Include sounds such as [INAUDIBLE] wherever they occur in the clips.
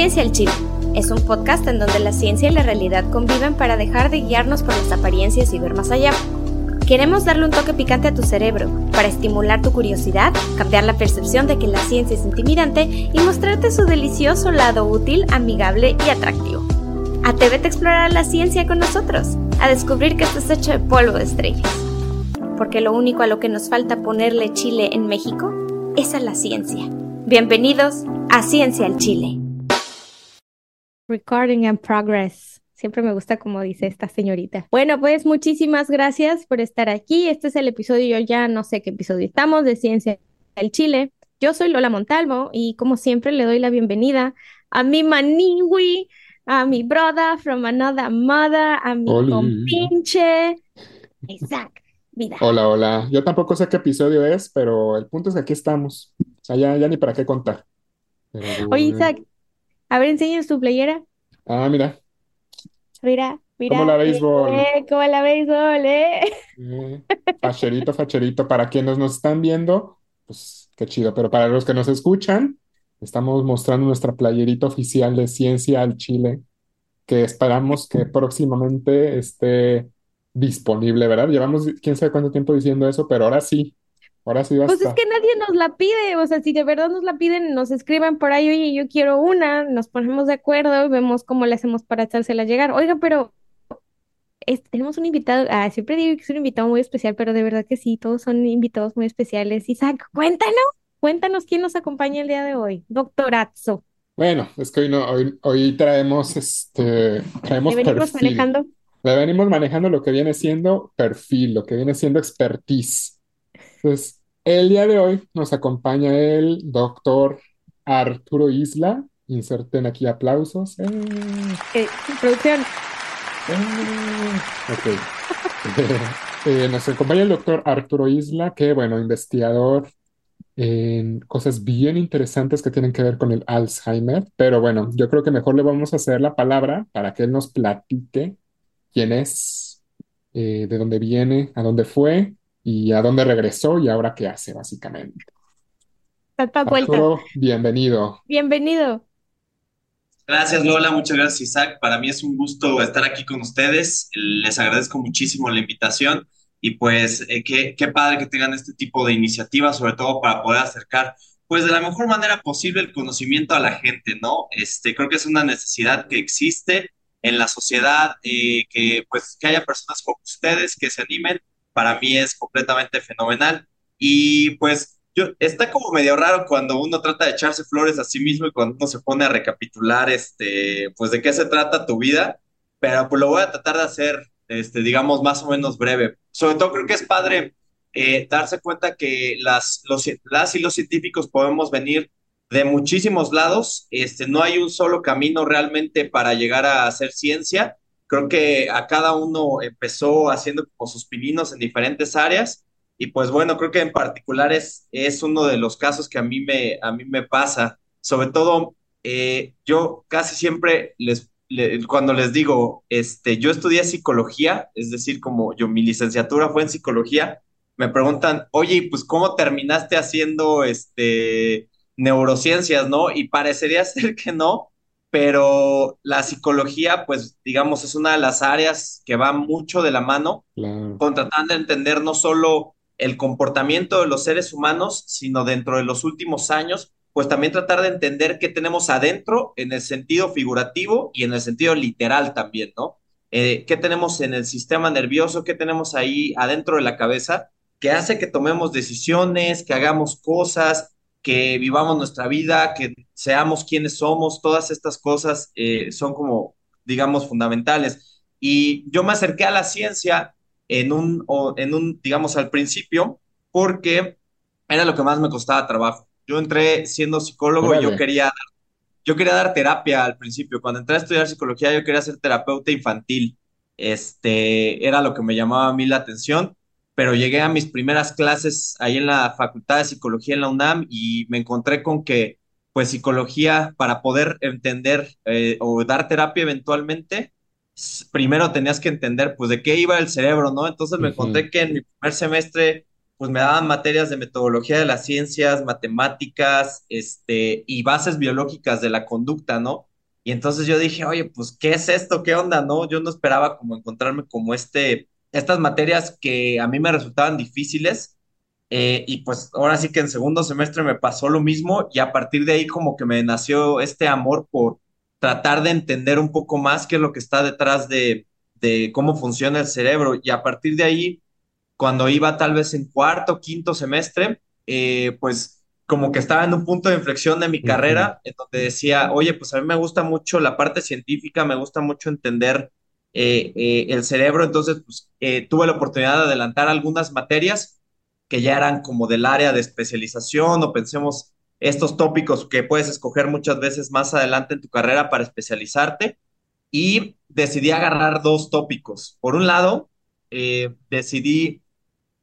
Ciencia al Chile. Es un podcast en donde la ciencia y la realidad conviven para dejar de guiarnos por las apariencias y ver más allá. Queremos darle un toque picante a tu cerebro, para estimular tu curiosidad, cambiar la percepción de que la ciencia es intimidante y mostrarte su delicioso lado útil, amigable y atractivo. Atrévete a explorar la ciencia con nosotros, a descubrir que estás hecho de polvo de estrellas. Porque lo único a lo que nos falta ponerle chile en México es a la ciencia. Bienvenidos a Ciencia al Chile. Recording and progress. Siempre me gusta como dice esta señorita. Bueno, pues muchísimas gracias por estar aquí. Este es el episodio, yo ya no sé qué episodio estamos, de Ciencia del Chile. Yo soy Lola Montalvo y como siempre le doy la bienvenida a mi maniwi, a mi brother from another mother, a mi compinche, Isaac. Vida. Hola, hola. Yo tampoco sé qué episodio es, pero el punto es que aquí estamos. O sea, ya, ya ni para qué contar. Oye, Isaac, a ver, enséñanos tu playera. Ah, mira. Mira, mira. Como la béisbol. Eh, como la béisbol, ¿eh? eh facherito, facherito. Para quienes nos están viendo, pues qué chido. Pero para los que nos escuchan, estamos mostrando nuestra playerita oficial de Ciencia al Chile, que esperamos que próximamente esté disponible, ¿verdad? Llevamos quién sabe cuánto tiempo diciendo eso, pero ahora sí, Ahora sí Pues es que nadie nos la pide, o sea, si de verdad nos la piden, nos escriben por ahí, oye, yo quiero una, nos ponemos de acuerdo y vemos cómo le hacemos para echársela a llegar. Oiga, pero tenemos un invitado, ah, siempre digo que es un invitado muy especial, pero de verdad que sí, todos son invitados muy especiales. Isaac, cuéntanos, cuéntanos quién nos acompaña el día de hoy, doctorazo. Bueno, es que hoy no, hoy, hoy traemos este, traemos venimos manejando. venimos manejando lo que viene siendo perfil, lo que viene siendo expertise. Entonces, el día de hoy nos acompaña el doctor Arturo Isla. Inserten aquí aplausos. Eh. Eh, producción. Eh, ok. [LAUGHS] nos acompaña el doctor Arturo Isla, que, bueno, investigador en cosas bien interesantes que tienen que ver con el Alzheimer. Pero bueno, yo creo que mejor le vamos a hacer la palabra para que él nos platique quién es, de dónde viene, a dónde fue y a dónde regresó y ahora qué hace, básicamente. bienvenido. Bienvenido. Gracias Lola, muchas gracias Isaac. Para mí es un gusto estar aquí con ustedes. Les agradezco muchísimo la invitación y pues eh, qué, qué padre que tengan este tipo de iniciativas, sobre todo para poder acercar pues de la mejor manera posible el conocimiento a la gente, ¿no? Este, creo que es una necesidad que existe en la sociedad, eh, que pues que haya personas como ustedes que se animen para mí es completamente fenomenal. Y pues yo, está como medio raro cuando uno trata de echarse flores a sí mismo y cuando uno se pone a recapitular, este, pues de qué se trata tu vida, pero pues lo voy a tratar de hacer, este, digamos, más o menos breve. Sobre todo creo que es padre eh, darse cuenta que las, los, las y los científicos podemos venir de muchísimos lados, este, no hay un solo camino realmente para llegar a hacer ciencia, Creo que a cada uno empezó haciendo como sus pininos en diferentes áreas y pues bueno, creo que en particular es, es uno de los casos que a mí me, a mí me pasa. Sobre todo, eh, yo casi siempre les, cuando les digo, este, yo estudié psicología, es decir, como yo mi licenciatura fue en psicología, me preguntan, oye, pues cómo terminaste haciendo este neurociencias, ¿no? Y parecería [LAUGHS] ser que no, pero la psicología, pues digamos, es una de las áreas que va mucho de la mano, con tratando de entender no solo el comportamiento de los seres humanos, sino dentro de los últimos años, pues también tratar de entender qué tenemos adentro en el sentido figurativo y en el sentido literal también, ¿no? Eh, ¿Qué tenemos en el sistema nervioso? ¿Qué tenemos ahí adentro de la cabeza? que hace que tomemos decisiones, que hagamos cosas, que vivamos nuestra vida, que seamos quienes somos, todas estas cosas eh, son como, digamos, fundamentales. Y yo me acerqué a la ciencia en un, en un, digamos, al principio, porque era lo que más me costaba trabajo. Yo entré siendo psicólogo y yo quería, yo quería dar terapia al principio. Cuando entré a estudiar psicología, yo quería ser terapeuta infantil. Este, era lo que me llamaba a mí la atención pero llegué a mis primeras clases ahí en la Facultad de Psicología en la UNAM y me encontré con que, pues, psicología, para poder entender eh, o dar terapia eventualmente, primero tenías que entender, pues, de qué iba el cerebro, ¿no? Entonces me encontré que en mi primer semestre, pues, me daban materias de metodología de las ciencias, matemáticas, este, y bases biológicas de la conducta, ¿no? Y entonces yo dije, oye, pues, ¿qué es esto? ¿Qué onda? No, yo no esperaba como encontrarme como este, estas materias que a mí me resultaban difíciles. eh, y pues ahora sí que en segundo semestre me pasó lo mismo y a partir de ahí como que me nació este amor por tratar de entender un poco más qué es lo que está detrás de, de cómo funciona el cerebro. Y a partir de ahí, cuando iba tal vez en cuarto, quinto semestre, eh, pues como que estaba en un punto de inflexión de mi carrera, en donde decía, oye, pues a mí me gusta mucho la parte científica, me gusta mucho entender eh, eh, el cerebro, entonces pues eh, tuve la oportunidad de adelantar algunas materias que ya eran como del área de especialización o pensemos estos tópicos que puedes escoger muchas veces más adelante en tu carrera para especializarte y decidí agarrar dos tópicos. Por un lado, eh, decidí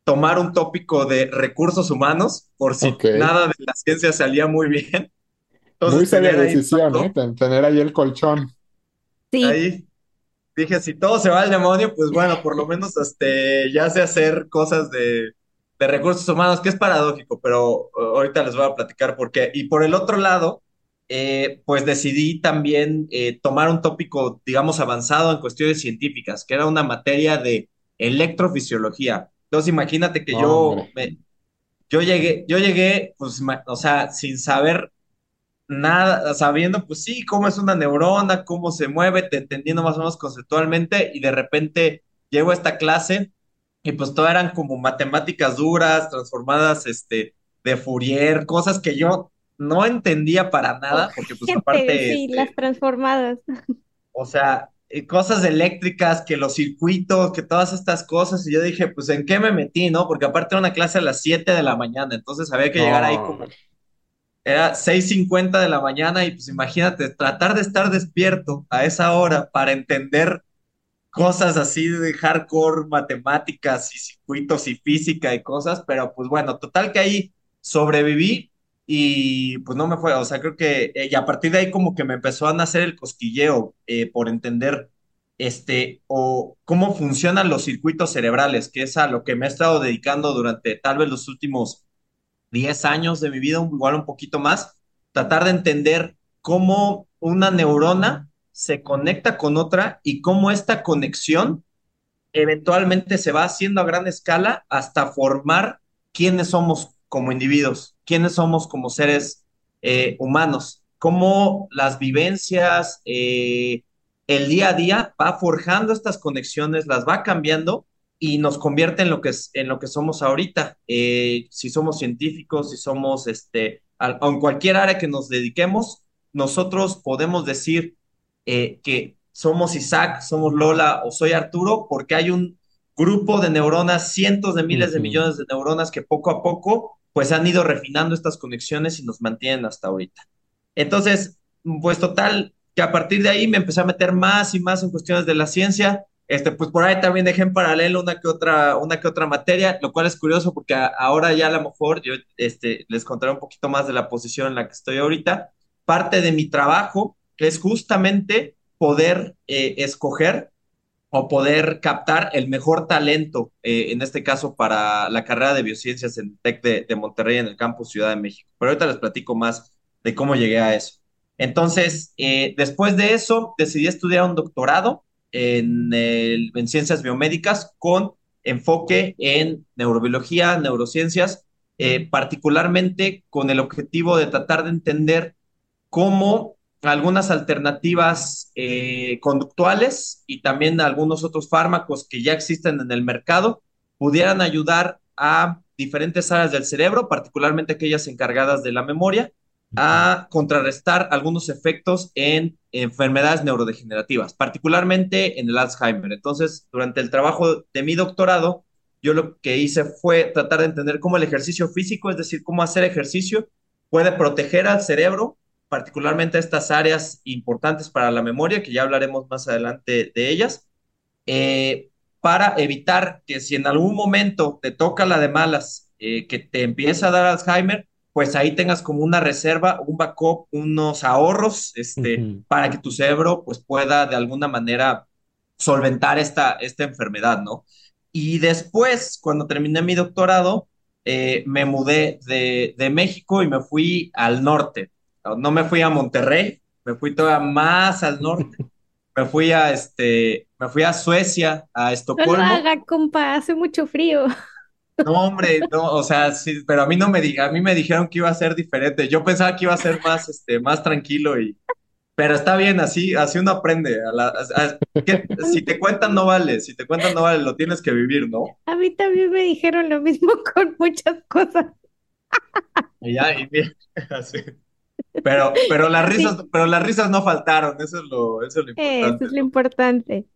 tomar un tópico de recursos humanos, por si nada de la ciencia salía muy bien. Muy Entonces, un decisión, ¿eh? Tener ahí el colchón. Sí, Ahí dije, si todo se va al demonio, pues bueno, por lo menos este, ya sé hacer cosas de, de recursos humanos, que es paradójico, pero uh, ahorita les voy a platicar por qué. Y por el otro lado, eh, pues decidí también eh, tomar un tópico, digamos, avanzado en cuestiones científicas, que era una materia de electrofisiología. Entonces, imagínate que yo me, yo llegué, yo llegué, pues, o sea, sin saber nada, sabiendo, pues sí, cómo es una neurona, cómo se mueve, te entendiendo más o menos conceptualmente, y de repente llego a esta clase y pues todo eran como matemáticas duras, transformadas, este, de Fourier, cosas que yo no entendía para nada, porque pues [LAUGHS] aparte, sí, las este, transformadas. o sea, eh, cosas eléctricas, que los circuitos, que todas estas cosas, y yo dije, pues, ¿en qué me metí, no? Porque aparte era una clase a las 7 de la mañana, entonces había que llegar ahí como. Era seis cincuenta de la mañana y pues imagínate, tratar de estar despierto a esa hora para entender cosas así de hardcore, matemáticas y circuitos y física y cosas, pero pues bueno, total que ahí sobreviví y pues no me fue, o sea, creo que, eh, y a partir de ahí como que me empezó a nacer el cosquilleo eh, por entender este, o cómo funcionan los circuitos cerebrales, que es a lo que me he estado dedicando durante tal vez los últimos 10 años de mi vida, igual un poquito más, tratar de entender cómo una neurona se conecta con otra y cómo esta conexión eventualmente se va haciendo a gran escala hasta formar quiénes somos como individuos, quiénes somos como seres eh, humanos, cómo las vivencias, eh, el día a día va forjando estas conexiones, las va cambiando y nos convierte en lo que, es, en lo que somos ahorita. Eh, si somos científicos, si somos, este, en cualquier área que nos dediquemos, nosotros podemos decir eh, que somos Isaac, somos Lola o soy Arturo, porque hay un grupo de neuronas, cientos de miles de millones de neuronas que poco a poco pues han ido refinando estas conexiones y nos mantienen hasta ahorita. Entonces, pues total, que a partir de ahí me empecé a meter más y más en cuestiones de la ciencia. Este, pues por ahí también dejé en paralelo una que otra, una que otra materia, lo cual es curioso porque a, ahora ya a lo mejor yo este, les contaré un poquito más de la posición en la que estoy ahorita. Parte de mi trabajo es justamente poder eh, escoger o poder captar el mejor talento, eh, en este caso para la carrera de biociencias en TEC de, de, Monterrey en el campus Ciudad de México. Pero ahorita les platico más de cómo llegué a eso. Entonces, eh, después de eso, decidí estudiar un doctorado en, el, en ciencias biomédicas con enfoque en neurobiología, neurociencias, eh, particularmente con el objetivo de tratar de entender cómo algunas alternativas eh, conductuales y también algunos otros fármacos que ya existen en el mercado pudieran ayudar a diferentes áreas del cerebro, particularmente aquellas encargadas de la memoria. A contrarrestar algunos efectos en enfermedades neurodegenerativas, particularmente en el Alzheimer. Entonces, durante el trabajo de mi doctorado, yo lo que hice fue tratar de entender cómo el ejercicio físico, es decir, cómo hacer ejercicio, puede proteger al cerebro particularmente estas áreas importantes para la memoria, que ya hablaremos más adelante de ellas, eh, para evitar que si en algún momento te toca la de malas, eh, que te empieza a dar Alzheimer, pues ahí tengas como una reserva, un backup, unos ahorros, este, para que tu cerebro pues pueda de alguna manera solventar esta, esta enfermedad, ¿no? Y después, cuando terminé mi doctorado, eh, me mudé de, de México y me fui al norte, no me fui a Monterrey, me fui todavía más al norte. [LAUGHS] Me fui a este, me fui a Suecia, a No lo Estocolmo. haga, compa, hace mucho frío. No, hombre, no, o sea, sí, pero a mí no me di- a mí me dijeron que iba a ser diferente. Yo pensaba que iba a ser más, este, más tranquilo y, pero está bien, así, así uno aprende. A la- a- a- que si te cuentan no vale, si te cuentan no vale, lo tienes que vivir, ¿no? A mí también me dijeron lo mismo [LAUGHS] con muchas cosas. Y ya, y bien, [LAUGHS] así. Pero, pero las risas, pero las risas no faltaron, eso es lo, eso es lo Eso importante, es lo ¿no? importante.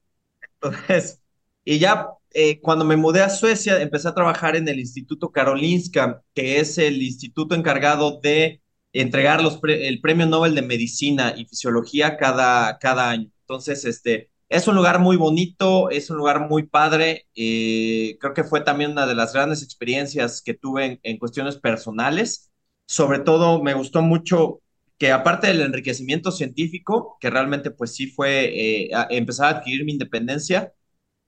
Entonces, y ya eh, cuando me mudé a Suecia, empecé a trabajar en el Instituto Karolinska, que es el instituto encargado de entregar los pre- el Premio Nobel de Medicina y Fisiología cada, cada año. Entonces, este, es un lugar muy bonito, es un lugar muy padre. eh, creo que fue también una de las grandes experiencias que tuve en, en cuestiones personales. Sobre todo, me gustó mucho que aparte del enriquecimiento científico, que realmente pues sí fue eh, empezar a adquirir mi independencia,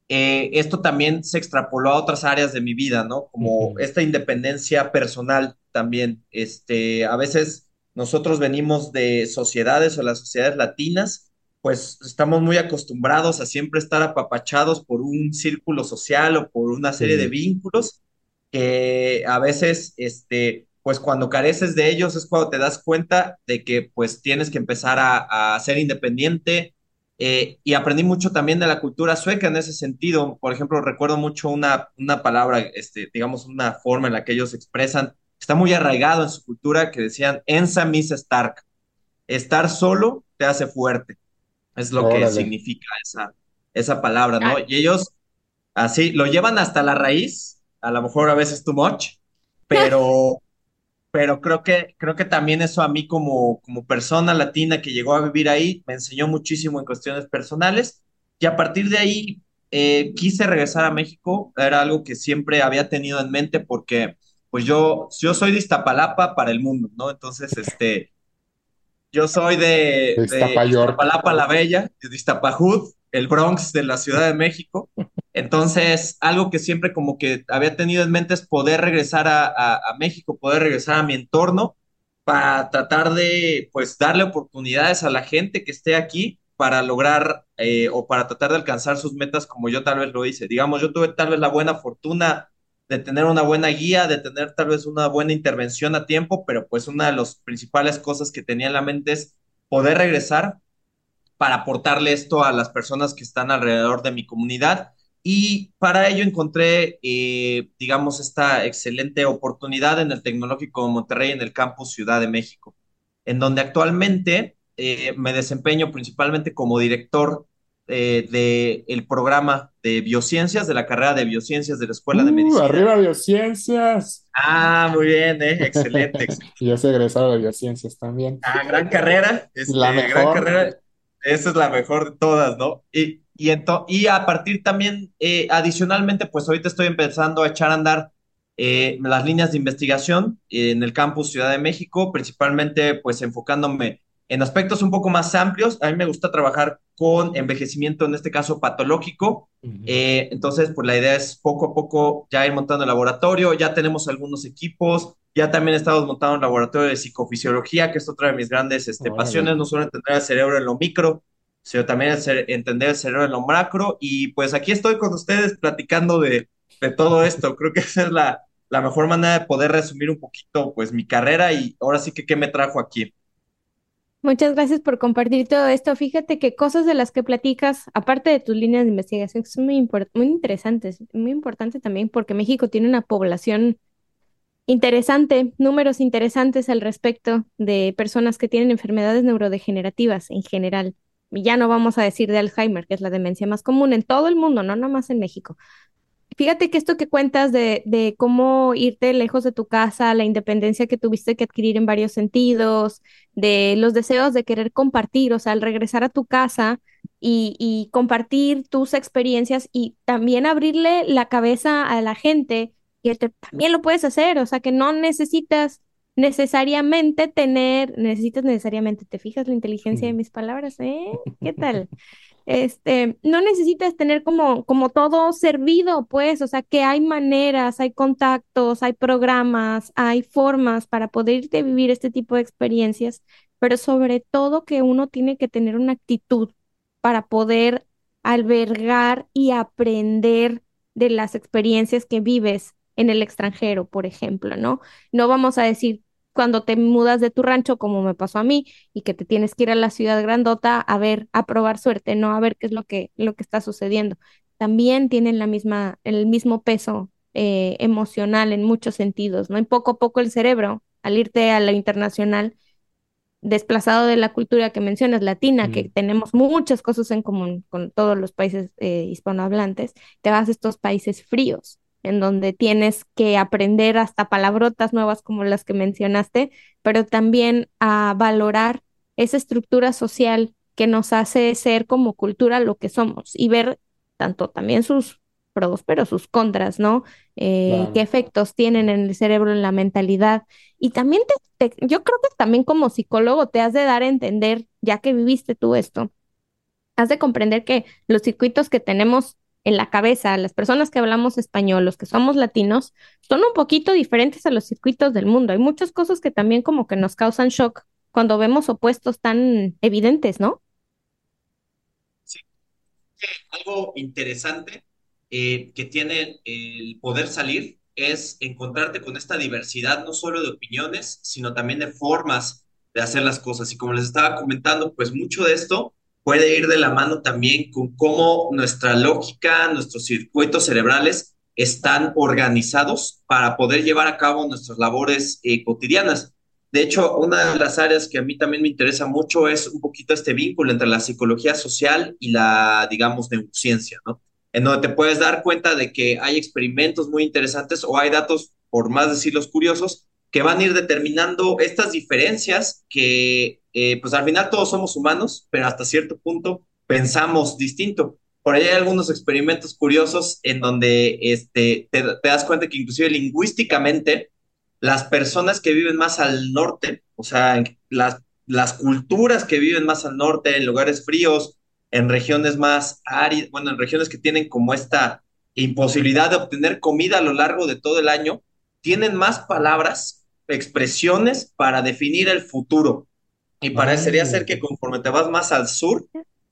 eh, esto también se extrapoló a otras áreas de mi vida, ¿no? Como esta independencia personal también. Este, a veces nosotros venimos de sociedades o las sociedades latinas, pues estamos muy acostumbrados a siempre estar apapachados por un círculo social o por una serie de vínculos que a veces, este, pues cuando careces de ellos es cuando te das cuenta de que pues tienes que empezar a, a ser independiente. Eh, y aprendí mucho también de la cultura sueca en ese sentido. Por ejemplo, recuerdo mucho una, una palabra, este, digamos, una forma en la que ellos expresan, está muy arraigado en su cultura, que decían, Ensa mis stark, estar solo te hace fuerte, es lo que significa esa, esa palabra, ¿no? Ah, Y ellos Así, lo llevan hasta la raíz, a lo mejor a veces too much, pero, [LAUGHS] pero creo que, creo que también eso a mí como, como persona latina que llegó a vivir ahí, me enseñó muchísimo en cuestiones personales y a partir de ahí eh, quise regresar a México, era algo que siempre había tenido en mente porque pues yo, yo soy de Iztapalapa para el mundo, ¿no? Entonces, este, yo soy de, De de. Iztapalapa la Bella, de Iztapajud, el Bronx de la Ciudad de México. Entonces, algo que siempre como que había tenido en mente es poder regresar a, México, poder regresar a mi entorno para tratar de, pues, darle oportunidades a la gente que esté aquí para lograr eh, o para tratar de alcanzar sus metas como yo tal vez lo hice. Digamos, yo tuve tal vez la buena fortuna de tener una buena guía, de tener tal vez una buena intervención a tiempo, pero pues una de las principales cosas que tenía en la mente es poder regresar para aportarle esto a las personas que están alrededor de mi comunidad. Y para ello encontré, eh, digamos, esta excelente oportunidad en el Tecnológico de Monterrey, en el campus Ciudad de México, en donde actualmente eh, me desempeño principalmente como director eh, del programa de biociencias, de la carrera de biociencias de la Escuela de Uh, Medicina. arriba biociencias. Ah, muy bien, eh, excelente, [LAUGHS] excelente. Y yo soy egresado de biociencias también. Ah, gran carrera, este, La gran mejor. carrera. Esa es la mejor de todas, ¿no? Y, y, y a partir también, eh, adicionalmente, pues ahorita estoy empezando a echar a andar eh, las líneas de investigación en el campus Ciudad de México, principalmente pues enfocándome en aspectos un poco más amplios. A mí me gusta trabajar con envejecimiento, en este caso patológico. Eh, entonces, pues la idea es poco a poco ya ir montando el laboratorio, ya tenemos algunos equipos, ya también estamos montando un laboratorio de psicofisiología, que es otra de mis grandes este, pasiones, no solo entender el cerebro en lo micro, sino también entender el cerebro en lo macro. Y pues aquí estoy con ustedes platicando de, de todo esto. Creo que esa es la, la mejor manera de poder resumir un poquito pues mi carrera y ahora sí que qué me trajo aquí. Muchas gracias por compartir todo esto. Fíjate que cosas de las que platicas, aparte de tus líneas de investigación, son muy, muy interesantes, muy importante también porque México tiene una población interesante, números interesantes al respecto de personas que tienen enfermedades neurodegenerativas en general. Ya no vamos a decir de Alzheimer, que es la demencia más común en todo el mundo, no nada más en México. Fíjate que esto que cuentas de, de cómo irte lejos de tu casa, la independencia que tuviste que adquirir en varios sentidos, de los deseos de querer compartir, o sea, al regresar a tu casa y, y compartir tus experiencias y también abrirle la cabeza a la gente, que te- también lo puedes hacer, o sea, que no necesitas necesariamente tener, necesitas necesariamente, ¿te fijas la inteligencia de mis palabras, eh? ¿Qué tal? [LAUGHS] este, no necesitas tener como, como todo servido, pues, o sea, que hay maneras, hay contactos, hay programas, hay formas para poder irte vivir este tipo de experiencias, pero sobre todo que uno tiene que tener una actitud para poder albergar y aprender de las experiencias que vives en el extranjero, por ejemplo, ¿no? No vamos a decir cuando te mudas de tu rancho, como me pasó a mí, y que te tienes que ir a la ciudad grandota a ver, a probar suerte, no a ver qué es lo que, lo que está sucediendo. También tienen la misma, el mismo peso eh, emocional en muchos sentidos, ¿no? Y poco a poco el cerebro, al irte a lo internacional, desplazado de la cultura que mencionas, latina, que tenemos muchas cosas en común con todos los países eh, hispanohablantes, te vas a estos países fríos, en donde tienes que aprender hasta palabrotas nuevas como las que mencionaste, pero también a valorar esa estructura social que nos hace ser como cultura lo que somos y ver tanto también sus pros, pero sus contras, ¿no? Eh, qué efectos tienen en el cerebro, en la mentalidad. Y también te, yo creo que también como psicólogo te has de dar a entender, ya que viviste tú esto, has de comprender que los circuitos que tenemos en la cabeza, las personas que hablamos español, los que somos latinos, son un poquito diferentes a los circuitos del mundo. Hay muchas cosas que también como que nos causan shock cuando vemos opuestos tan evidentes, ¿no? Sí. Algo interesante eh, que tiene el poder salir es encontrarte con esta diversidad, no solo de opiniones, sino también de formas de hacer las cosas. Y como les estaba comentando, pues mucho de esto puede ir de la mano también con cómo nuestra lógica, nuestros circuitos cerebrales están organizados para poder llevar a cabo nuestras labores eh, cotidianas. De hecho, una de las áreas que a mí también me interesa mucho es un poquito este vínculo entre la psicología social y la, digamos, neurociencia, ¿no? En donde te puedes dar cuenta de que hay experimentos muy interesantes o hay datos, por más decirlos curiosos, que van a ir determinando estas diferencias que, eh, pues al final todos somos humanos, pero hasta cierto punto pensamos distinto. Por ahí hay algunos experimentos curiosos en donde este, te, das cuenta que inclusive lingüísticamente las personas que viven más al norte, o sea, las, las culturas que viven más al norte, en lugares fríos, en regiones más áridas, bueno, en regiones que tienen como esta imposibilidad de obtener comida a lo largo de todo el año, tienen más palabras expresiones para definir el futuro. Y parecería ser que conforme te vas más al sur,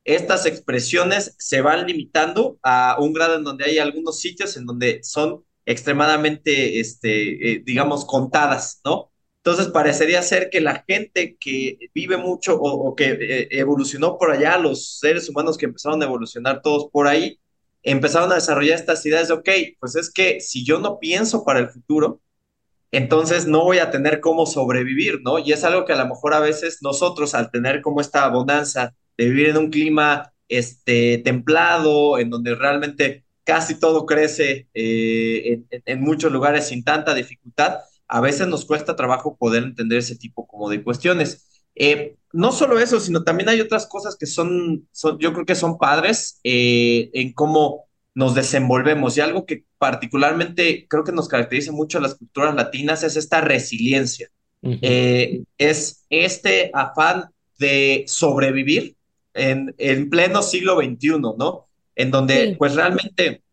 estas expresiones se van limitando a un grado en donde hay algunos sitios en donde son extremadamente, este, eh, digamos, contadas, ¿no? Entonces parecería ser que la gente que vive mucho o, que eh, evolucionó por allá, los seres humanos que empezaron a evolucionar todos por ahí, empezaron a desarrollar estas ideas de, ok, pues es que si yo no pienso para el futuro, entonces no voy a tener cómo sobrevivir, ¿no? Y es algo que a lo mejor a veces nosotros al tener como esta bonanza de vivir en un clima este, templado, en donde realmente casi todo crece eh, en, muchos lugares sin tanta dificultad, a veces nos cuesta trabajo poder entender ese tipo como de cuestiones. Eh, no solo eso, sino también hay otras cosas que son, yo creo que son padres eh, en cómo nos desenvolvemos. Y algo que particularmente creo que nos caracteriza mucho a las culturas latinas es esta resiliencia. Eh, es este afán de sobrevivir en, en pleno siglo XXI, ¿no? En donde pues realmente,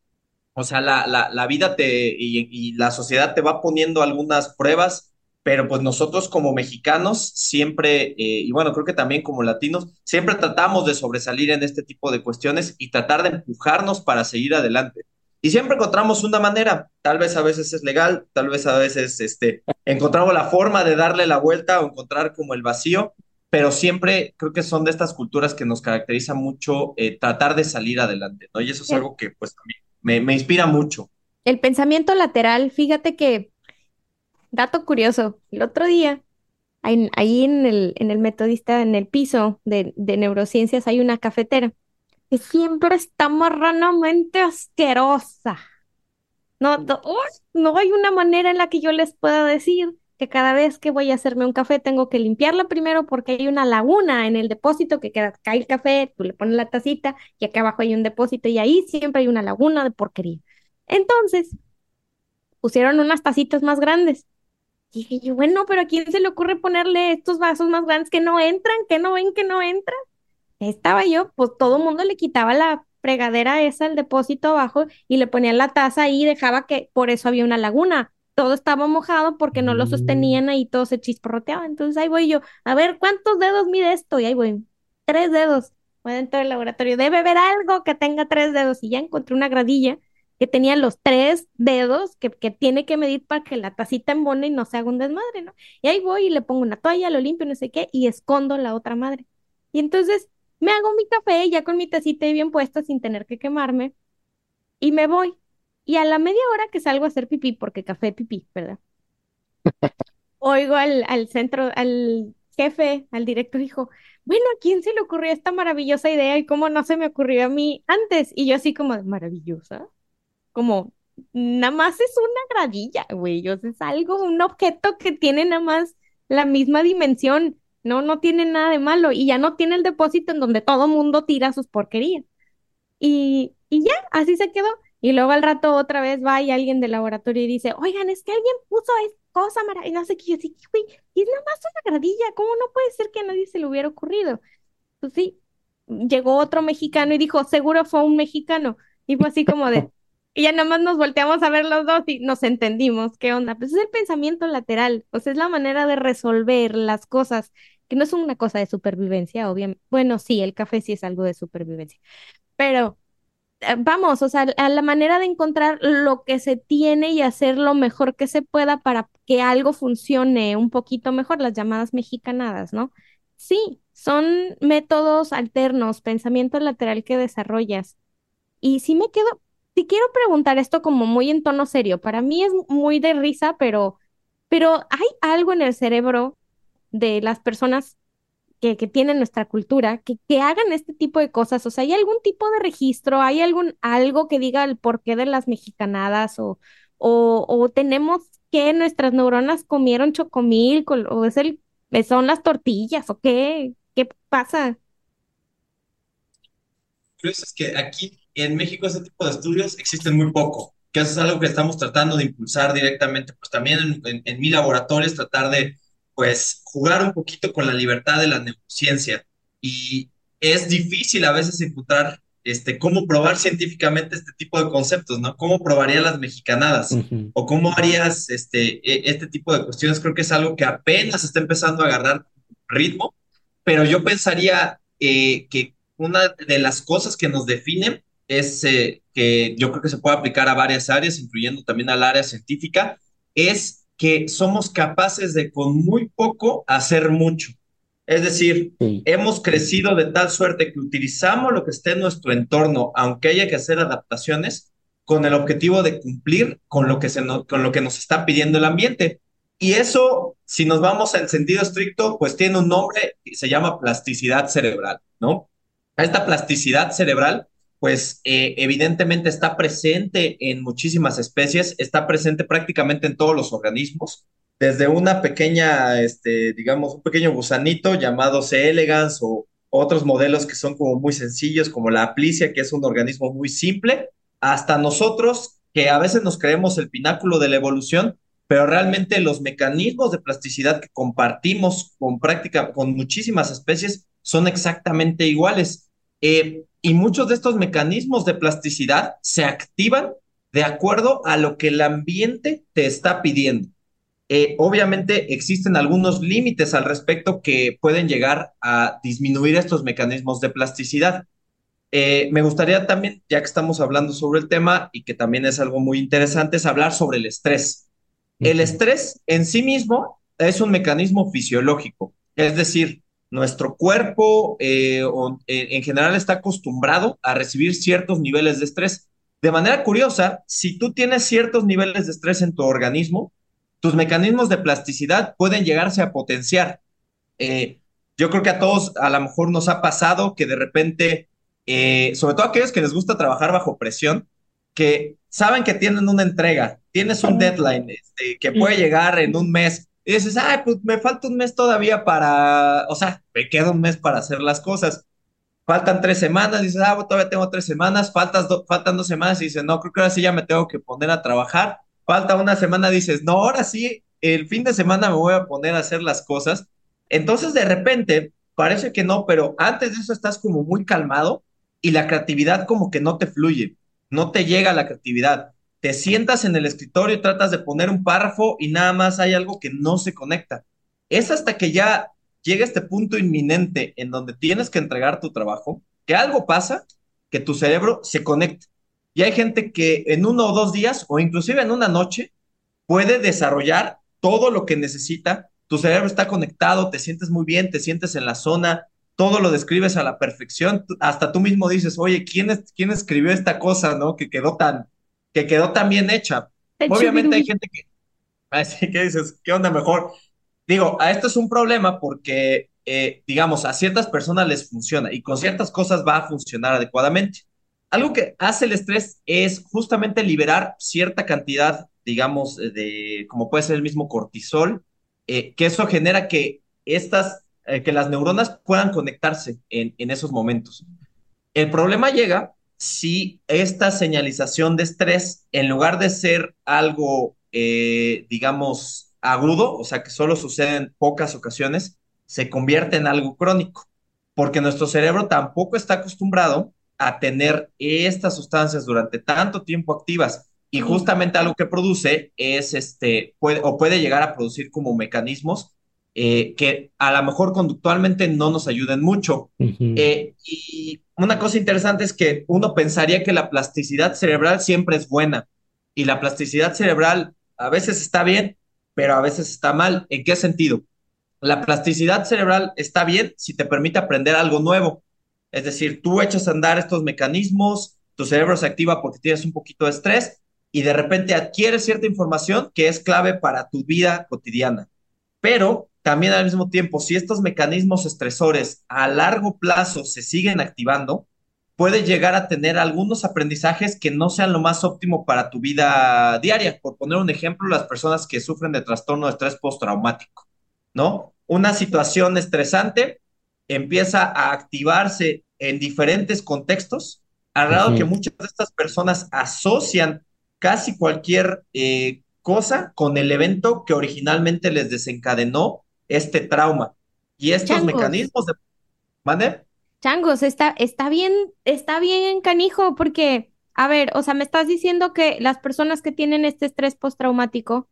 o sea, la, la, vida te y, y, la sociedad te va poniendo algunas pruebas pero pues nosotros como mexicanos siempre, eh, y bueno, creo que también como latinos, siempre tratamos de sobresalir en este tipo de cuestiones y tratar de empujarnos para seguir adelante. Y siempre encontramos una manera, tal vez a veces es legal, tal vez a veces este, encontramos la forma de darle la vuelta o encontrar como el vacío, pero siempre creo que son de estas culturas que nos caracteriza mucho eh, tratar de salir adelante, ¿no? Y eso es algo que pues también me, me inspira mucho. El pensamiento lateral, fíjate que Dato curioso, el otro día, ahí en el, en el metodista, en el piso de, neurociencias, hay una cafetera que siempre está marranamente asquerosa. No, no, no hay una manera en la que yo les pueda decir que cada vez que voy a hacerme un café tengo que limpiarla primero porque hay una laguna en el depósito que queda, cae el café, tú le pones la tacita y acá abajo hay un depósito y ahí siempre hay una laguna de porquería. Entonces, pusieron unas tacitas más grandes dije yo, bueno, pero ¿a quién se le ocurre ponerle estos vasos más grandes que no entran, que no ven que no entran? estaba yo, pues todo el mundo le quitaba la fregadera esa, el depósito abajo, y le ponían la taza ahí y dejaba que, por eso había una laguna. Todo estaba mojado porque no lo Mm. sostenían ahí, todo se chisporroteaba. Entonces ahí voy yo, a ver, ¿cuántos dedos mide esto? Y ahí voy, tres dedos. Voy dentro del laboratorio, debe haber algo que tenga tres dedos. Y ya encontré una gradilla que tenía los tres dedos que, que tiene que medir para que la tacita embone y no se haga un desmadre, ¿no? Y ahí voy y le pongo una toalla, lo limpio, no sé qué, y escondo la otra madre. Y entonces me hago mi café ya con mi tacita bien puesta sin tener que quemarme y me voy. Y a la media hora que salgo a hacer pipí, porque café pipí, ¿verdad? [LAUGHS] Oigo al, al centro, al jefe, al director, dijo, bueno, ¿a quién se le ocurrió esta maravillosa idea y cómo no se me ocurrió a mí antes? Y yo así como, maravillosa, como, nada más es una gradilla, güey, o es algo, un objeto que tiene nada más la misma dimensión, no, no tiene nada de malo y ya no tiene el depósito en donde todo mundo tira sus porquerías. Y, y ya, así se quedó. Y luego al rato otra vez va y alguien del laboratorio y dice, oigan, es que alguien puso esta cosa maravillosa, y no sé qué, yo así, güey, es nada más una gradilla, ¿cómo no puede ser que a nadie se le hubiera ocurrido? Pues sí, llegó otro mexicano y dijo, seguro fue un mexicano. Y fue así como de, y ya nada más nos volteamos a ver los dos y nos entendimos, ¿qué onda? Pues es el pensamiento lateral, o sea, es la manera de resolver las cosas, que no es una cosa de supervivencia, obviamente. Bueno, sí, el café sí es algo de supervivencia, pero eh, vamos, o sea, a la manera de encontrar lo que se tiene y hacer lo mejor que se pueda para que algo funcione un poquito mejor, las llamadas mexicanadas, ¿no? Sí, son métodos alternos, pensamiento lateral que desarrollas. Y sí me quedo, te quiero preguntar esto como muy en tono serio. Para mí es muy de risa, pero, pero hay algo en el cerebro de las personas que, que tienen nuestra cultura, que, que hagan este tipo de cosas. O sea, ¿hay algún tipo de registro? ¿Hay algún algo que diga el porqué de las mexicanadas? ¿O, o, tenemos que nuestras neuronas comieron chocomil? ¿O es el, son las tortillas? ¿O qué? ¿Qué pasa? curioso es que aquí en México ese tipo de estudios existen muy poco, que eso es algo que estamos tratando de impulsar directamente, pues también en, en, en mi laboratorio es tratar de, pues, jugar un poquito con la libertad de la neurociencia. Y es difícil a veces encontrar, este, cómo probar científicamente este tipo de conceptos, ¿no? ¿Cómo probarías las mexicanadas? Ujú. ¿O cómo harías este, e- este tipo de cuestiones? Creo que es algo que apenas está empezando a agarrar ritmo, pero yo pensaría eh, que una de las cosas que nos definen es eh, que yo creo que se puede aplicar a varias áreas, incluyendo también al área científica, es que somos capaces de con muy poco hacer mucho. Es decir, Sí. hemos crecido de tal suerte que utilizamos lo que esté en nuestro entorno, aunque haya que hacer adaptaciones, con el objetivo de cumplir con lo que, se no- con lo que nos está pidiendo el ambiente. Y eso, si nos vamos al sentido estricto, pues tiene un nombre y se llama plasticidad cerebral, ¿no? Esta plasticidad cerebral, pues eh, evidentemente está presente en muchísimas especies, está presente prácticamente en todos los organismos, desde una pequeña, este, digamos, un pequeño gusanito llamado C. elegans o otros modelos que son como muy sencillos, como la aplicia, que es un organismo muy simple, hasta nosotros, que a veces nos creemos el pináculo de la evolución, pero realmente los mecanismos de plasticidad que compartimos con práctica, con muchísimas especies, son exactamente iguales. Eh, y muchos de estos mecanismos de plasticidad se activan de acuerdo a lo que el ambiente te está pidiendo. Eh, obviamente existen algunos límites al respecto que pueden llegar a disminuir estos mecanismos de plasticidad. Eh, me gustaría también, ya que estamos hablando sobre el tema y que también es algo muy interesante, es hablar sobre el estrés. El estrés en sí mismo es un mecanismo fisiológico, es decir, nuestro cuerpo eh, o, eh, en general está acostumbrado a recibir ciertos niveles de estrés. De manera curiosa, si tú tienes ciertos niveles de estrés en tu organismo, tus mecanismos de plasticidad pueden llegarse a potenciar. Eh, yo creo que a todos a lo mejor nos ha pasado que de repente, eh, sobre todo a aquellos que les gusta trabajar bajo presión, que saben que tienen una entrega, tienes un deadline este, que puede llegar en un mes y dices, ay, pues me falta un mes todavía para, o sea, me queda un mes para hacer las cosas. Faltan tres semanas, dices, ah, todavía tengo tres semanas, faltas do- faltan dos semanas y dices, no, creo que ahora sí ya me tengo que poner a trabajar. Falta una semana, dices, no, ahora sí, el fin de semana me voy a poner a hacer las cosas. Entonces, de repente, parece que no, pero antes de eso estás como muy calmado y la creatividad como que no te fluye, no te llega la creatividad. Te sientas en el escritorio tratas de poner un párrafo y nada más hay algo que no se conecta. Es hasta que ya llega este punto inminente en donde tienes que entregar tu trabajo, que algo pasa, que tu cerebro se conecta. Y hay gente que en uno o dos días o inclusive en una noche puede desarrollar todo lo que necesita. Tu cerebro está conectado, te sientes muy bien, te sientes en la zona, todo lo describes a la perfección. Hasta tú mismo dices, oye, ¿quién, es, quién escribió esta cosa, no? Que quedó tan, que quedó tan bien hecha. Obviamente hay gente que, así que dices, ¿qué onda mejor? Digo, a esto es un problema porque, eh, digamos, a ciertas personas les funciona y con ciertas cosas va a funcionar adecuadamente. Algo que hace el estrés es justamente liberar cierta cantidad, digamos, de, como puede ser el mismo cortisol, eh, que eso genera que estas, eh, que las neuronas puedan conectarse en, en esos momentos. El problema llega si esta señalización de estrés, en lugar de ser algo, eh, digamos, agudo, o sea, que solo sucede en pocas ocasiones, se convierte en algo crónico, porque nuestro cerebro tampoco está acostumbrado a tener estas sustancias durante tanto tiempo activas. Y justamente algo que produce es este, puede, o puede llegar a producir como mecanismos eh, que a lo mejor conductualmente no nos ayuden mucho. eh, y una cosa interesante es que uno pensaría que la plasticidad cerebral siempre es buena y la plasticidad cerebral a veces está bien, pero a veces está mal. ¿En qué sentido? La plasticidad cerebral está bien si te permite aprender algo nuevo. Es decir, tú echas a andar estos mecanismos, tu cerebro se activa porque tienes un poquito de estrés y de repente adquieres cierta información que es clave para tu vida cotidiana. Pero también al mismo tiempo, si estos mecanismos estresores a largo plazo se siguen activando, puede llegar a tener algunos aprendizajes que no sean lo más óptimo para tu vida diaria. Por poner un ejemplo, las personas que sufren de trastorno de estrés postraumático, ¿no? Una situación estresante empieza a activarse en diferentes contextos, al uh -huh. que muchas de estas personas asocian casi cualquier eh, cosa con el evento que originalmente les desencadenó este trauma. Y estos Changos. mecanismos de... ¿Mande? Changos, está, está bien, está bien canijo, porque, a ver, o sea, me estás diciendo que las personas que tienen este estrés postraumático,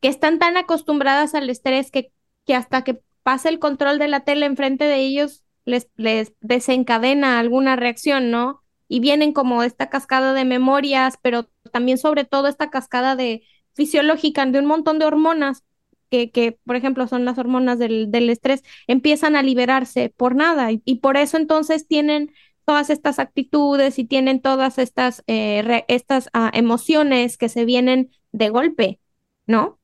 que están tan acostumbradas al estrés que, que hasta que pasa el control de la tele enfrente de ellos, les, les desencadena alguna reacción, ¿no? Y vienen como esta cascada de memorias, pero también sobre todo esta cascada de fisiológica de un montón de hormonas que, que, por ejemplo, son las hormonas del, del, estrés, empiezan a liberarse por nada y, y, por eso entonces tienen todas estas actitudes y tienen todas estas, eh, re, estas uh, emociones que se vienen de golpe, ¿no?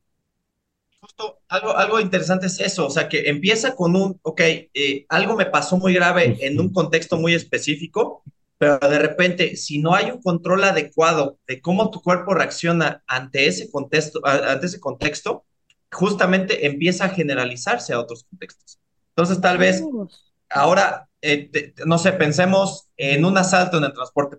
Justo algo, algo interesante es eso, o sea, que empieza con un, ok, eh, algo me pasó muy grave en un contexto muy específico, pero de repente, si no hay un control adecuado de cómo tu cuerpo reacciona ante ese contexto, ante ese contexto, justamente empieza a generalizarse a otros contextos. Entonces, tal vez ahora, eh, te, no sé, pensemos en un asalto en el transporte.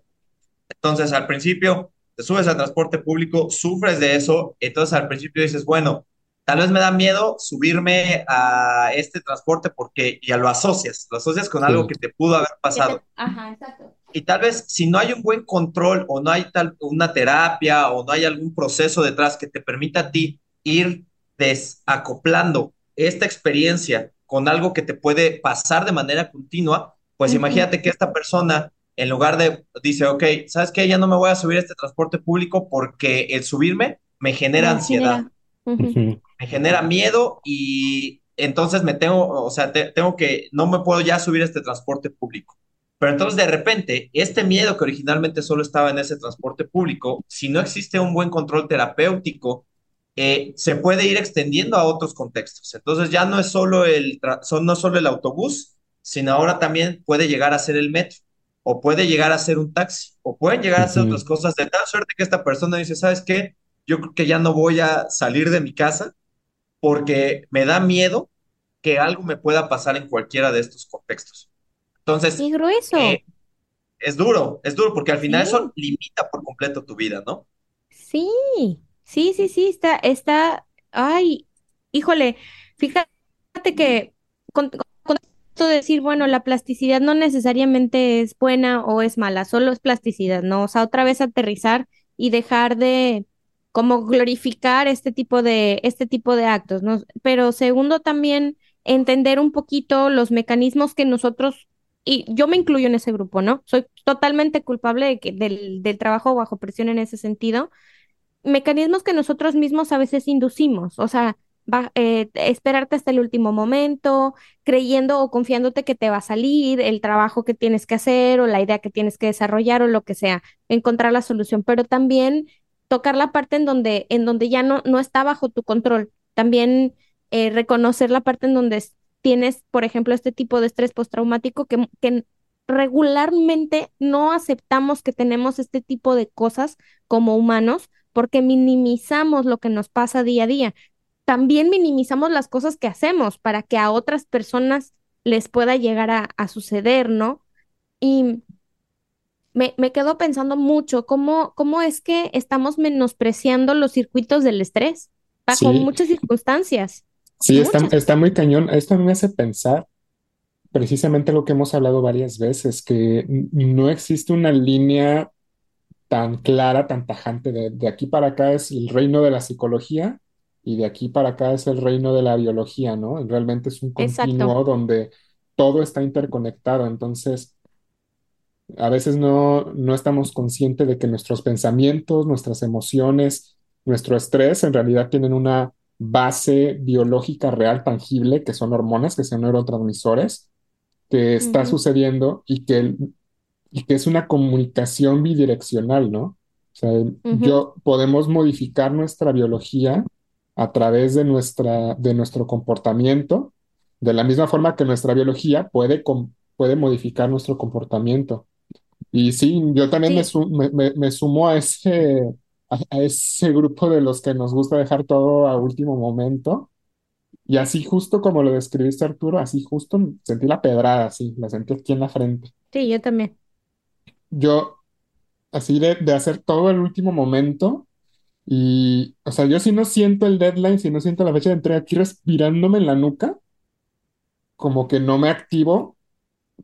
Entonces, al principio, te subes al transporte público, sufres de eso, entonces al principio dices, bueno, tal vez me da miedo subirme a este transporte porque ya lo asocias, lo asocias con sí. algo que te pudo haber pasado. Ajá, exacto. Y tal vez si no hay un buen control o no hay tal una terapia o no hay algún proceso detrás que te permita a ti ir desacoplando esta experiencia con algo que te puede pasar de manera continua, pues uh -huh. imagínate que esta persona, en lugar de, dice, ok, ¿sabes qué? Ya no me voy a subir a este transporte público porque el subirme me genera ansiedad, uh -huh. me genera miedo y entonces me tengo, o sea, te, tengo que, no me puedo ya subir a este transporte público. Pero entonces de repente, este miedo que originalmente solo estaba en ese transporte público, si no existe un buen control terapéutico, eh, se puede ir extendiendo a otros contextos. Entonces ya no es solo el, son, no solo el autobús, sino ahora también puede llegar a ser el metro, o puede llegar a ser un taxi, o pueden llegar a ser uh -huh. otras cosas de tal suerte que esta persona dice, ¿sabes qué? Yo creo que ya no voy a salir de mi casa porque me da miedo que algo me pueda pasar en cualquiera de estos contextos. Entonces, ¡Qué grueso! Eh, es duro, es duro, porque al final sí. eso limita por completo tu vida, ¿no? Sí, Sí, sí, sí, está, está, ay, híjole, fíjate que con, justo decir, bueno, la plasticidad no necesariamente es buena o es mala, solo es plasticidad, ¿no? O sea, otra vez aterrizar y dejar de como glorificar este tipo de, este tipo de actos, ¿no? Pero segundo, también entender un poquito los mecanismos que nosotros, y yo me incluyo en ese grupo, ¿no? Soy totalmente culpable de que, del, del trabajo bajo presión en ese sentido, mecanismos que nosotros mismos a veces inducimos, o sea, va, eh, esperarte hasta el último momento, creyendo o confiándote que te va a salir el trabajo que tienes que hacer o la idea que tienes que desarrollar o lo que sea, encontrar la solución, pero también tocar la parte en donde, en donde ya no, no está bajo tu control, también eh, reconocer la parte en donde tienes, por ejemplo, este tipo de estrés postraumático que, que regularmente no aceptamos que tenemos este tipo de cosas como humanos porque minimizamos lo que nos pasa día a día también minimizamos las cosas que hacemos para que a otras personas les pueda llegar a, suceder, ¿no? Y me, me, quedo pensando mucho cómo, cómo es que estamos menospreciando los circuitos del estrés bajo muchas circunstancias. Sí, está, está, muy cañón. Esto me hace pensar precisamente lo que hemos hablado varias veces, que no existe una línea tan clara, tan tajante de, de aquí para acá es el reino de la psicología y de aquí para acá es el reino de la biología, ¿no? Realmente es un continuo donde todo está interconectado, entonces a veces no, no estamos conscientes de que nuestros pensamientos, nuestras emociones, nuestro estrés en realidad tienen una base biológica real, tangible, que son hormonas, que son neurotransmisores, que está sucediendo y que, y que es una comunicación bidireccional, ¿no? O sea, yo podemos modificar nuestra biología a través de, nuestra, de nuestro comportamiento, de la misma forma que nuestra biología puede, puede modificar nuestro comportamiento. Y sí, yo también me, me, sumo a ese, a, ese grupo de los que nos gusta dejar todo a último momento. Y así justo como lo describiste, Arturo, así justo sentí la pedrada, sí, la sentí aquí en la frente. Sí, yo también. Yo, así de, de hacer todo al último momento, y, o sea, yo si no siento el deadline, si no siento la fecha de entrega aquí respirándome en la nuca, como que no me activo,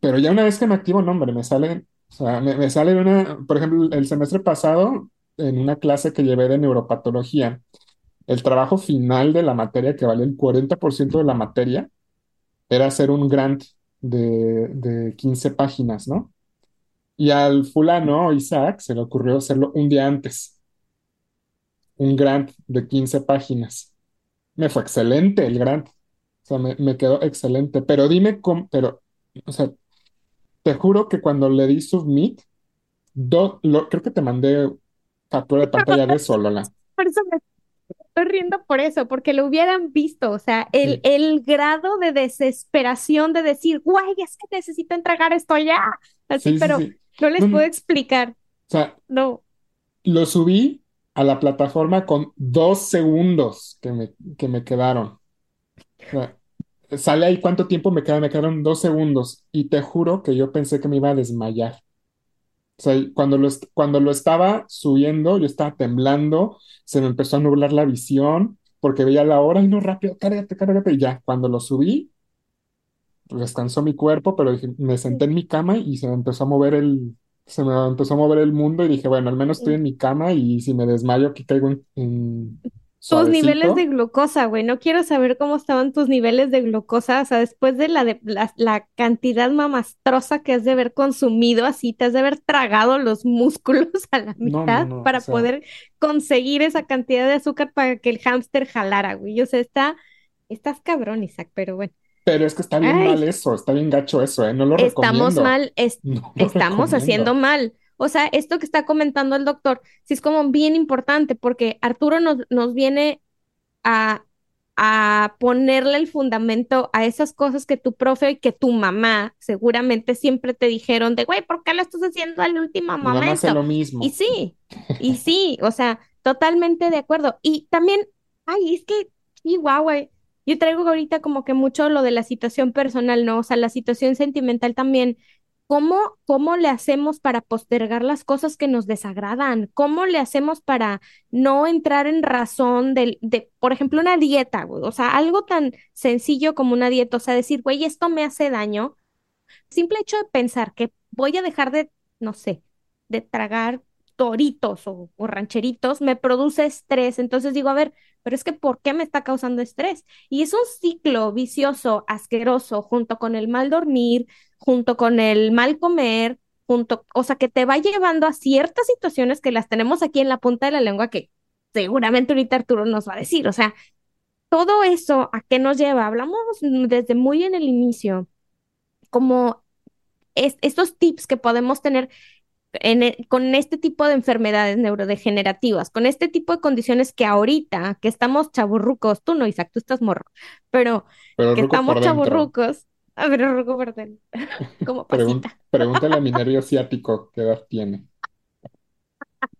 pero ya una vez que me activo, no, hombre, me sale, o sea, me, sale una, por ejemplo, el semestre pasado, en una clase que llevé de neuropatología, el trabajo final de la materia, que vale el 40% de la materia, era hacer un grant de, de 15 páginas, ¿no? Y al fulano, Isaac, se le ocurrió hacerlo un día antes un grant de 15 páginas. Me fue excelente el grant. O sea, me, quedó excelente. Pero dime cómo, pero, o sea, te juro que cuando le di submit, do, lo, creo que te mandé captura de pantalla de [LAUGHS] eso, Lola. Por eso me estoy riendo por eso, porque lo hubieran visto, o sea, el, el grado de desesperación de decir, guay, es que necesito entregar esto ya. Así, pero no les puedo explicar. O sea, no. Lo subí a la plataforma con dos segundos que me, que me quedaron. sale ahí cuánto tiempo me quedaron, me quedaron dos segundos y te juro que yo pensé que me iba a desmayar. O sea, cuando lo, cuando lo estaba subiendo, yo estaba temblando, se me empezó a nublar la visión porque veía la hora y no rápido, cárgate, cárgate. Y ya, cuando lo subí, descansó mi cuerpo, pero me senté en mi cama y se me empezó a mover el, se me empezó a mover el mundo y dije, bueno, al menos estoy en mi cama y si me desmayo aquí caigo en, tus niveles de glucosa, güey. No quiero saber cómo estaban tus niveles de glucosa. O sea, después de la, de, la, cantidad mamastrosa que has de haber consumido, así te has de haber tragado los [LAUGHS] músculos a la mitad para poder conseguir esa cantidad de azúcar para que el hámster jalara, güey. O sea, está, estás cabrón, Isaac, pero bueno. Pero es que está bien mal eso, está bien gacho eso, ¿eh? No lo estamos mal, [LAUGHS] estamos haciendo mal. O sea, esto que está comentando el doctor, sí es como bien importante porque Arturo nos, nos viene a, a ponerle el fundamento a esas cosas que tu profe y que tu mamá seguramente siempre te dijeron de, güey, ¿por qué lo estás haciendo al último momento? Hace lo mismo. Y sí, [LAUGHS] y sí, o sea, totalmente de acuerdo. Y también, ay, es que, sí, guau, güey, yo traigo ahorita como que mucho lo de la situación personal, ¿no? O sea, la situación sentimental también ¿Cómo, ¿Cómo le hacemos para postergar las cosas que nos desagradan? ¿Cómo le hacemos para no entrar en razón de, de por ejemplo, una dieta, O sea, algo tan sencillo como una dieta, o sea, decir, güey, esto me hace daño. Simple hecho de pensar que voy a dejar de, no sé, de tragar toritos o, rancheritos, me produce estrés. Entonces digo, a ver, pero es que ¿por qué me está causando estrés? Y es un ciclo vicioso, asqueroso, junto con el mal dormir, junto con el mal comer, junto, o sea, que te va llevando a ciertas situaciones que las tenemos aquí en la punta de la lengua que seguramente ahorita Arturo nos va a decir. O sea, todo eso, ¿a qué nos lleva? Hablamos desde muy en el inicio, como estos tips que podemos tener e, con este tipo de enfermedades neurodegenerativas, con este tipo de condiciones que ahorita, que estamos chaburrucos, tú no, Isaac, tú estás morro, pero, que estamos chaburrucos, a ver, ruco por [LAUGHS] como pasita. pregúntale a mi nervio ciático qué edad tiene.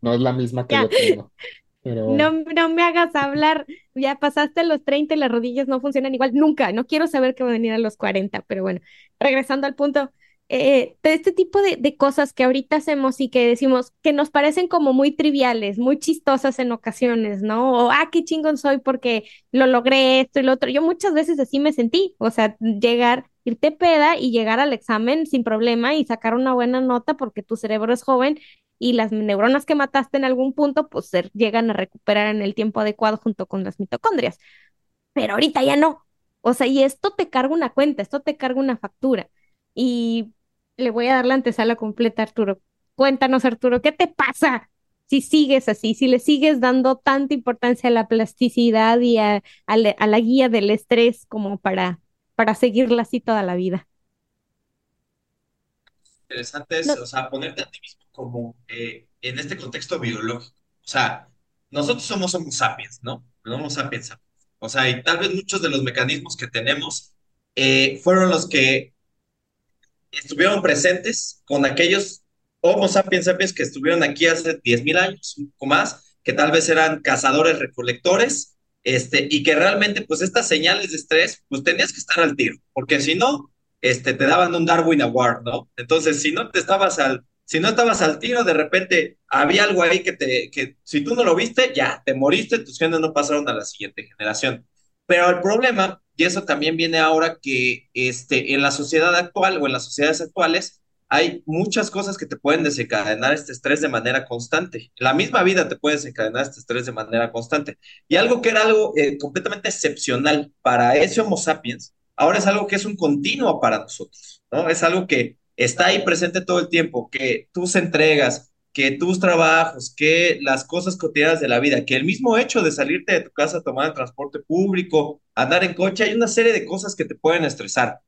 No es la misma que yo tengo. [LAUGHS] No, no me hagas hablar, ya pasaste los 30 y las rodillas no funcionan igual, nunca, no quiero saber qué va a venir a los 40, pero bueno, regresando al punto, eh, de este tipo de, cosas que ahorita hacemos y que decimos que nos parecen como muy triviales, muy chistosas en ocasiones, ¿no? O, ah, qué chingón soy porque lo logré esto y lo otro. Yo muchas veces así me sentí, o sea, llegar, irte peda y llegar al examen sin problema y sacar una buena nota porque tu cerebro es joven y las neuronas que mataste en algún punto, pues llegan a recuperar en el tiempo adecuado junto con las mitocondrias. Pero ahorita ya no. O sea, y esto te carga una cuenta, esto te carga una factura. Y le voy a dar la antesala completa, Arturo. Cuéntanos, Arturo, ¿qué te pasa si sigues así, si le sigues dando tanta importancia a la plasticidad y a, la, guía del estrés como para, para seguirla así toda la vida? Interesante es, o sea, ponerte a ti mismo como eh, en este contexto biológico. O sea, nosotros somos Homo sapiens, ¿no? Homo sapiens. O sea, y tal vez muchos de los mecanismos que tenemos eh, fueron los que estuvieron presentes con aquellos Homo sapiens sapiens que estuvieron aquí hace 10.000 años, un poco más, que tal vez eran cazadores recolectores, este, y que realmente, pues estas señales de estrés, pues tenías que estar al tiro, porque si no, este, te daban un Darwin Award, ¿no? Entonces, si no te estabas al, si no estabas al tiro, de repente había algo ahí que te, que si tú no lo viste, ya, te moriste, tus genes no pasaron a la siguiente generación. Pero el problema y eso también viene ahora que este, en la sociedad actual o en las sociedades actuales hay muchas cosas que te pueden desencadenar este estrés de manera constante. La misma vida te puede desencadenar este estrés de manera constante. Y algo que era algo eh, completamente excepcional para ese Homo sapiens, ahora es algo que es un continuo para nosotros, ¿no? Es algo que está ahí presente todo el tiempo, que tus entregas, que tus trabajos, que las cosas cotidianas de la vida, que el mismo hecho de salirte de tu casa tomar el transporte público, andar en coche, hay una serie de cosas que te pueden estresar.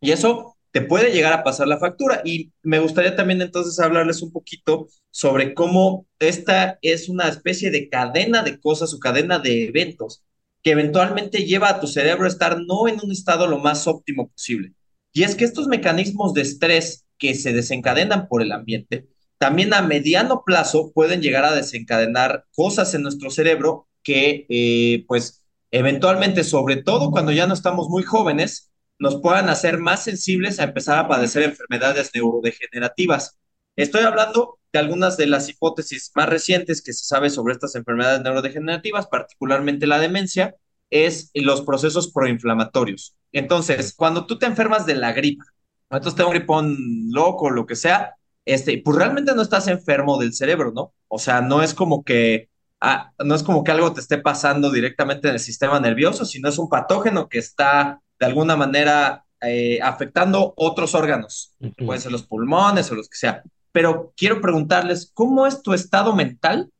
Y eso te puede llegar a pasar la factura. Y me gustaría también entonces hablarles un poquito sobre cómo esta es una especie de cadena de cosas o cadena de eventos que eventualmente lleva a tu cerebro a estar no en un estado lo más óptimo posible. Y es que estos mecanismos de estrés que se desencadenan por el ambiente, también a mediano plazo pueden llegar a desencadenar cosas en nuestro cerebro que, eh, pues, eventualmente, sobre todo cuando ya no estamos muy jóvenes, nos puedan hacer más sensibles a empezar a padecer enfermedades neurodegenerativas. Estoy hablando de algunas de las hipótesis más recientes que se sabe sobre estas enfermedades neurodegenerativas, particularmente la demencia, es los procesos proinflamatorios. Entonces, cuando tú te enfermas de la gripa, entonces te un gripón loco, lo que sea, este, pues realmente no estás enfermo del cerebro, ¿no? O sea, no es como que, ah, no es como que algo te esté pasando directamente en el sistema nervioso, sino es un patógeno que está de alguna manera eh, afectando otros órganos, pueden ser los pulmones o los que sea. Pero quiero preguntarles, ¿cómo es tu estado mental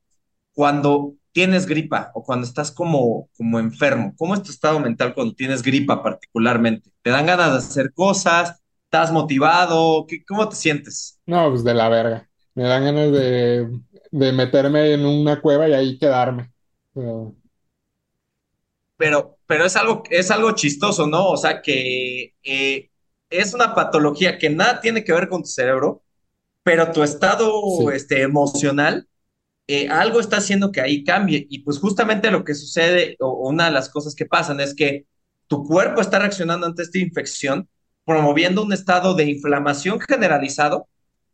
cuando tienes gripa o cuando estás como, como enfermo? ¿Cómo es tu estado mental cuando tienes gripa particularmente? ¿Te dan ganas de hacer cosas? ¿Estás motivado? ¿Qué, ¿Cómo te sientes? No, pues de la verga. Me dan ganas de, meterme en una cueva y ahí quedarme. Pero, pero, es algo, es algo chistoso, ¿no? O sea, que eh, es una patología que nada tiene que ver con tu cerebro, pero tu estado este, emocional, eh, algo está haciendo que ahí cambie. Y pues justamente lo que sucede, o una de las cosas que pasan es que tu cuerpo está reaccionando ante esta infección promoviendo un estado de inflamación generalizado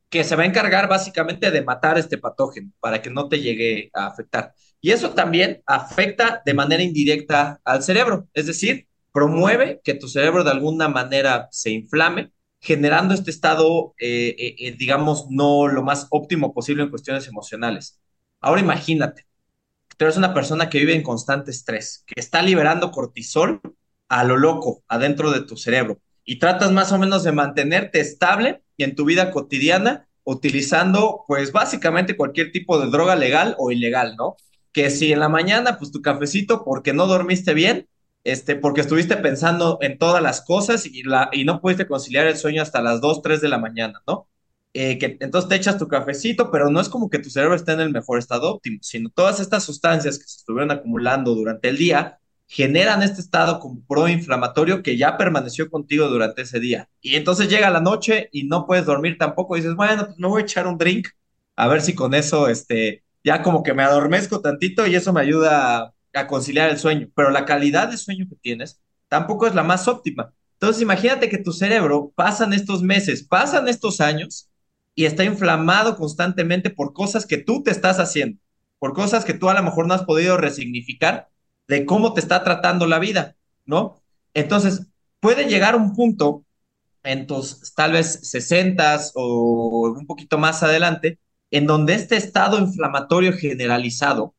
que se va a encargar básicamente de matar este patógeno para que no te llegue a afectar. Y eso también afecta de manera indirecta al cerebro, es decir, promueve que tu cerebro de alguna manera se inflame, generando este estado, eh, eh, eh, digamos, no lo más óptimo posible en cuestiones emocionales. Ahora imagínate, tú eres una persona que vive en constante estrés, que está liberando cortisol a lo loco adentro de tu cerebro y tratas más o menos de mantenerte estable y en tu vida cotidiana utilizando pues básicamente cualquier tipo de droga legal o ilegal, ¿no? Que si en la mañana pues tu cafecito porque no dormiste bien, este, porque estuviste pensando en todas las cosas y, la, y no pudiste conciliar el sueño hasta las 2, 3 de la mañana, ¿no? Eh, que entonces te echas tu cafecito, pero no es como que tu cerebro esté en el mejor estado óptimo, sino todas estas sustancias que se estuvieron acumulando durante el día generan este estado proinflamatorio que ya permaneció contigo durante ese día. Y entonces llega la noche y no puedes dormir tampoco. Y dices, bueno, pues me voy a echar un drink, a ver si con eso, este, ya como que me adormezco tantito y eso me ayuda a, a conciliar el sueño. Pero la calidad de sueño que tienes tampoco es la más óptima. Entonces imagínate que tu cerebro pasan estos meses, pasan estos años y está inflamado constantemente por cosas que tú te estás haciendo, por cosas que tú a lo mejor no has podido resignificar de cómo te está tratando la vida, ¿no? Entonces, puede llegar un punto en tus tal vez 60 o un poquito más adelante, en donde este estado inflamatorio generalizado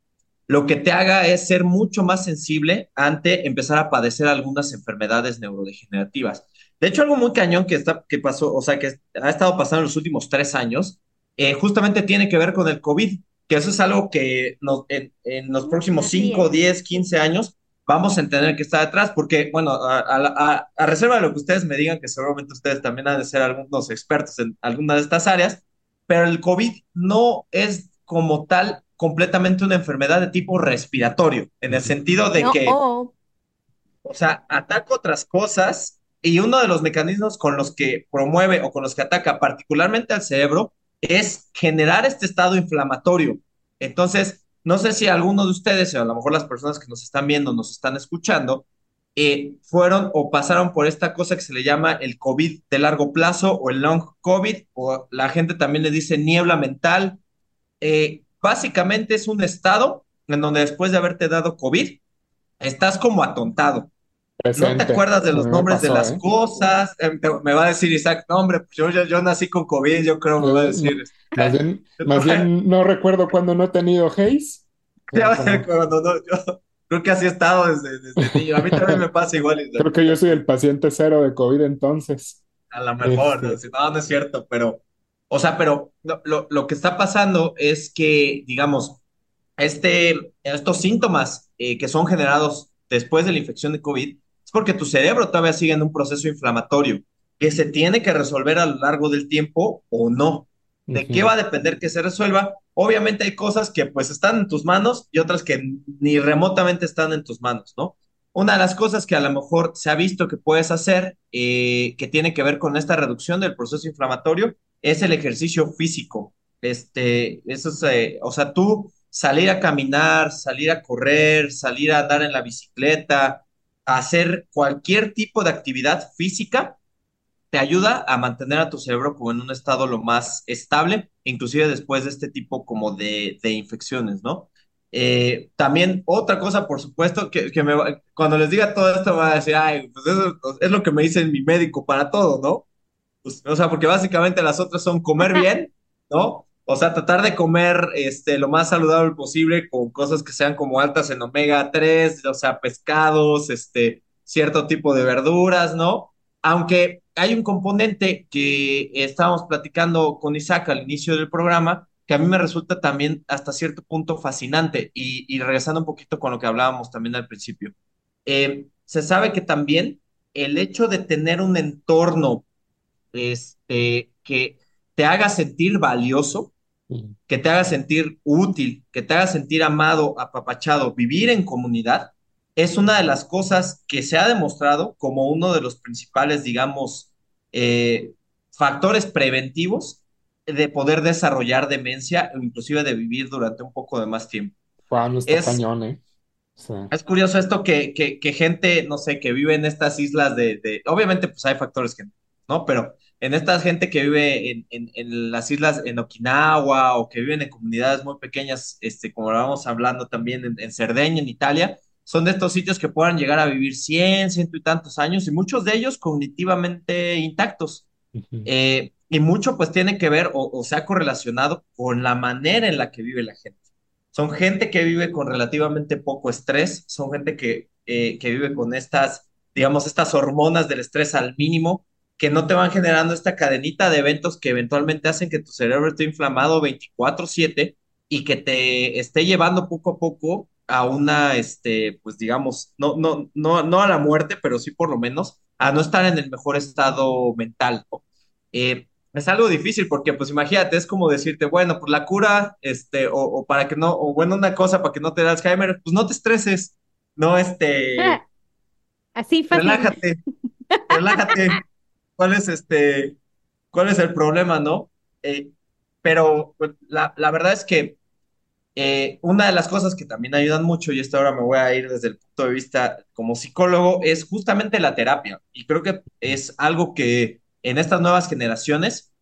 lo que te haga es ser mucho más sensible ante empezar a padecer algunas enfermedades neurodegenerativas. De hecho, algo muy cañón que, está, que pasó, o sea, que ha estado pasando en los últimos tres años, eh, justamente tiene que ver con el COVID que eso es algo que en, los próximos 5, 10, 15 años vamos a tener que estar detrás, porque, bueno, a, reserva de lo que ustedes me digan, que seguramente ustedes también han de ser algunos expertos en alguna de estas áreas, pero el COVID no es como tal completamente una enfermedad de tipo respiratorio, en el sentido de que, o sea, ataca otras cosas y uno de los mecanismos con los que promueve o con los que ataca particularmente al cerebro es generar este estado inflamatorio. Entonces, no sé si alguno de ustedes, o a lo mejor las personas que nos están viendo, nos están escuchando, eh, fueron o pasaron por esta cosa que se le llama el COVID de largo plazo o el long COVID, o la gente también le dice niebla mental. Eh, básicamente es un estado en donde después de haberte dado COVID, estás como atontado. No te acuerdas de los nombres de las ¿eh? cosas. Eh, me va a decir Isaac, no, hombre, pues yo, yo, nací con COVID, yo creo me va a decir. Más bien, [LAUGHS] más bien no recuerdo cuando no he tenido Haze. Ya, cuando no, yo creo que así he estado desde, desde [LAUGHS] niño. A mí también me pasa igual. Creo que yo soy el paciente cero de COVID entonces. A lo mejor, este no, no, es cierto, pero, o sea, pero lo, lo, que está pasando es que, digamos, este, estos síntomas eh, que son generados después de la infección de COVID es porque tu cerebro todavía sigue en un proceso inflamatorio que se tiene que resolver a lo largo del tiempo o no. ¿De qué va a depender que se resuelva? Obviamente hay cosas que pues están en tus manos y otras que ni remotamente están en tus manos, ¿no? Una de las cosas que a lo mejor se ha visto que puedes hacer, eh, que tiene que ver con esta reducción del proceso inflamatorio, es el ejercicio físico. Este, eso es, eh, o sea, tú salir a caminar, salir a correr, salir a andar en la bicicleta, hacer cualquier tipo de actividad física te ayuda a mantener a tu cerebro como en un estado lo más estable, inclusive después de este tipo como de, infecciones, ¿no? Eh, también otra cosa, por supuesto, que, me cuando les diga todo esto va a decir, ay, pues eso es lo que me dice mi médico para todo, ¿no? Pues, o sea, porque básicamente las otras son comer bien, ¿no? O sea, tratar de comer este, lo más saludable posible con cosas que sean como altas en omega 3, o sea, pescados, este, cierto tipo de verduras, ¿no? Aunque hay un componente que estábamos platicando con Isaac al inicio del programa, que a mí me resulta también hasta cierto punto fascinante, y, regresando un poquito con lo que hablábamos también al principio. Eh, se sabe que también el hecho de tener un entorno este, que te haga sentir valioso, que te haga sentir útil, que te haga sentir amado, apapachado, vivir en comunidad, es una de las cosas que se ha demostrado como uno de los principales, digamos, eh, factores preventivos de poder desarrollar demencia o inclusive de vivir durante un poco de más tiempo. es, cañón, ¿eh? Es curioso esto que, que, gente, no sé, que vive en estas islas de, de, obviamente pues hay factores que no, pero en esta gente que vive en, en, en, las islas, en Okinawa o que viven en comunidades muy pequeñas, este, como lo vamos hablando también en, en Cerdeña, en Italia, son de estos sitios que puedan llegar a vivir 100, ciento y tantos años y muchos de ellos cognitivamente intactos. eh, y mucho pues tiene que ver o, o se ha correlacionado con la manera en la que vive la gente. Son gente que vive con relativamente poco estrés, son gente que, eh, que vive con estas, digamos, estas hormonas del estrés al mínimo, que no te van generando esta cadenita de eventos que eventualmente hacen que tu cerebro esté inflamado 24/7 y que te esté llevando poco a poco a una, este, pues digamos, no, no, no, no a la muerte, pero sí por lo menos a no estar en el mejor estado mental. Eh, es algo difícil porque, pues imagínate, es como decirte, bueno, pues la cura, este, o, o, para que no, o bueno, una cosa para que no te dé Alzheimer, pues no te estreses, no, este... Ah, [LAUGHS] así fácil. Relájate, relájate. [LAUGHS] ¿Cuál es este, cuál es el problema, no? Eh, pero pues, la, la, verdad es que eh, una de las cosas que también ayudan mucho, y esto ahora me voy a ir desde el punto de vista como psicólogo, es justamente la terapia. Y creo que es algo que en estas nuevas generaciones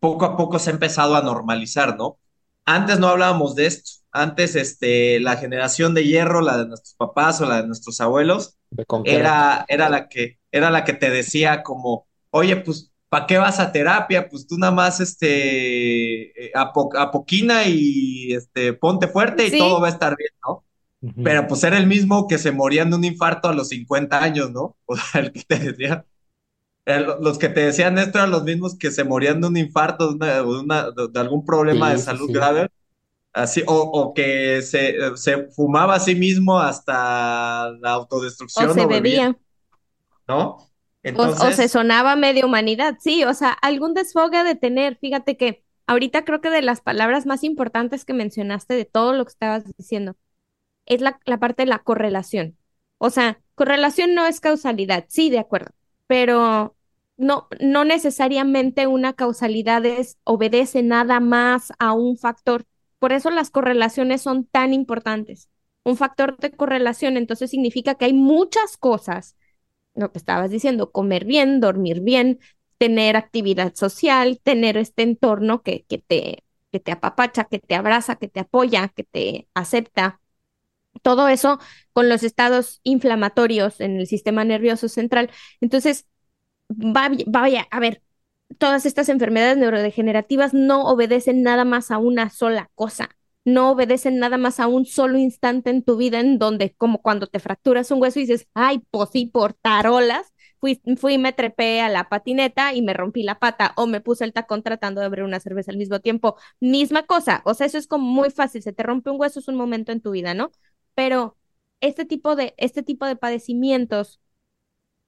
poco a poco se ha empezado a normalizar, ¿no? Antes no hablábamos de esto. Antes, este, la generación de hierro, la de nuestros papás o la de nuestros abuelos, era, era, la que, era la que te decía como, oye, pues, ¿para qué vas a terapia? Pues tú nada más, este, apoquina y, este, ponte fuerte y ¿Sí? todo va a estar bien, ¿no? Uh -huh. Pero pues era el mismo que se morían de un infarto a los 50 años, ¿no? [LAUGHS] O sea, el que te decía, los que te decían esto eran los mismos que se morían de un infarto, de, una, de, una, de algún problema sí, de salud sí. grave, así, o, o que se, se, fumaba a sí mismo hasta la autodestrucción. O se bebía. bebía. ¿No? Entonces... O, o, se sonaba media humanidad, sí, o sea, algún desfogue de tener, fíjate que ahorita creo que de las palabras más importantes que mencionaste de todo lo que estabas diciendo, es la, la parte de la correlación. O sea, correlación no es causalidad, sí, de acuerdo, pero no, no necesariamente una causalidad es, obedece nada más a un factor. Por eso las correlaciones son tan importantes. Un factor de correlación entonces significa que hay muchas cosas, lo que estabas diciendo, comer bien, dormir bien, tener actividad social, tener este entorno que, que, te, que te apapacha, que te abraza, que te apoya, que te acepta. Todo eso con los estados inflamatorios en el sistema nervioso central. Entonces, vaya, a ver, todas estas enfermedades neurodegenerativas no obedecen nada más a una sola cosa, no obedecen nada más a un solo instante en tu vida en donde, como cuando te fracturas un hueso y dices, ay, pues sí, por tarolas, fui, fui me trepé a la patineta y me rompí la pata o me puse el tacón tratando de abrir una cerveza al mismo tiempo. Misma cosa, o sea, eso es como muy fácil, se te rompe un hueso, es un momento en tu vida, ¿no? Pero este tipo de, este tipo de padecimientos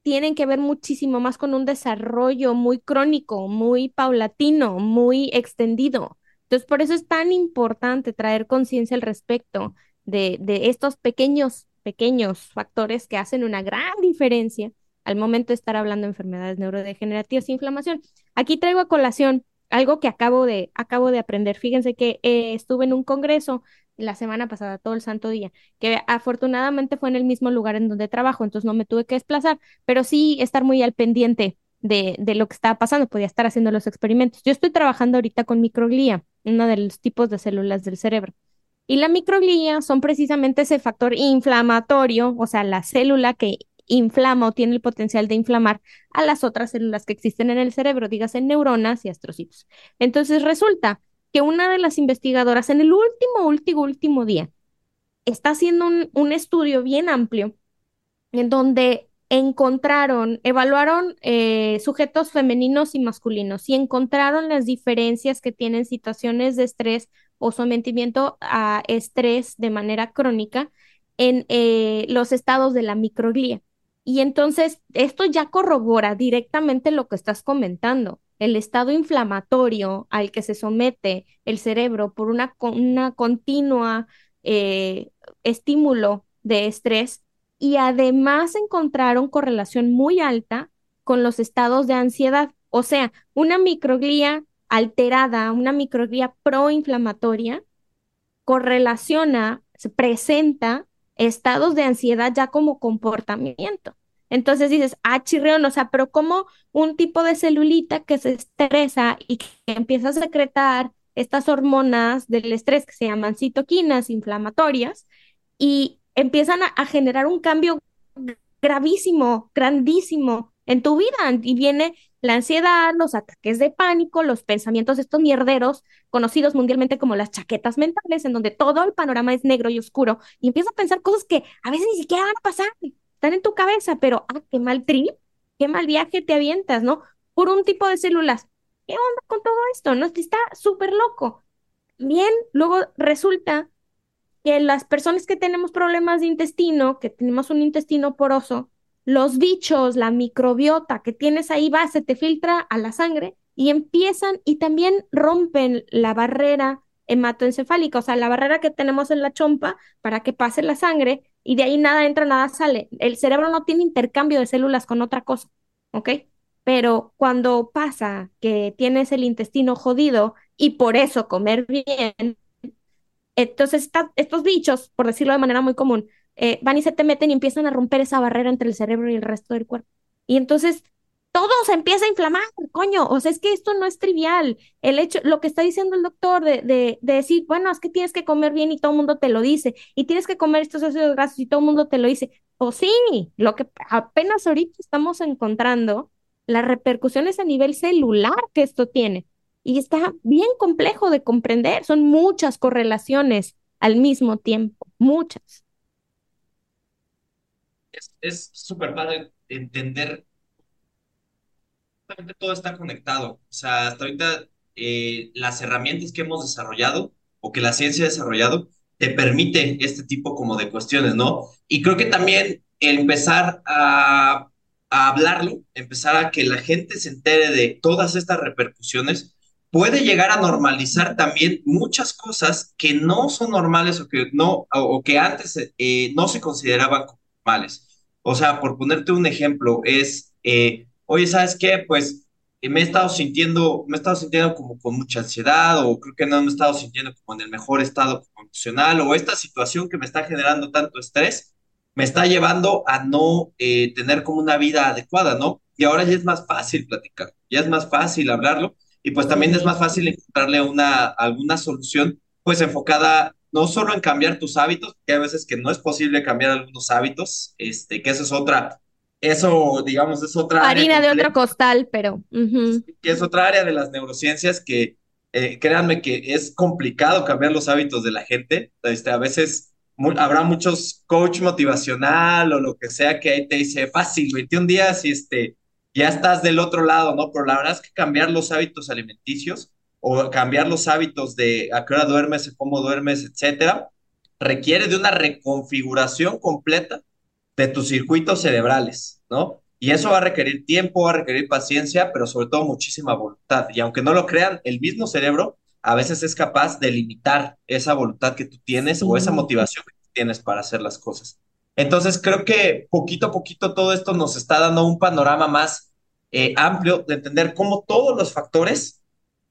tienen que ver muchísimo más con un desarrollo muy crónico, muy paulatino, muy extendido. Entonces, por eso es tan importante traer conciencia al respecto de, de, estos pequeños, pequeños factores que hacen una gran diferencia al momento de estar hablando de enfermedades neurodegenerativas e inflamación. Aquí traigo a colación algo que acabo de, acabo de aprender. Fíjense que eh, estuve en un congreso la semana pasada, todo el santo día, que afortunadamente fue en el mismo lugar en donde trabajo, entonces no me tuve que desplazar, pero sí estar muy al pendiente de, de lo que estaba pasando, podía estar haciendo los experimentos. Yo estoy trabajando ahorita con microglía, uno de los tipos de células del cerebro. Y la microglía son precisamente ese factor inflamatorio, o sea, la célula que inflama o tiene el potencial de inflamar a las otras células que existen en el cerebro, dígase neuronas y astrocitos. Entonces resulta que una de las investigadoras en el último, último, último día está haciendo un, un estudio bien amplio en donde encontraron, evaluaron eh, sujetos femeninos y masculinos y encontraron las diferencias que tienen situaciones de estrés o sometimiento a estrés de manera crónica en eh, los estados de la microglía. Y entonces esto ya corrobora directamente lo que estás comentando el estado inflamatorio al que se somete el cerebro por una, una continua eh, estímulo de estrés y además encontraron correlación muy alta con los estados de ansiedad. O sea, una microglía alterada, una microglía proinflamatoria, correlaciona, se presenta estados de ansiedad ya como comportamiento. Entonces dices, ah, chirrión, o sea, pero como un tipo de celulita que se estresa y que empieza a secretar estas hormonas del estrés que se llaman citoquinas inflamatorias y empiezan a, generar un cambio gravísimo, grandísimo en tu vida y viene la ansiedad, los ataques de pánico, los pensamientos estos mierderos conocidos mundialmente como las chaquetas mentales, en donde todo el panorama es negro y oscuro y empiezas a pensar cosas que a veces ni siquiera van a pasar, están en tu cabeza, pero ah, qué mal trip, qué mal viaje te avientas, ¿no? Por un tipo de células. ¿Qué onda con todo esto? ¿No? Está súper loco. Bien, luego resulta que las personas que tenemos problemas de intestino, que tenemos un intestino poroso, los bichos, la microbiota que tienes ahí va, se te filtra a la sangre y empiezan y también rompen la barrera hematoencefálica, o sea, la barrera que tenemos en la chompa para que pase la sangre y de ahí nada entra, nada sale. El cerebro no tiene intercambio de células con otra cosa, ¿ok? Pero cuando pasa que tienes el intestino jodido y por eso comer bien, entonces estos bichos, por decirlo de manera muy común, eh, van y se te meten y empiezan a romper esa barrera entre el cerebro y el resto del cuerpo. Y entonces todo se empieza a inflamar, coño. O sea, es que esto no es trivial. El hecho, lo que está diciendo el doctor de, de, decir, bueno, es que tienes que comer bien y todo el mundo te lo dice, y tienes que comer estos ácidos grasos y todo el mundo te lo dice. O sí, lo que apenas ahorita estamos encontrando, las repercusiones a nivel celular que esto tiene. Y está bien complejo de comprender. Son muchas correlaciones al mismo tiempo, muchas es súper padre entender todo está conectado. O sea, hasta ahorita eh, las herramientas que hemos desarrollado o que la ciencia ha desarrollado te permite este tipo como de cuestiones, ¿no? Y creo que también empezar a, a hablarlo, empezar a que la gente se entere de todas estas repercusiones, puede llegar a normalizar también muchas cosas que no son normales o que no o, que antes eh, no se consideraban normales. O sea, por ponerte un ejemplo, es, eh, oye, ¿sabes qué? Pues eh, me he estado sintiendo, me he estado sintiendo como con mucha ansiedad o creo que no me he estado sintiendo como en el mejor estado emocional o esta situación que me está generando tanto estrés me está llevando a no eh, tener como una vida adecuada, ¿no? Y ahora ya es más fácil platicar, ya es más fácil hablarlo y pues también es más fácil encontrarle una, alguna solución pues enfocada no solo en cambiar tus hábitos, que hay veces que no es posible cambiar algunos hábitos, este, que eso es otra, eso, digamos, es otra Harina de otro costal, pero... Que es otra área de las neurociencias que, eh, créanme que es complicado cambiar los hábitos de la gente. Este, a veces habrá muchos coach motivacional o lo que sea que ahí te dice fácil, 21 días y este, ya estás del otro lado, ¿no? Pero la verdad es que cambiar los hábitos alimenticios o cambiar los hábitos de a qué hora duermes, cómo duermes, etcétera, requiere de una reconfiguración completa de tus circuitos cerebrales, ¿no? Y eso va a requerir tiempo, va a requerir paciencia, pero sobre todo muchísima voluntad. Y aunque no lo crean, el mismo cerebro a veces es capaz de limitar esa voluntad que tú tienes o esa motivación que tienes para hacer las cosas. Entonces creo que poquito a poquito todo esto nos está dando un panorama más eh, amplio de entender cómo todos los factores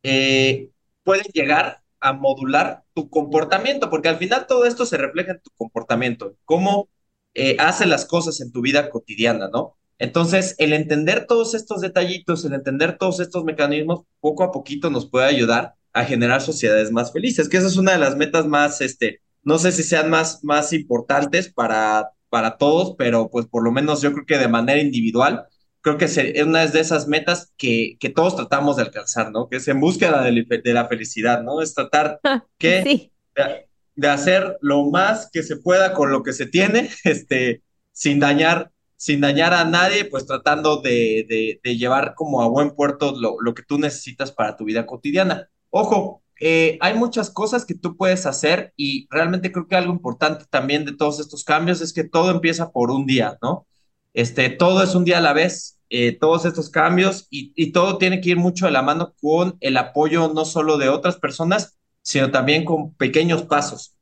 eh, pueden llegar a modular tu comportamiento, porque al final todo esto se refleja en tu comportamiento, cómo eh, hace las cosas en tu vida cotidiana, ¿no? Entonces, el entender todos estos detallitos, el entender todos estos mecanismos, poco a poquito nos puede ayudar a generar sociedades más felices, que esa es una de las metas más, este, no sé si sean más, más importantes para, para todos, pero pues por lo menos yo creo que de manera individual creo que es una de esas metas que, que todos tratamos de alcanzar, ¿no? Que es en búsqueda de, de la felicidad, ¿no? Es tratar [LAUGHS] que, de, hacer lo más que se pueda con lo que se tiene, [LAUGHS] este, sin dañar, sin dañar a nadie, pues tratando de, de, de llevar como a buen puerto lo, lo, que tú necesitas para tu vida cotidiana. Ojo, eh, hay muchas cosas que tú puedes hacer y realmente creo que algo importante también de todos estos cambios es que todo empieza por un día, ¿no? Este, todo es un día a la vez, eh, todos estos cambios y, todo tiene que ir mucho de la mano con el apoyo no solo de otras personas, sino también con pequeños pasos.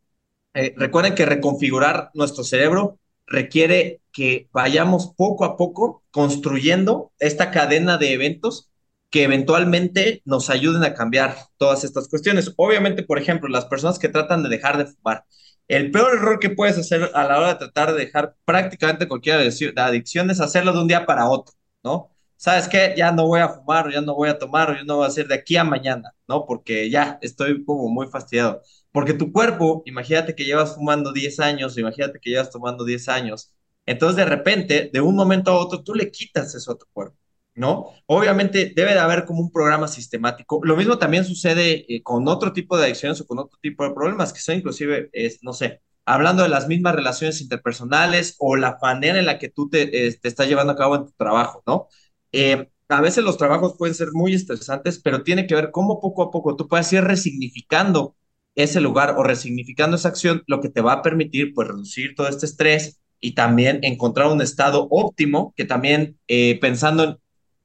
Eh, recuerden que reconfigurar nuestro cerebro requiere que vayamos poco a poco construyendo esta cadena de eventos que eventualmente nos ayuden a cambiar todas estas cuestiones. Obviamente, por ejemplo, las personas que tratan de dejar de fumar El peor error que puedes hacer a la hora de tratar de dejar prácticamente cualquier adicción es hacerlo de un día para otro, ¿no? ¿Sabes qué? Ya no voy a fumar, ya no voy a tomar, ya no voy a hacer de aquí a mañana, ¿no? Porque ya estoy como muy fastidiado. Porque tu cuerpo, imagínate que llevas fumando 10 años, imagínate que llevas tomando 10 años, entonces de repente, de un momento a otro, tú le quitas eso a tu cuerpo. ¿No? Obviamente debe de haber como un programa sistemático. Lo mismo también sucede eh, con otro tipo de adicciones o con otro tipo de problemas, que son inclusive, no sé, hablando de las mismas relaciones interpersonales o la manera en la que tú te, te estás llevando a cabo en tu trabajo, ¿no? Eh, a veces los trabajos pueden ser muy estresantes, pero tiene que ver cómo poco a poco tú puedes ir resignificando ese lugar o resignificando esa acción, lo que te va a permitir pues reducir todo este estrés y también encontrar un estado óptimo, que también eh, pensando en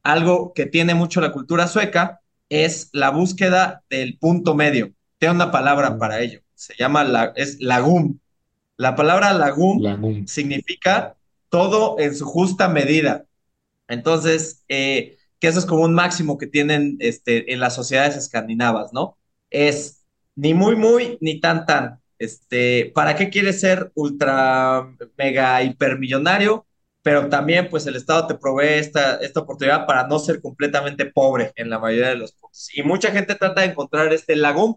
algo que tiene mucho la cultura sueca es la búsqueda del punto medio. Tiene una palabra mm. para ello. Se llama la, es lagum. La palabra lagum, significa todo en su justa medida. Entonces, eh, que eso es como un máximo que tienen este, en las sociedades escandinavas, ¿no? Es ni muy, muy, ni tan, tan. Este, ¿Para qué quieres ser ultra, mega, hipermillonario? Pero también pues el Estado te provee esta, esta oportunidad para no ser completamente pobre en la mayoría de los puntos. Y mucha gente trata de encontrar este lagón,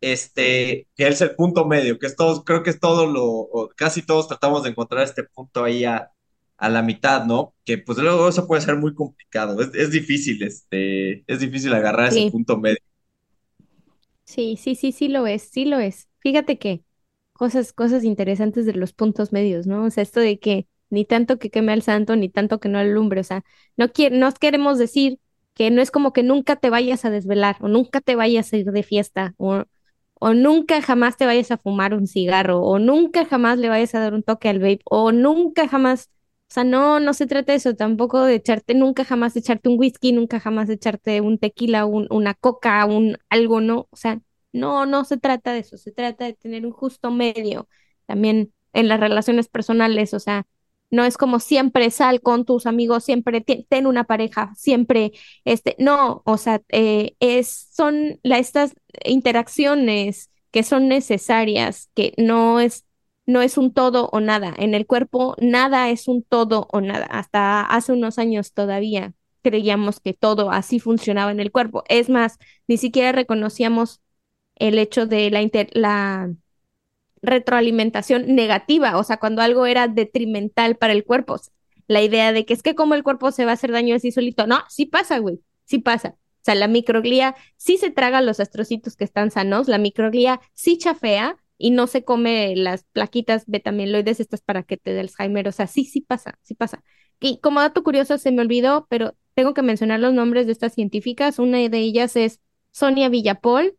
este, que es el punto medio, que es todo, creo que es todo lo, casi todos tratamos de encontrar este punto ahí a, a la mitad, ¿no? Que pues luego eso puede ser muy complicado, es, es difícil, este, es difícil agarrar ese punto medio. Sí, sí, sí, sí lo es, sí lo es. Fíjate que cosas, cosas interesantes de los puntos medios, ¿no? O sea, esto de que ni tanto que queme al santo, ni tanto que no alumbre. O sea, no, no queremos decir que no es como que nunca te vayas a desvelar o nunca te vayas a ir de fiesta o, o nunca jamás te vayas a fumar un cigarro o nunca jamás le vayas a dar un toque al vape o nunca jamás, o sea, no, no se trata de eso, tampoco de echarte, nunca jamás echarte un whisky, nunca jamás echarte un tequila, un, una coca, un algo, no, o sea, no, no se trata de eso, se trata de tener un justo medio también en las relaciones personales, o sea, no es como siempre sal con tus amigos, siempre ten una pareja, siempre, este, no, o sea, eh, es, son estas interacciones que son necesarias, que no es, no es un todo o nada. En el cuerpo nada es un todo o nada. Hasta hace unos años todavía creíamos que todo así funcionaba en el cuerpo. Es más, ni siquiera reconocíamos el hecho de la, la retroalimentación negativa, o sea, cuando algo era detrimental para el cuerpo. La idea de que es que como el cuerpo se va a hacer daño así solito, no, sí pasa, güey, sí pasa. O sea, la microglía sí se traga los astrocitos que están sanos, la microglía sí chafea y no se come las plaquitas betamiloides estas para que te dé Alzheimer. O sea, sí, sí pasa, sí pasa. Y como dato curioso, se me olvidó, pero tengo que mencionar los nombres de estas científicas. Una de ellas es Sonia Villapol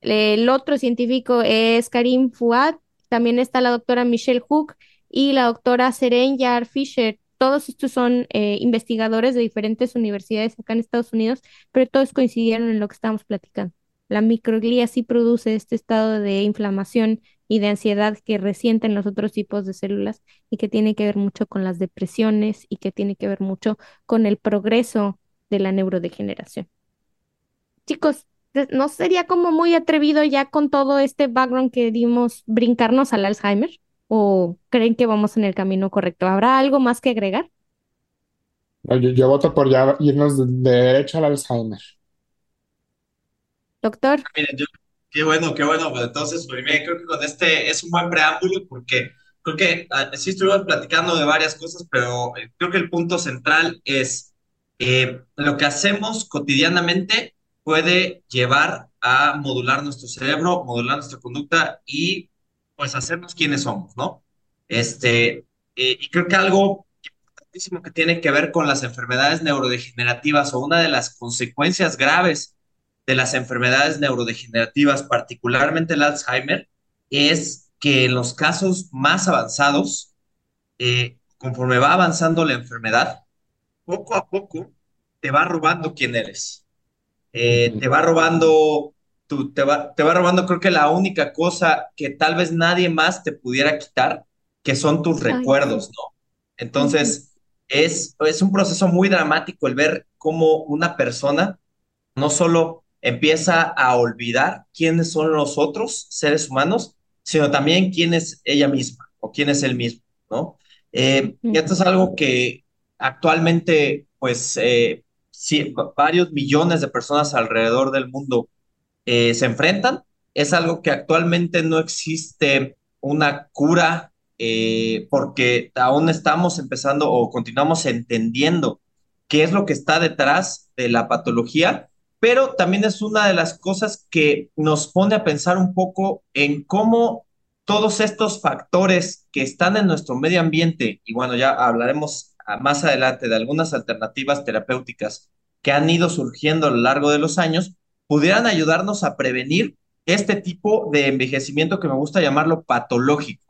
el otro científico es Karim Fuad, también está la doctora Michelle Hook y la doctora Seren Yar Fisher. Todos estos son eh, investigadores de diferentes universidades acá en Estados Unidos, pero todos coincidieron en lo que estamos platicando. La microglía sí produce este estado de inflamación y de ansiedad que resienten los otros tipos de células y que tiene que ver mucho con las depresiones y que tiene que ver mucho con el progreso de la neurodegeneración. Chicos, ¿No sería como muy atrevido ya con todo este background que dimos brincarnos al Alzheimer? ¿O creen que vamos en el camino correcto? ¿Habrá algo más que agregar? Yo, voto por ya irnos de, derecho al Alzheimer. Doctor. Ah, yo, qué bueno, qué bueno. Pues entonces, primero creo que con este es un buen preámbulo porque creo que ah, sí estuvimos platicando de varias cosas, pero eh, creo que el punto central es eh, lo que hacemos cotidianamente puede llevar a modular nuestro cerebro, modular nuestra conducta y pues hacernos quienes somos, ¿no? Este, eh, y creo que algo importantísimo que tiene que ver con las enfermedades neurodegenerativas o una de las consecuencias graves de las enfermedades neurodegenerativas, particularmente el Alzheimer, es que en los casos más avanzados, eh, conforme va avanzando la enfermedad, poco a poco te va robando quién eres. Eh, te va robando, tu, te, va, te va robando creo que la única cosa que tal vez nadie más te pudiera quitar, que son tus recuerdos, ¿no? Entonces, es, es un proceso muy dramático el ver cómo una persona no solo empieza a olvidar quiénes son los otros seres humanos, sino también quién es ella misma o quién es él mismo, ¿no? Eh, y esto es algo que actualmente, pues, eh, sí, varios millones de personas alrededor del mundo eh, se enfrentan. Es algo que actualmente no existe una cura eh, porque aún estamos empezando o continuamos entendiendo qué es lo que está detrás de la patología, pero también es una de las cosas que nos pone a pensar un poco en cómo todos estos factores que están en nuestro medio ambiente, y bueno, ya hablaremos más adelante de algunas alternativas terapéuticas que han ido surgiendo a lo largo de los años, pudieran ayudarnos a prevenir este tipo de envejecimiento que me gusta llamarlo patológico.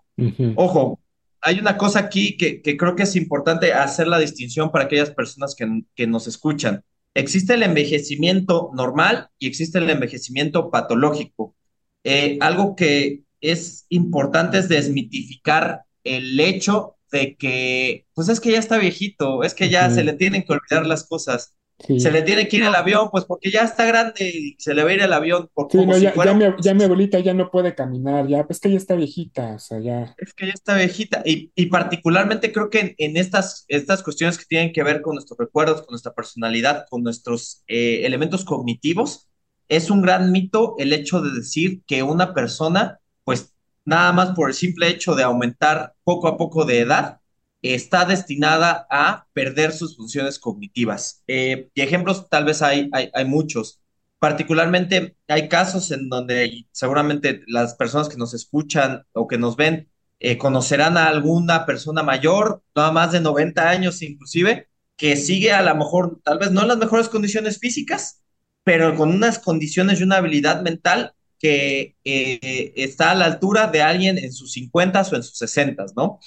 Ojo, hay una cosa aquí que, creo que es importante hacer la distinción para aquellas personas que, nos escuchan. Existe el envejecimiento normal y existe el envejecimiento patológico. Eh, algo que es importante es desmitificar el hecho de que, pues es que ya está viejito, es que ya se le tienen que olvidar las cosas. Se le tiene que ir al avión, pues porque ya está grande y se le va a ir el avión. Por sí, no, ya, ya, mi, ya, mi, abuelita ya no puede caminar, ya, pues que ya está viejita, o sea, ya. Es que ya está viejita. Y, y particularmente creo que en, estas, estas cuestiones que tienen que ver con nuestros recuerdos, con nuestra personalidad, con nuestros eh, elementos cognitivos, es un gran mito el hecho de decir que una persona, pues nada más por el simple hecho de aumentar poco a poco de edad, está destinada a perder sus funciones cognitivas. Eh, y ejemplos tal vez hay, hay, muchos. Particularmente hay casos en donde seguramente las personas que nos escuchan o que nos ven eh, conocerán a alguna persona mayor, no más de 90 años inclusive, que sigue a lo mejor, tal vez no en las mejores condiciones físicas, pero con unas condiciones y una habilidad mental que eh, está a la altura de alguien en sus 50 o en sus 60, ¿no?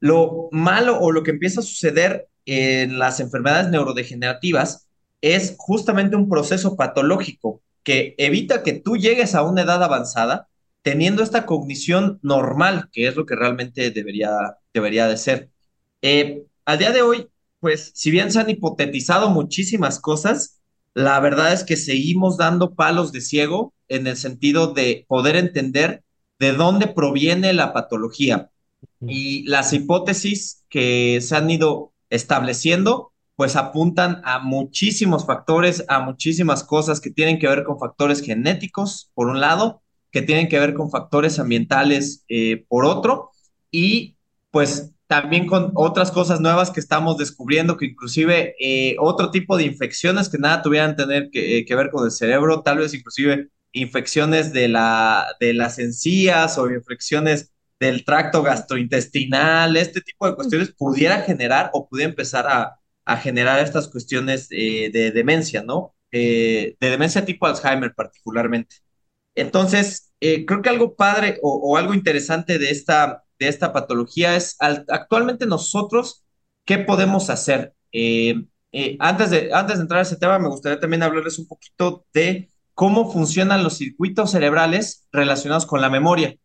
Lo malo o lo que empieza a suceder en las enfermedades neurodegenerativas es justamente un proceso patológico que evita que tú llegues a una edad avanzada teniendo esta cognición normal, que es lo que realmente debería, debería de ser. Eh, al día de hoy, pues si bien se han hipotetizado muchísimas cosas, la verdad es que seguimos dando palos de ciego en el sentido de poder entender de dónde proviene la patología. Y las hipótesis que se han ido estableciendo, pues apuntan a muchísimos factores, a muchísimas cosas que tienen que ver con factores genéticos, por un lado, que tienen que ver con factores ambientales, eh, por otro, y pues también con otras cosas nuevas que estamos descubriendo, que inclusive eh, otro tipo de infecciones que nada tuvieran tener que, eh, que, ver con el cerebro, tal vez inclusive infecciones de, la, de las encías o infecciones del tracto gastrointestinal, este tipo de cuestiones pudiera generar o pudiera empezar a, generar estas cuestiones eh, de demencia, ¿no? De demencia tipo Alzheimer particularmente. Entonces, creo que algo padre o, algo interesante de esta, de esta patología es actualmente nosotros, ¿qué podemos hacer? antes, de, antes de entrar a ese tema, me gustaría también hablarles un poquito de cómo funcionan los circuitos cerebrales relacionados con la memoria.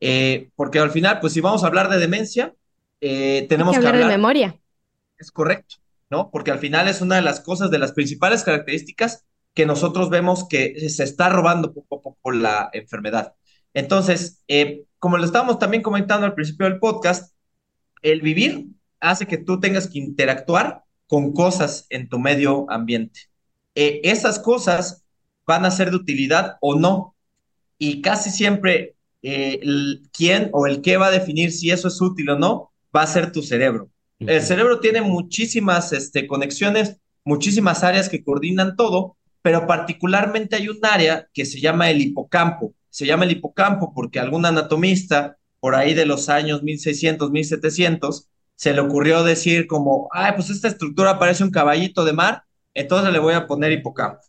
Eh, porque al final, pues si vamos a hablar de demencia, eh, tenemos que, hablar, de memoria. Es correcto, ¿no? Porque al final es una de las cosas, de las principales características que nosotros vemos que se está robando poco a poco la enfermedad. Entonces, eh, como lo estábamos también comentando al principio del podcast, el vivir hace que tú tengas que interactuar con cosas en tu medio ambiente. esas cosas van a ser de utilidad o no. Y casi siempre eh, quién o el qué va a definir si eso es útil o no, va a ser tu cerebro. El cerebro tiene muchísimas este, conexiones, muchísimas áreas que coordinan todo, pero particularmente hay un área que se llama el hipocampo. Se llama el hipocampo porque algún anatomista por ahí de los años 1600, 1700 se le ocurrió decir como, ay, pues esta estructura parece un caballito de mar, entonces le voy a poner hipocampo.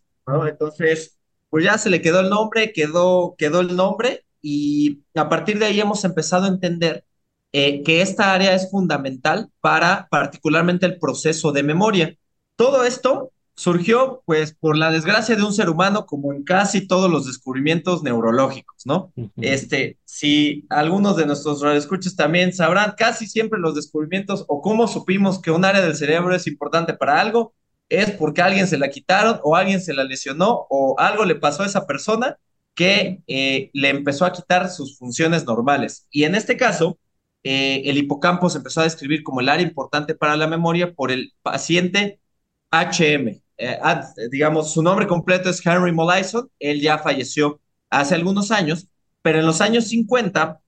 Entonces, pues ya se le quedó el nombre, quedó, quedó el nombre y a partir de ahí hemos empezado a entender eh, que esta área es fundamental para particularmente el proceso de memoria. Todo esto surgió pues por la desgracia de un ser humano como en casi todos los descubrimientos neurológicos, ¿no? Este, si algunos de nuestros radioescuchos también sabrán, casi siempre los descubrimientos o cómo supimos que un área del cerebro es importante para algo es porque alguien se la quitaron o alguien se la lesionó o algo le pasó a esa persona que eh, le empezó a quitar sus funciones normales. Y en este caso, eh, el hipocampo se empezó a describir como el área importante para la memoria por el paciente HM. Eh, digamos, su nombre completo es Henry Molaison. Él ya falleció hace algunos años, pero en los años 50,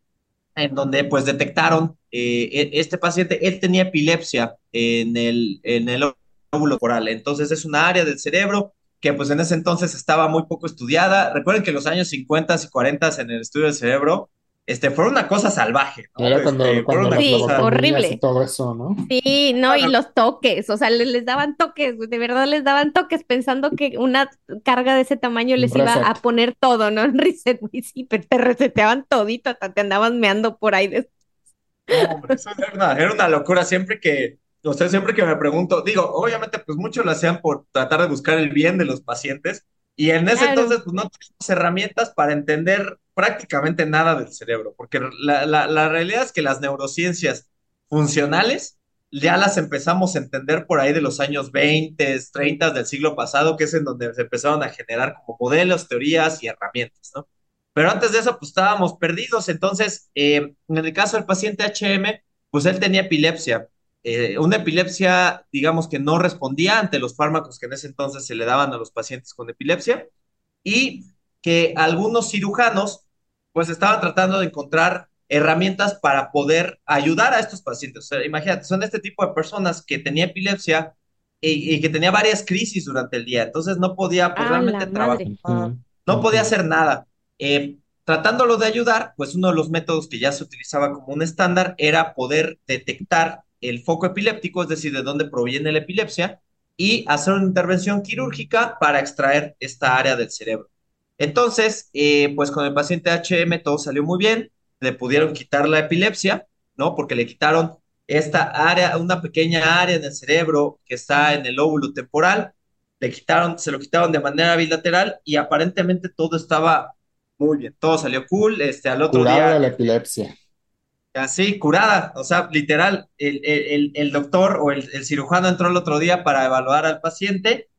en donde pues detectaron e, este paciente, él tenía epilepsia en el, en el óvulo coral. Entonces es una área del cerebro que pues en ese entonces estaba muy poco estudiada. Recuerden que los años 50 y 40 en el estudio del cerebro este, fue una cosa salvaje. ¿no? Era cuando, este, sí, horrible. Y todo eso, ¿no? Sí, no, y los toques, o sea, les, daban toques, de verdad les daban toques pensando que una carga de ese tamaño les iba a poner todo, ¿no? [LAUGHS] Reset, sí, pero te reseteaban todito, hasta te andaban meando por ahí. No, hombre, eso era una, era una locura siempre que, o sea, siempre que me pregunto, digo, obviamente, pues muchos lo hacían por tratar de buscar el bien de los pacientes, y en ese entonces, pues no teníamos herramientas para entender prácticamente nada del cerebro, porque la, la, la, realidad es que las neurociencias funcionales ya las empezamos a entender por ahí de los años 20, 30 del siglo pasado, que es en donde se empezaron a generar como modelos, teorías y herramientas, ¿no? Pero antes de eso, pues estábamos perdidos. Entonces, eh, en el caso del paciente HM, pues él tenía epilepsia eh, una epilepsia, digamos que no respondía ante los fármacos que en ese entonces se le daban a los pacientes con epilepsia y que algunos cirujanos pues estaban tratando de encontrar herramientas para poder ayudar a estos pacientes. O sea, imagínate, son este tipo de personas que tenía epilepsia y, que tenía varias crisis durante el día, entonces no podía pues, realmente trabajar, no podía hacer nada. Eh, tratándolo de ayudar, pues uno de los métodos que ya se utilizaba como un estándar era poder detectar el foco epiléptico, es decir, de dónde proviene la epilepsia, y hacer una intervención quirúrgica para extraer esta área del cerebro. Entonces, eh, pues con el paciente HM todo salió muy bien, le pudieron quitar la epilepsia, ¿no? Porque le quitaron esta área, una pequeña área en el cerebro que está en el óvulo temporal, le quitaron, se lo quitaron de manera bilateral y aparentemente todo estaba muy bien, todo salió cool, este, al otro día... la epilepsia. Así, curada, o sea, literal, el, doctor o el, cirujano entró el otro día para evaluar al paciente,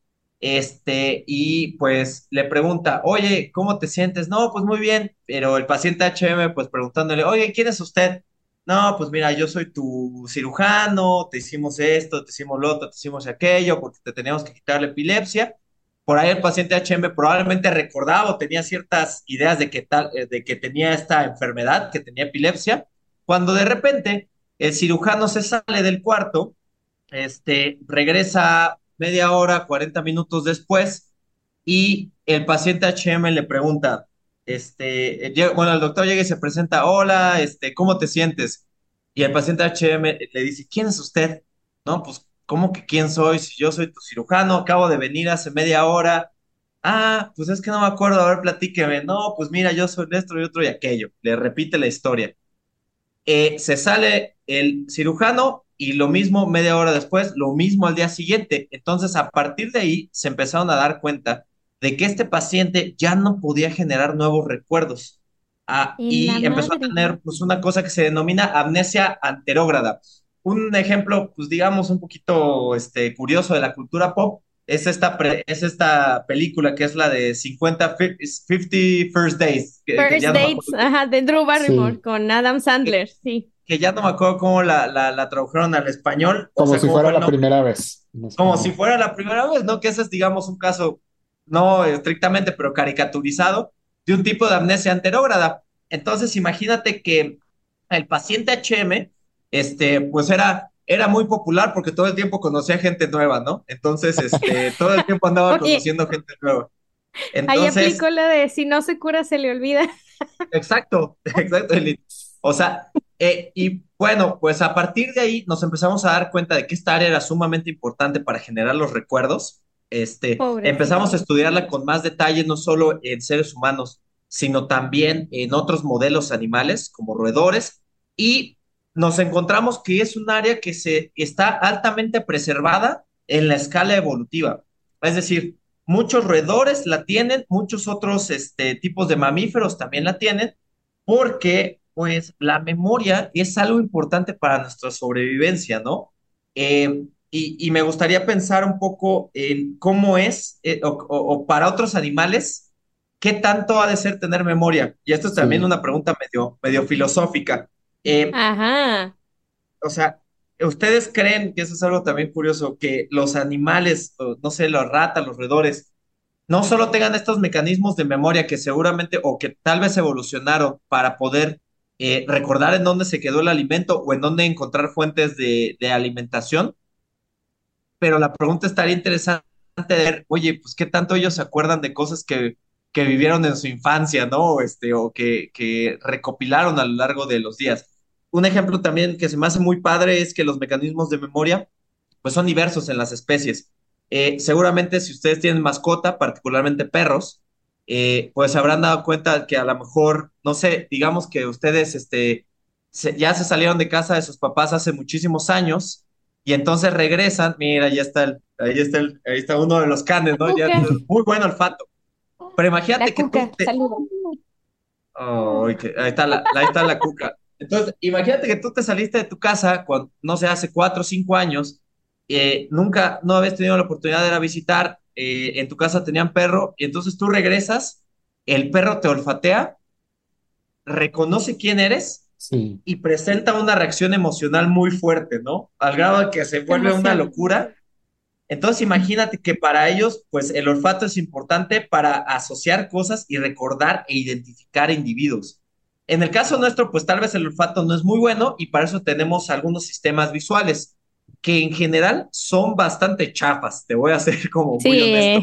este, y pues le pregunta, oye, ¿cómo te sientes? No, pues muy bien, pero el paciente HM, pues preguntándole, oye, ¿quién es usted? No, pues mira, yo soy tu cirujano, te hicimos esto, te hicimos lo otro, te hicimos aquello, porque te teníamos que quitar la epilepsia. Por ahí el paciente HM probablemente recordaba o tenía ciertas ideas de que, tal, eh, de que tenía esta enfermedad, que tenía epilepsia cuando de repente el cirujano se sale del cuarto, este, regresa media hora, 40 minutos después, y el paciente HM le pregunta, este, bueno, el doctor llega y se presenta, hola, este, ¿cómo te sientes? Y el paciente HM le dice, ¿quién es usted? No, pues, ¿cómo que quién soy? Si yo soy tu cirujano, acabo de venir hace media hora. Ah, pues es que no me acuerdo, a ver, platíqueme. No, pues mira, yo soy esto y otro y aquello. Le repite la historia. Eh, se sale el cirujano y lo mismo media hora después, lo mismo al día siguiente. Entonces, a partir de ahí, se empezaron a dar cuenta de que este paciente ya no podía generar nuevos recuerdos. Ah, y empezó a tener pues, una cosa que se denomina amnesia anterógrada. Un ejemplo, pues digamos, un poquito este, curioso de la cultura pop es esta, es esta película que es la de 50, 50 First Days. First Dates, ajá, de Drew Barrymore con Adam Sandler, sí. Que ya no me acuerdo cómo la, la, tradujeron al español. Como si fuera la primera vez. Como si fuera la primera vez, ¿no? Que ese es, digamos, un caso, no estrictamente, pero caricaturizado, de un tipo de amnesia anterógrada. Entonces, imagínate que el paciente HM, este, pues era era muy popular porque todo el tiempo conocía gente nueva, ¿no? Entonces, este, [LAUGHS] todo el tiempo andaba conociendo gente nueva. Entonces, Ahí aplicó lo de si no se cura, se le olvida. [LAUGHS] Exacto, exacto. O sea, eh, y bueno, pues a partir de ahí nos empezamos a dar cuenta de que esta área era sumamente importante para generar los recuerdos. Este, empezamos a estudiarla con más detalle, no solo en seres humanos, sino también en otros modelos animales, como roedores, y nos encontramos que es un área que se está altamente preservada en la escala evolutiva. Es decir, muchos roedores la tienen, muchos otros este, tipos de mamíferos también la tienen, porque pues la memoria es algo importante para nuestra sobrevivencia, ¿no? Eh, y, me gustaría pensar un poco en cómo es, eh, o, para otros animales, ¿qué tanto ha de ser tener memoria? Y esto es también Sí. una pregunta medio, medio filosófica. Eh, Ajá. o sea, ¿ustedes creen, que eso es algo también curioso, que los animales, no sé, los ratas, los roedores, no solo tengan estos mecanismos de memoria que seguramente o que tal vez evolucionaron para poder eh, recordar en dónde se quedó el alimento o en dónde encontrar fuentes de, de alimentación, pero la pregunta estaría interesante de ver, oye, pues qué tanto ellos se acuerdan de cosas que, que vivieron en su infancia, ¿no? O, este, o que, que recopilaron a lo largo de los días. Un ejemplo también que se me hace muy padre es que los mecanismos de memoria pues son diversos en las especies. Eh, seguramente si ustedes tienen mascota, particularmente perros, eh, pues se habrán dado cuenta que a lo mejor, no sé, digamos que ustedes este, se- ya se salieron de casa de sus papás hace muchísimos años y entonces regresan, mira, ya está el, ahí está el, ahí está uno de los canes, ¿no? Ya, muy buen olfato. Pero imagínate La que tú cuca, te, saludos. Ay, que- ahí está la, ahí está la cuca. Entonces, imagínate que tú te saliste de tu casa cuando, no sé, hace cuatro o cinco años, eh, nunca, no habías tenido la oportunidad de ir a visitar, eh, en tu casa tenían perro, y entonces tú regresas, el perro te olfatea, reconoce quién eres Sí. y presenta una reacción emocional muy fuerte, ¿no? Al grado de que se vuelve una locura. Entonces imagínate que para ellos, pues el olfato es importante para asociar cosas y recordar e identificar individuos. En el caso nuestro, pues tal vez el olfato no es muy bueno y para eso tenemos algunos sistemas visuales que en general son bastante chafas, te voy a ser [LAUGHS] como muy honesto.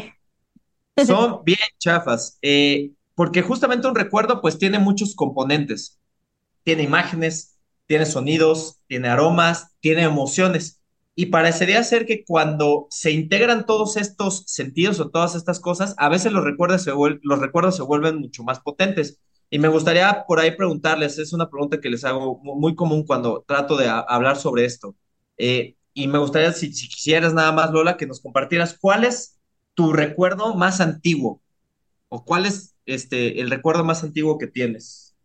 Sí. Son [LAUGHS] bien chafas, eh, porque justamente un recuerdo pues tiene muchos componentes. Tiene imágenes, tiene sonidos, tiene aromas, tiene emociones. Y parecería ser que cuando se integran todos estos sentidos o todas estas cosas, a veces los recuerdos se, vuel- los recuerdos se vuelven mucho más potentes. Y me gustaría por ahí preguntarles, es una pregunta que les hago mu- muy común cuando trato de hablar sobre esto. Eh, y me gustaría, si, si quisieras nada más, Lola, que nos compartieras cuál es tu recuerdo más antiguo o cuál es este, el recuerdo más antiguo que tienes.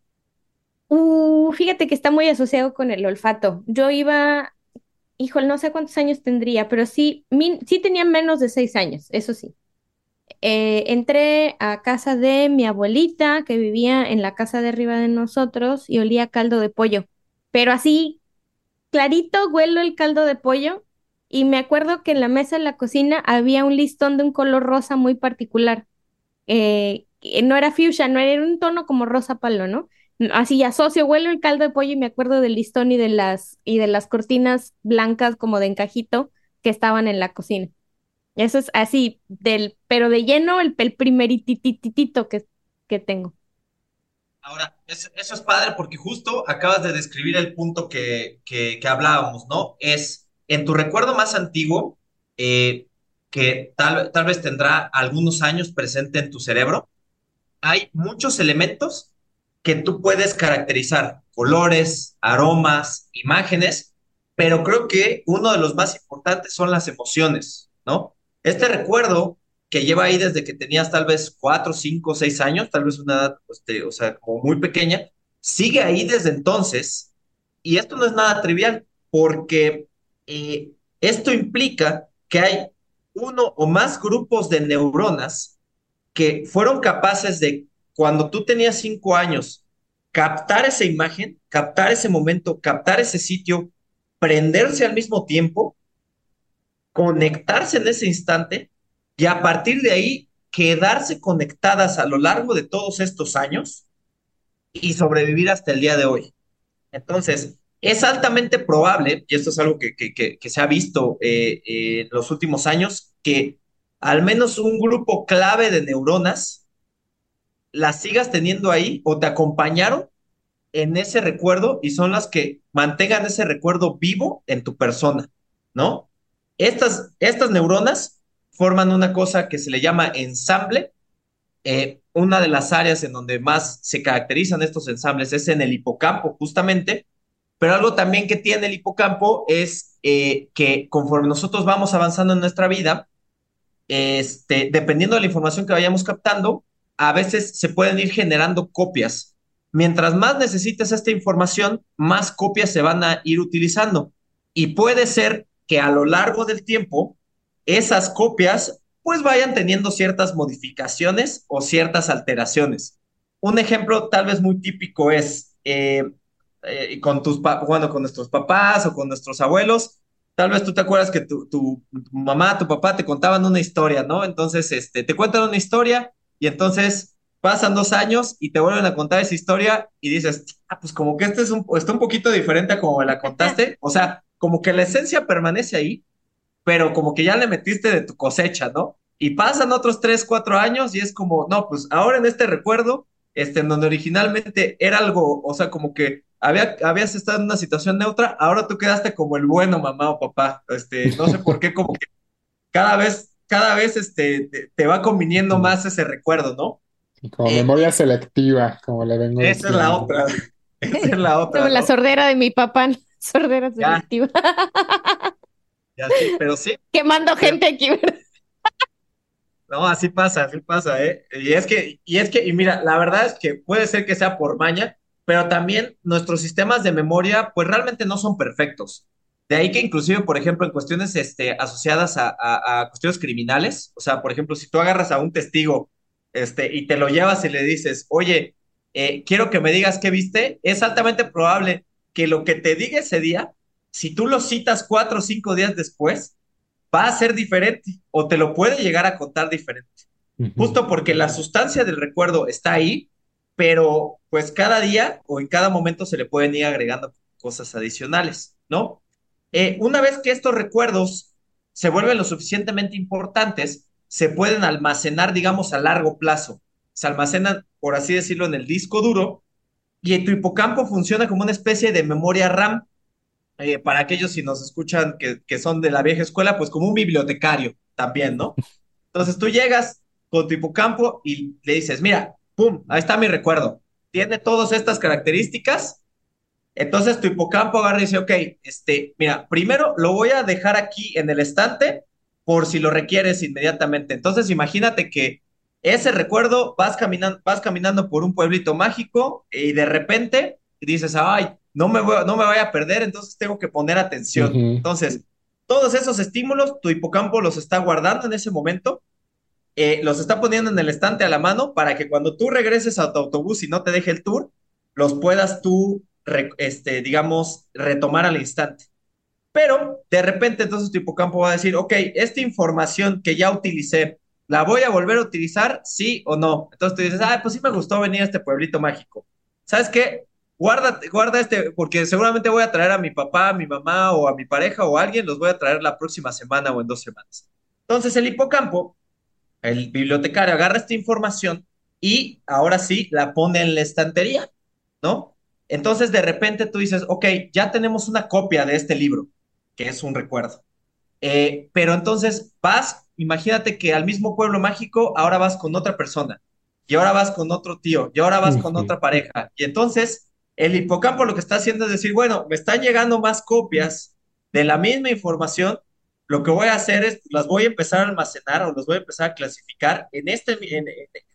Uh, fíjate que está muy asociado con el olfato. Yo iba, híjole, no sé cuántos años tendría, pero sí, min- sí tenía menos de seis años, eso sí. Eh, entré a casa de mi abuelita, que vivía en la casa de arriba de nosotros, y olía caldo de pollo. Pero así, clarito, huelo el caldo de pollo, y me acuerdo que en la mesa de la cocina había un listón de un color rosa muy particular. Eh, no era fuchsia, no era un tono como rosa palo, ¿no? Así asocio, huelo el caldo de pollo y me acuerdo del listón y de las, y de las cortinas blancas como de encajito que estaban en la cocina. Eso es así, del, pero de lleno el, el primeritititito que, que tengo. Ahora, es- eso es padre porque justo acabas de describir el punto que, que, que hablábamos, ¿no? Es en tu recuerdo más antiguo, eh, que tal, tal vez tendrá algunos años presente en tu cerebro, hay muchos elementos que tú puedes caracterizar, colores, aromas, imágenes, pero creo que uno de los más importantes son las emociones, ¿no? Este recuerdo que lleva ahí desde que tenías tal vez cuatro, cinco, seis años, tal vez una edad, este, o sea, como muy pequeña, sigue ahí desde entonces, y esto no es nada trivial, porque eh, esto implica que hay uno o más grupos de neuronas que fueron capaces de, cuando tú tenías cinco años, captar esa imagen, captar ese momento, captar ese sitio, prenderse al mismo tiempo, conectarse en ese instante y a partir de ahí quedarse conectadas a lo largo de todos estos años y sobrevivir hasta el día de hoy. Entonces, es altamente probable, y esto es algo que, que, que, se ha visto eh, en los últimos años, que al menos un grupo clave de neuronas las sigas teniendo ahí o te acompañaron en ese recuerdo y son las que mantengan ese recuerdo vivo en tu persona, ¿no? Estas, estas neuronas forman una cosa que se le llama ensamble. Eh, una de las áreas en donde más se caracterizan estos ensambles es en el hipocampo, justamente, pero algo también que tiene el hipocampo es eh, que conforme nosotros vamos avanzando en nuestra vida, este, dependiendo de la información que vayamos captando, a veces se pueden ir generando copias. Mientras más necesites esta información, más copias se van a ir utilizando. Y puede ser que a lo largo del tiempo, esas copias pues vayan teniendo ciertas modificaciones o ciertas alteraciones. Un ejemplo tal vez muy típico es eh, eh, con tus, bueno, con nuestros papás o con nuestros abuelos, tal vez tú te acuerdas que tu, tu, mamá, tu papá te contaban una historia, ¿no? Entonces, este, te cuentan una historia y entonces pasan dos años y te vuelven a contar esa historia y dices, ah, pues como que este es un, está un poquito diferente a como me la contaste. O sea, como que la esencia permanece ahí, pero como que ya le metiste de tu cosecha, ¿no? Y pasan otros tres, cuatro años y es como, no, pues ahora en este recuerdo, este, en donde originalmente era algo, o sea, como que había, habías estado en una situación neutra, ahora tú quedaste como el bueno mamá o papá. Este, no sé por qué, como que cada vez, cada vez este, te, va conviniendo más ese recuerdo, ¿no? como memoria selectiva, como le vengo Esa es la otra. Esa es la [LAUGHS] otra. Como la sordera de mi papá, sordera selectiva. [LAUGHS] Ya, sí, pero sí. Quemando gente aquí, ¿verdad? No, así pasa, así pasa, ¿eh? Y es que, y es que, y mira, la verdad es que puede ser que sea por maña, pero también nuestros sistemas de memoria, pues realmente no son perfectos. De ahí que inclusive, por ejemplo, en cuestiones este, asociadas a, cuestiones criminales, o sea, por ejemplo, si tú agarras a un testigo este, y te lo llevas y le dices, oye, eh, quiero que me digas qué viste, es altamente probable que lo que te diga ese día, si tú lo citas cuatro o cinco días después, va a ser diferente o te lo puede llegar a contar diferente. Justo porque la sustancia del recuerdo está ahí, pero pues cada día o en cada momento se le pueden ir agregando cosas adicionales, ¿no? Eh, una vez que estos recuerdos se vuelven lo suficientemente importantes, se pueden almacenar, digamos, a largo plazo. Se almacenan, por así decirlo, en el disco duro y tu hipocampo funciona como una especie de memoria RAM. Eh, para aquellos si nos escuchan que, que son de la vieja escuela, pues como un bibliotecario también, ¿no? Entonces tú llegas con tu hipocampo y le dices, mira, ¡pum! Ahí está mi recuerdo. Tiene todas estas características. Entonces tu hipocampo agarra y dice, ok, este, mira, primero lo voy a dejar aquí en el estante por si lo requieres inmediatamente. Entonces imagínate que ese recuerdo vas caminando, vas caminando por un pueblito mágico y de repente dices, ay, no me, voy, no me vaya a perder, entonces tengo que poner atención. Entonces, todos esos estímulos, tu hipocampo los está guardando en ese momento eh, los está poniendo en el estante a la mano para que cuando tú regreses a tu autobús y no te deje el tour, los puedas tú, este, digamos, retomar al instante. Pero de repente entonces tu hipocampo va a decir, ok, esta información que ya utilicé, ¿la voy a volver a utilizar? Sí o no. Entonces tú dices, ah, pues sí me gustó venir a este pueblito mágico. ¿Sabes qué? Guarda, guarda este, porque seguramente voy a traer a mi papá, a mi mamá o a mi pareja o a alguien, los voy a traer la próxima semana o en dos semanas. Entonces el hipocampo el bibliotecario agarra esta información y ahora sí la pone en la estantería, ¿no? Entonces de repente tú dices, ok, ya tenemos una copia de este libro, que es un recuerdo. Eh, pero entonces vas, imagínate que al mismo pueblo mágico ahora vas con otra persona, y ahora vas con otro tío, y ahora vas con otra pareja. Y entonces el hipocampo lo que está haciendo es decir, bueno, me están llegando más copias de la misma información lo que voy a hacer es, las voy a empezar a almacenar o las voy a empezar a clasificar en este, en,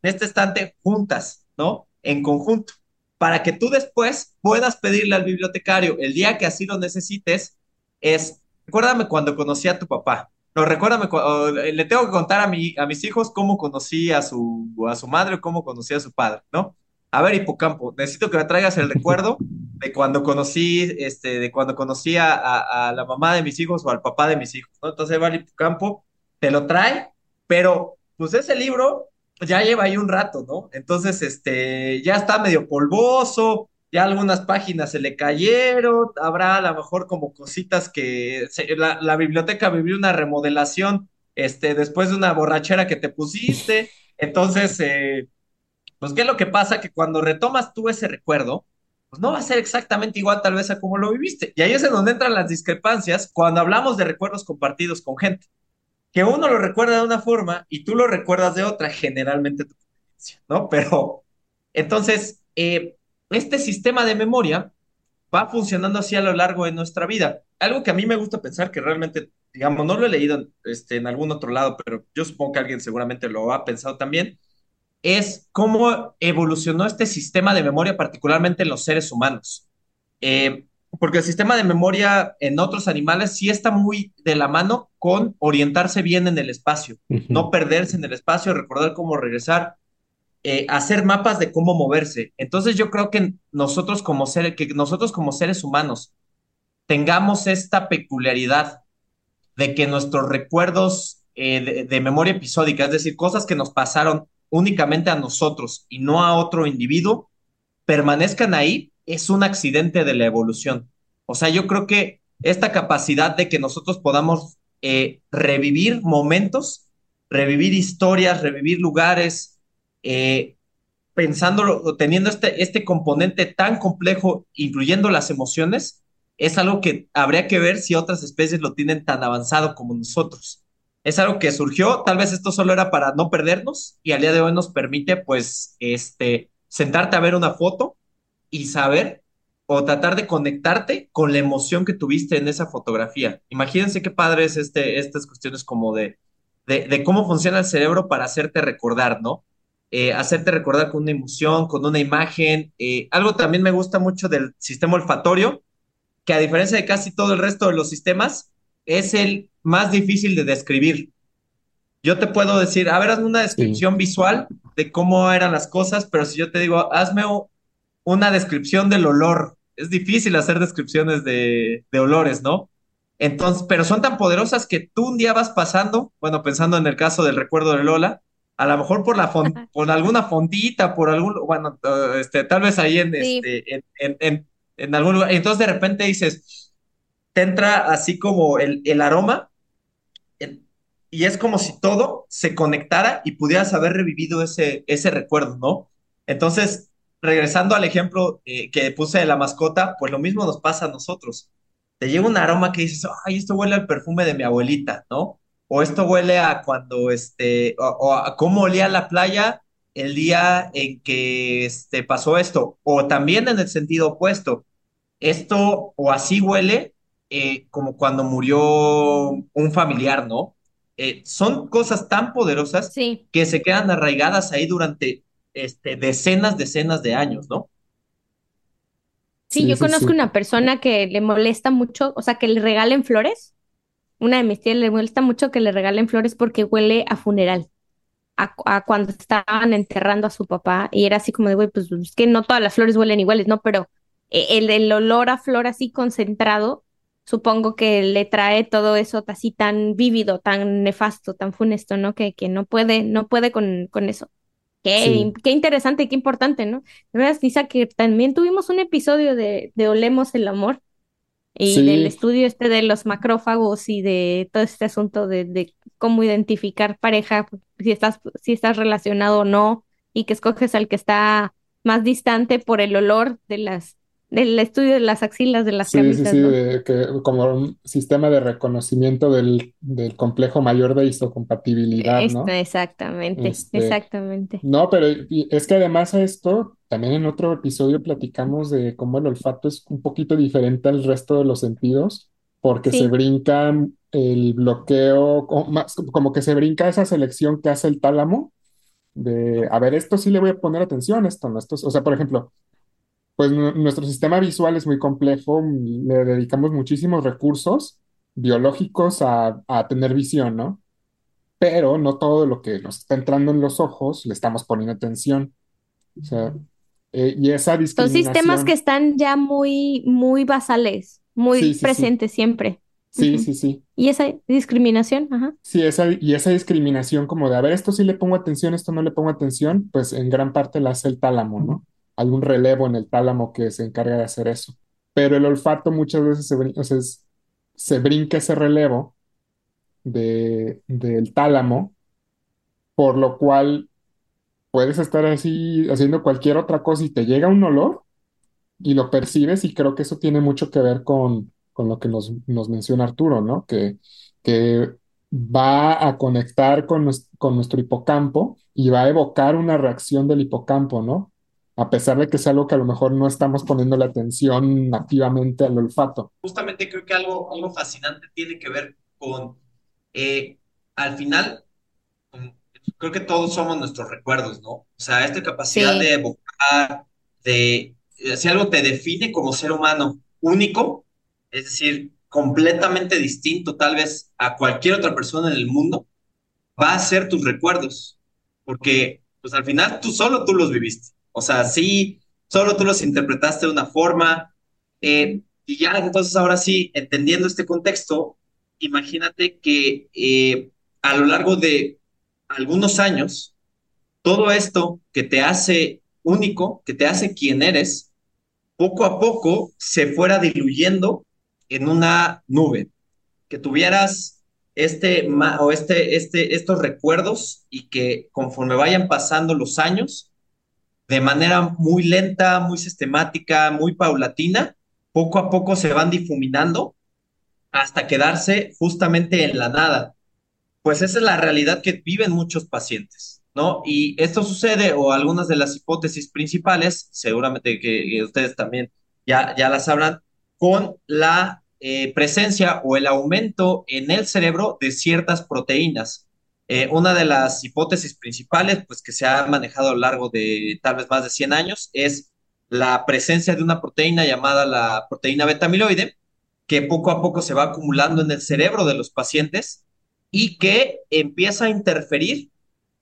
este estante juntas, ¿no? En conjunto, para que tú después puedas pedirle al bibliotecario el día que así lo necesites, es, recuérdame cuando conocí a tu papá, no, recuérdame, le tengo que contar a, mi, a mis hijos cómo conocí a su, a su madre o cómo conocí a su padre, ¿no? A ver, Hipocampo, necesito que me traigas el recuerdo de cuando conocí, este, de cuando conocí a, la mamá de mis hijos o al papá de mis hijos, ¿no? Entonces va al Hipocampo, te lo trae, pero pues ese libro ya lleva ahí un rato, ¿no? Entonces, este, ya está medio polvoso, ya algunas páginas se le cayeron, habrá a lo mejor como cositas que la, biblioteca vivió una remodelación, este, después de una borrachera que te pusiste, entonces, eh, pues, ¿qué es lo que pasa? Que cuando retomas tú ese recuerdo, pues no va a ser exactamente igual tal vez a como lo viviste. Y ahí es en donde entran las discrepancias cuando hablamos de recuerdos compartidos con gente. Que uno lo recuerda de una forma y tú lo recuerdas de otra, generalmente tu ¿no? Pero entonces, eh, este sistema de memoria va funcionando así a lo largo de nuestra vida. Algo que a mí me gusta pensar que realmente, digamos, no lo he leído este, en algún otro lado, pero yo supongo que alguien seguramente lo ha pensado también, es cómo evolucionó este sistema de memoria, particularmente en los seres humanos. Eh, porque el sistema de memoria en otros animales sí está muy de la mano con orientarse bien en el espacio, no perderse en el espacio, recordar cómo regresar, eh, hacer mapas de cómo moverse. Entonces yo creo que nosotros como seres, que nosotros como seres humanos tengamos esta peculiaridad de que nuestros recuerdos eh, de, de memoria episódica, es decir, cosas que nos pasaron únicamente a nosotros y no a otro individuo, permanezcan ahí, es un accidente de la evolución. O sea, yo creo que esta capacidad de que nosotros podamos eh, revivir momentos, revivir historias, revivir lugares, eh, pensándolo, teniendo este, este componente tan complejo, incluyendo las emociones, es algo que habría que ver si otras especies lo tienen tan avanzado como nosotros. Es algo que surgió, tal vez esto solo era para no perdernos y al día de hoy nos permite pues este sentarte a ver una foto y saber o tratar de conectarte con la emoción que tuviste en esa fotografía. Imagínense qué padre es este, estas cuestiones como de, de, de cómo funciona el cerebro para hacerte recordar, ¿no? Eh, hacerte recordar con una emoción, con una imagen. Eh, algo también me gusta mucho del sistema olfatorio, que a diferencia de casi todo el resto de los sistemas, es el más difícil de describir. Yo te puedo decir, a ver, hazme una descripción Sí. visual de cómo eran las cosas, pero si yo te digo, hazme una descripción del olor, es difícil hacer descripciones de, de olores, ¿no? Entonces, pero son tan poderosas que tú un día vas pasando, bueno, pensando en el caso del recuerdo de Lola, a lo mejor por la fon- por alguna fontita, por algún, bueno, eh, este, tal vez ahí en Sí. este, en, en, en, en algún lugar, entonces de repente dices, te entra así como el, el aroma, el- y es como si todo se conectara y pudieras haber revivido ese, ese recuerdo, ¿no? Entonces, regresando al ejemplo eh, que puse de la mascota, pues lo mismo nos pasa a nosotros. Te llega un aroma que dices, ay, esto huele al perfume de mi abuelita, ¿no? O esto huele a cuando, este, o, o a cómo olía la playa el día en que este, pasó esto. O también en el sentido opuesto, esto o así huele eh, como cuando murió un familiar, ¿no? Eh, son cosas tan poderosas Sí. que se quedan arraigadas ahí durante este, decenas, decenas de años, ¿no? Sí, Sí, yo sí, conozco sí. una persona que le molesta mucho, o sea, que le regalen flores. Una de mis tías le molesta mucho que le regalen flores porque huele a funeral, a, a cuando estaban enterrando a su papá. Y era así como de, güey, pues es que no todas las flores huelen iguales, ¿no? Pero eh, el, el olor a flor así concentrado, supongo que le trae todo eso así tan vívido, tan nefasto, tan funesto, ¿no? Que, que no puede, no puede con, con eso. Qué, Sí. qué interesante qué importante, ¿no? De verdad, Isa, que también tuvimos un episodio de, de Olemos el Amor y del Sí, estudio este de los macrófagos y de todo este asunto de, de cómo identificar pareja, si estás, si estás relacionado o no, y que escoges al que está más distante por el olor de las, del estudio de las axilas de las sí, sí, camisas, sí, ¿no? de, que, como un sistema de reconocimiento del, del complejo mayor de histocompatibilidad, Esto, ¿no? exactamente, Este, exactamente. no, pero es que además a esto, también en otro episodio platicamos de cómo el olfato es un poquito diferente al resto de los sentidos, porque se Sí, brinca el bloqueo, más, como que se brinca esa selección que hace el tálamo de, a ver, esto sí le voy a poner atención, esto no, esto, es- o sea, por ejemplo, pues nu- nuestro sistema visual es muy complejo, le dedicamos muchísimos recursos biológicos a, a tener visión, ¿no? Pero no todo lo que nos está entrando en los ojos le estamos poniendo atención. O sea, eh, y esa son sistemas que están ya muy, muy basales, muy sí, sí, sí, presentes siempre. sí, sí, sí. Y esa discriminación, ajá. Sí, esa, y esa discriminación como de, a ver, esto sí le pongo atención, esto no le pongo atención, pues en gran parte la hace el tálamo, ¿no? Un relevo en el tálamo que se encarga de hacer eso. Pero el olfato muchas veces se, brin- o sea, es- se brinca ese relevo de, del tálamo, por lo cual puedes estar así haciendo cualquier otra cosa y te llega un olor y lo percibes y creo que eso tiene mucho que ver con, con lo que nos, nos menciona Arturo, ¿no? Que, que va a conectar con, con nuestro hipocampo y va a evocar una reacción del hipocampo, ¿no? A pesar de que es algo que a lo mejor no estamos poniendo la atención activamente al olfato. Justamente creo que algo, algo fascinante tiene que ver con, eh, al final, creo que todos somos nuestros recuerdos, ¿no? O sea, esta capacidad de Sí, evocar, de, eh, si algo te define como ser humano único, es decir, completamente distinto tal vez a cualquier otra persona en el mundo, va a ser tus recuerdos, porque pues al final tú solo tú los viviste. O sea, sí, solo tú los interpretaste de una forma. Eh, y ya, entonces ahora sí, entendiendo este contexto, imagínate que eh, a lo largo de algunos años, todo esto que te hace único, que te hace quien eres, poco a poco se fuera diluyendo en una nube, que tuvieras este o este, este, estos recuerdos y que conforme vayan pasando los años, de manera muy lenta, muy sistemática, muy paulatina, poco a poco se van difuminando hasta quedarse justamente en la nada. Pues esa es la realidad que viven muchos pacientes, ¿no? Y esto sucede, o algunas de las hipótesis principales, seguramente que, ustedes también ya, ya las sabrán, con la eh, presencia o el aumento en el cerebro de ciertas proteínas. Eh, una de las hipótesis principales, pues que se ha manejado a lo largo de tal vez más de 100 años, es la presencia de una proteína llamada la proteína beta-amiloide, que poco a poco se va acumulando en el cerebro de los pacientes y que empieza a interferir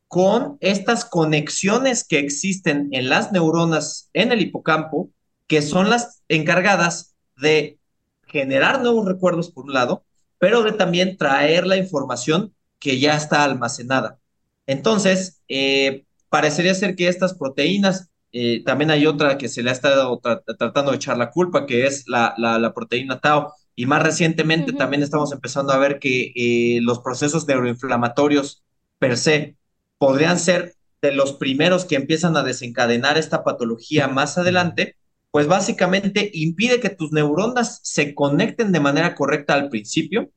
con estas conexiones que existen en las neuronas en el hipocampo, que son las encargadas de generar nuevos recuerdos por un lado, pero de también traer la información que ya está almacenada. Entonces, eh, parecería ser que estas proteínas, eh, también hay otra que se le ha estado tratando de echar la culpa, que es la, la, proteína Tau, y más recientemente también estamos empezando a ver que eh, los procesos neuroinflamatorios per se podrían ser de los primeros que empiezan a desencadenar esta patología más adelante, pues básicamente impide que tus neuronas se conecten de manera correcta al principio.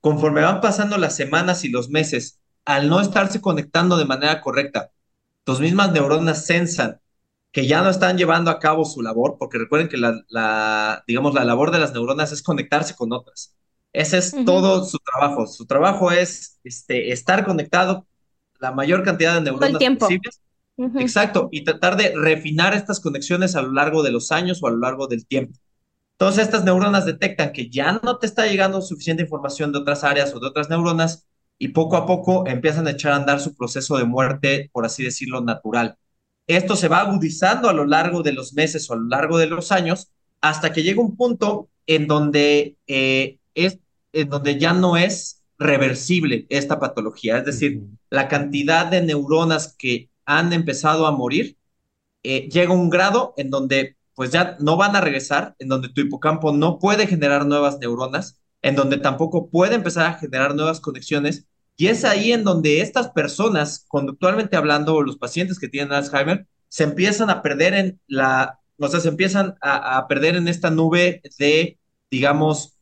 Conforme van pasando las semanas y los meses, al no estarse conectando de manera correcta, tus mismas neuronas sensan que ya no están llevando a cabo su labor, porque recuerden que la, digamos, la labor de las neuronas es conectarse con otras. Ese es todo su trabajo. Su trabajo es este, estar conectado la mayor cantidad de neuronas posibles Exacto, y tratar de refinar estas conexiones a lo largo de los años o a lo largo del tiempo. Entonces, estas neuronas detectan que ya no te está llegando suficiente información de otras áreas o de otras neuronas y poco a poco empiezan a echar a andar su proceso de muerte, por así decirlo, natural. Esto se va agudizando a lo largo de los meses o a lo largo de los años hasta que llega un punto en donde, eh, es, en donde ya no es reversible esta patología. Es decir, la cantidad de neuronas que han empezado a morir, eh, llega un grado en donde pues ya no van a regresar, en donde tu hipocampo no puede generar nuevas neuronas, en donde tampoco puede empezar a generar nuevas conexiones, y es ahí en donde estas personas, conductualmente hablando, los pacientes que tienen Alzheimer, se empiezan a perder en la, o sea, se empiezan a, perder en esta nube de, digamos,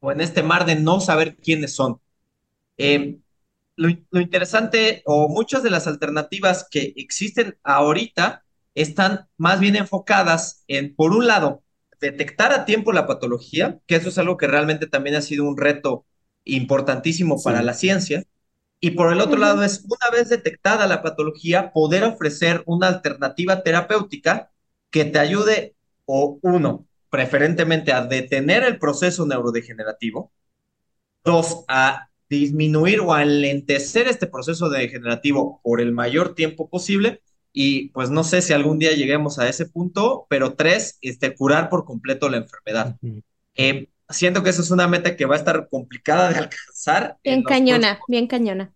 o en este mar de no saber quiénes son. Eh, lo, interesante o muchas de las alternativas que existen ahorita están más bien enfocadas en, por un lado, detectar a tiempo la patología, que eso es algo que realmente también ha sido un reto importantísimo para la ciencia. Y por el otro lado es, una vez detectada la patología, poder ofrecer una alternativa terapéutica que te ayude, o uno, preferentemente a detener el proceso neurodegenerativo, dos, a disminuir o alentecer este proceso degenerativo por el mayor tiempo posible. Y pues no sé si algún día lleguemos a ese punto, pero tres, este, curar por completo la enfermedad. Eh, siento que eso es una meta que va a estar complicada de [LAUGHS] alcanzar. Bien cañona, bien cañona.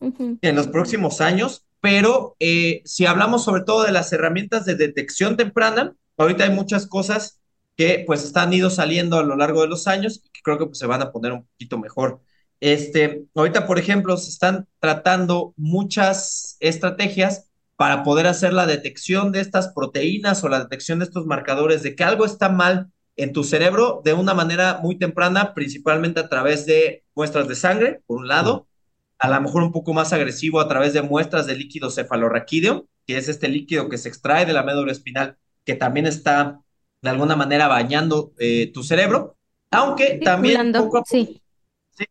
En los próximos años, pero eh, si hablamos sobre todo de las herramientas de detección temprana, ahorita hay muchas cosas que pues están ido saliendo a lo largo de los años y que creo que pues, se van a poner un poquito mejor. Este, ahorita, por ejemplo, se están tratando muchas estrategias para poder hacer la detección de estas proteínas o la detección de estos marcadores de que algo está mal en tu cerebro de una manera muy temprana, principalmente a través de muestras de sangre, por un lado, a lo mejor un poco más agresivo a través de muestras de líquido cefalorraquídeo, que es este líquido que se extrae de la médula espinal, que también está de alguna manera bañando eh, tu cerebro, aunque también poco a poco, sí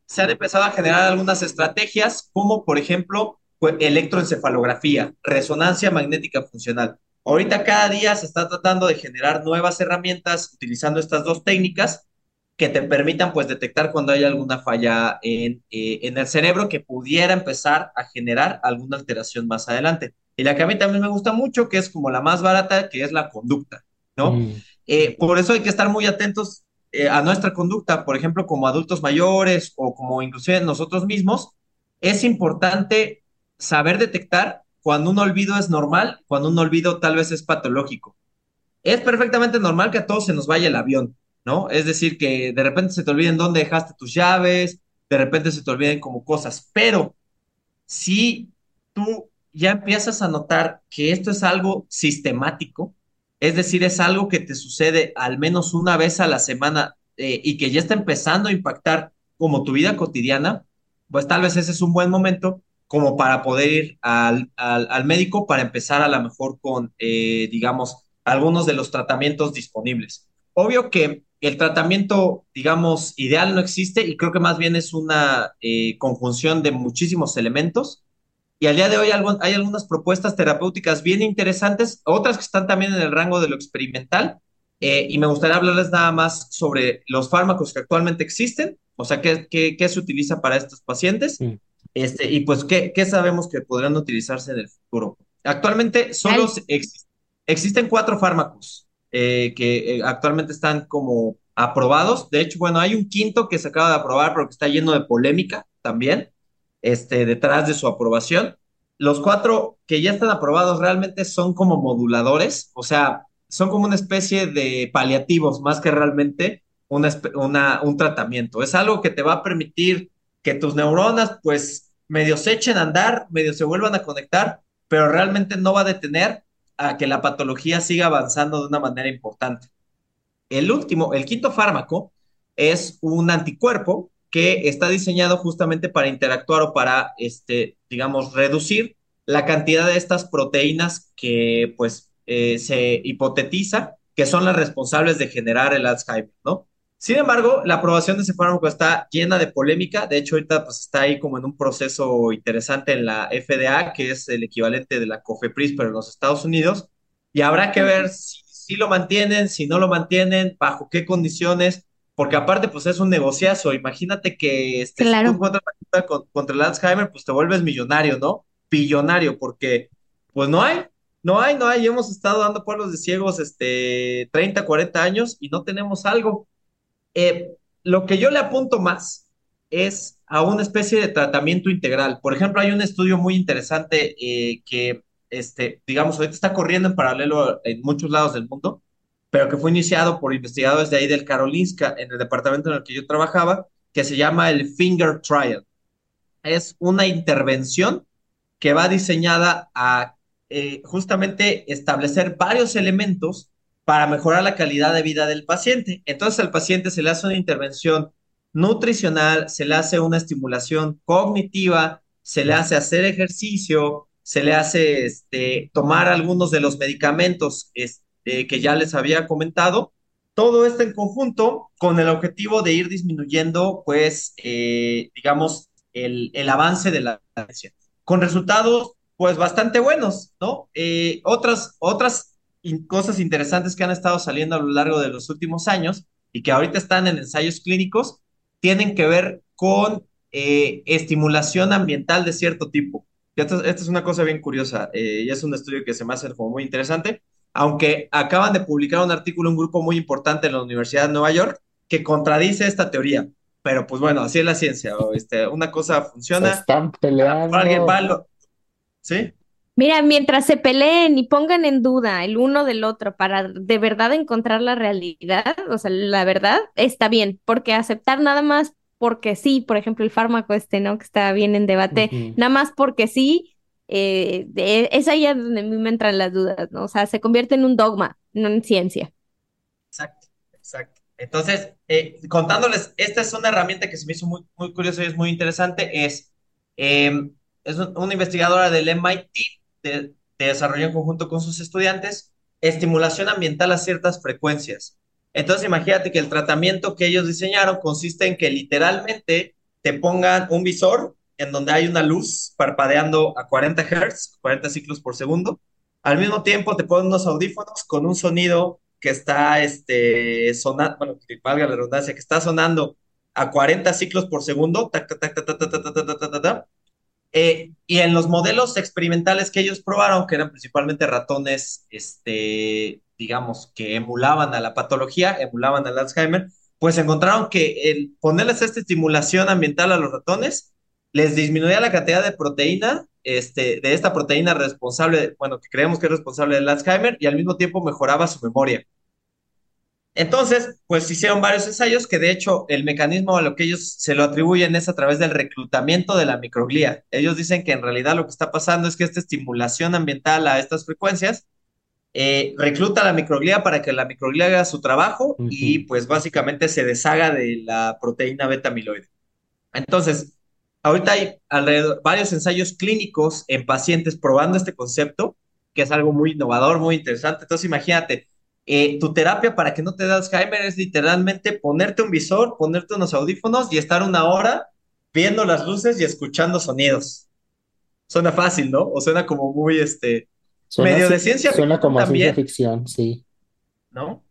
se han empezado a generar algunas estrategias, como por ejemplo electroencefalografía, resonancia magnética funcional. Ahorita cada día se está tratando de generar nuevas herramientas utilizando estas dos técnicas que te permitan pues detectar cuando hay alguna falla en, eh, en el cerebro que pudiera empezar a generar alguna alteración más adelante. Y la que a mí también me gusta mucho, que es como la más barata, que es la conducta, ¿no? Mm. Eh, por eso hay que estar muy atentos eh, a nuestra conducta, por ejemplo, como adultos mayores o como inclusive nosotros mismos, es importante saber detectar cuando un olvido es normal, cuando un olvido tal vez es patológico. Es perfectamente normal que a todos se nos vaya el avión, ¿no? Es decir, que de repente se te olviden dónde dejaste tus llaves, de repente se te olviden como cosas, pero si tú ya empiezas a notar que esto es algo sistemático, es decir, es algo que te sucede al menos una vez a la semana eh, y que ya está empezando a impactar como tu vida cotidiana, pues tal vez ese es un buen momento como para poder ir al, al, al médico para empezar a lo mejor con, eh, digamos, algunos de los tratamientos disponibles. Obvio que el tratamiento, digamos, ideal no existe y creo que más bien es una eh, conjunción de muchísimos elementos. Y al día de hoy hay algunas propuestas terapéuticas bien interesantes, otras que están también en el rango de lo experimental. Eh, y me gustaría hablarles nada más sobre los fármacos que actualmente existen, o sea, qué, qué, se utiliza para estos pacientes. Este, y pues, ¿qué, ¿qué, sabemos que podrían utilizarse en el futuro? Actualmente solo ex, existen cuatro fármacos eh, que eh, actualmente están como aprobados. De hecho, bueno, hay un quinto que se acaba de aprobar, pero que está lleno de polémica también, este, detrás de su aprobación. Los cuatro que ya están aprobados realmente son como moduladores, o sea, son como una especie de paliativos más que realmente una, una, un tratamiento. Es algo que te va a permitir que tus neuronas pues medio se echen a andar, medio se vuelvan a conectar, pero realmente no va a detener a que la patología siga avanzando de una manera importante. El último, el quinto fármaco es un anticuerpo que está diseñado justamente para interactuar o para, este, digamos, reducir la cantidad de estas proteínas que, pues, eh, se hipotetiza que son las responsables de generar el Alzheimer, ¿no? Sin embargo, la aprobación de ese fármaco está llena de polémica. De hecho, ahorita pues, está ahí como en un proceso interesante en la FDA, que es el equivalente de la COFEPRIS, pero en los Estados Unidos. Y habrá que ver si, si lo mantienen, si no lo mantienen, bajo qué condiciones, porque aparte, pues es un negociazo. Imagínate que este, claro. si tú encuentras la contra, contra el Alzheimer, pues te vuelves millonario, ¿no? Billonario, porque pues no hay, no hay, no hay. Hemos estado dando pueblos de ciegos este, 30, 40 años y no tenemos algo. Eh, lo que yo le apunto más es a una especie de tratamiento integral. Por ejemplo, hay un estudio muy interesante eh, que, este, digamos, ahorita está corriendo en paralelo en muchos lados del mundo, pero que fue iniciado por investigadores de ahí del Karolinska, en el departamento en el que yo trabajaba, que se llama el Finger Trial. Es una intervención que va diseñada a eh, justamente establecer varios elementos para mejorar la calidad de vida del paciente. Entonces al paciente se le hace una intervención nutricional, se le hace una estimulación cognitiva, se le hace hacer ejercicio, se le hace este, tomar algunos de los medicamentos este, que ya les había comentado. Todo esto en conjunto con el objetivo de ir disminuyendo, pues, eh, digamos, el, avance de la ciencia. Con resultados, pues, bastante buenos, ¿no? Eh, otras, otras cosas interesantes que han estado saliendo a lo largo de los últimos años y que ahorita están en ensayos clínicos, tienen que ver con eh, estimulación ambiental de cierto tipo. Esta, esta es una cosa bien curiosa eh, y es un estudio que se me hace como muy interesante, aunque acaban de publicar un artículo, un grupo muy importante en la Universidad de Nueva York, que contradice esta teoría. Pero pues bueno, así es la ciencia. Este, una cosa funciona. Se están peleando. Alguien va lo... ¿Sí? Mira, mientras se peleen y pongan en duda el uno del otro para de verdad encontrar la realidad, o sea, la verdad, está bien, porque aceptar nada más porque sí, por ejemplo, el fármaco este, ¿no? Que está bien en debate, uh -huh. nada más porque sí, eh, es ahí donde a mí me entran las dudas, ¿no? O sea, se convierte en un dogma, no en ciencia. Exacto, exacto. Entonces, eh, contándoles, esta es una herramienta que se me hizo muy, muy curiosa y es muy interesante, es, eh, es una investigadora del MIT, de, de desarrolló en conjunto con sus estudiantes estimulación ambiental a ciertas frecuencias. Entonces, imagínate que el tratamiento que ellos diseñaron consiste en que literalmente te pongan un visor en donde hay una luz parpadeando a 40 Hz, 40 ciclos por segundo, Al mismo tiempo te ponen unos audífonos con un sonido que está este, sonando, bueno, que valga la redundancia, que está sonando a 40 ciclos por segundo, eh, y en los modelos experimentales que ellos probaron, que eran principalmente ratones, este, digamos, que emulaban a la patología, emulaban al Alzheimer, pues encontraron que el ponerles esta estimulación ambiental a los ratones les disminuía la cantidad de proteína, este, de esta proteína responsable, bueno, que creemos que es responsable del Alzheimer, y al mismo tiempo mejoraba su memoria. Entonces, pues hicieron varios ensayos que de hecho el mecanismo a lo que ellos se lo atribuyen es a través del reclutamiento de la microglía. Ellos dicen que en realidad lo que está pasando es que esta estimulación ambiental a estas frecuencias eh, recluta la microglía para que la microglía haga su trabajo y pues básicamente se deshaga de la proteína beta amiloide. Entonces, ahorita hay alrededor varios ensayos clínicos en pacientes probando este concepto, que es algo muy innovador, muy interesante. Entonces, imagínate, eh, tu terapia para que no te das Alzheimer es literalmente ponerte un visor, ponerte unos audífonos y estar una hora viendo las luces y escuchando sonidos. Suena fácil, ¿no? O suena como muy, este, Suena, medio de ci- ciencia suena como a ciencia también, ficción, sí. ¿no?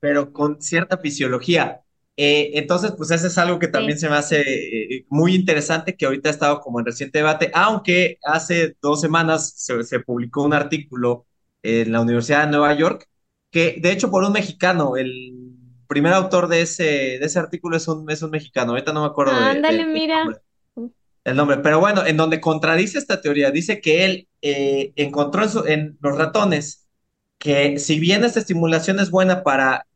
Pero con cierta fisiología. Eh, entonces, pues eso es algo que también Sí. se me hace eh, muy interesante, que ahorita ha estado como en reciente debate, aunque hace dos semanas se, se publicó un artículo en la Universidad de Nueva York, que de hecho por un mexicano, el primer autor de ese, de ese artículo es un, es un mexicano, ahorita no me acuerdo de- de- Ándale, mira. nombre. El nombre, pero bueno, en donde contradice esta teoría, dice que él eh, encontró en, su- en los ratones que si bien esta estimulación es buena para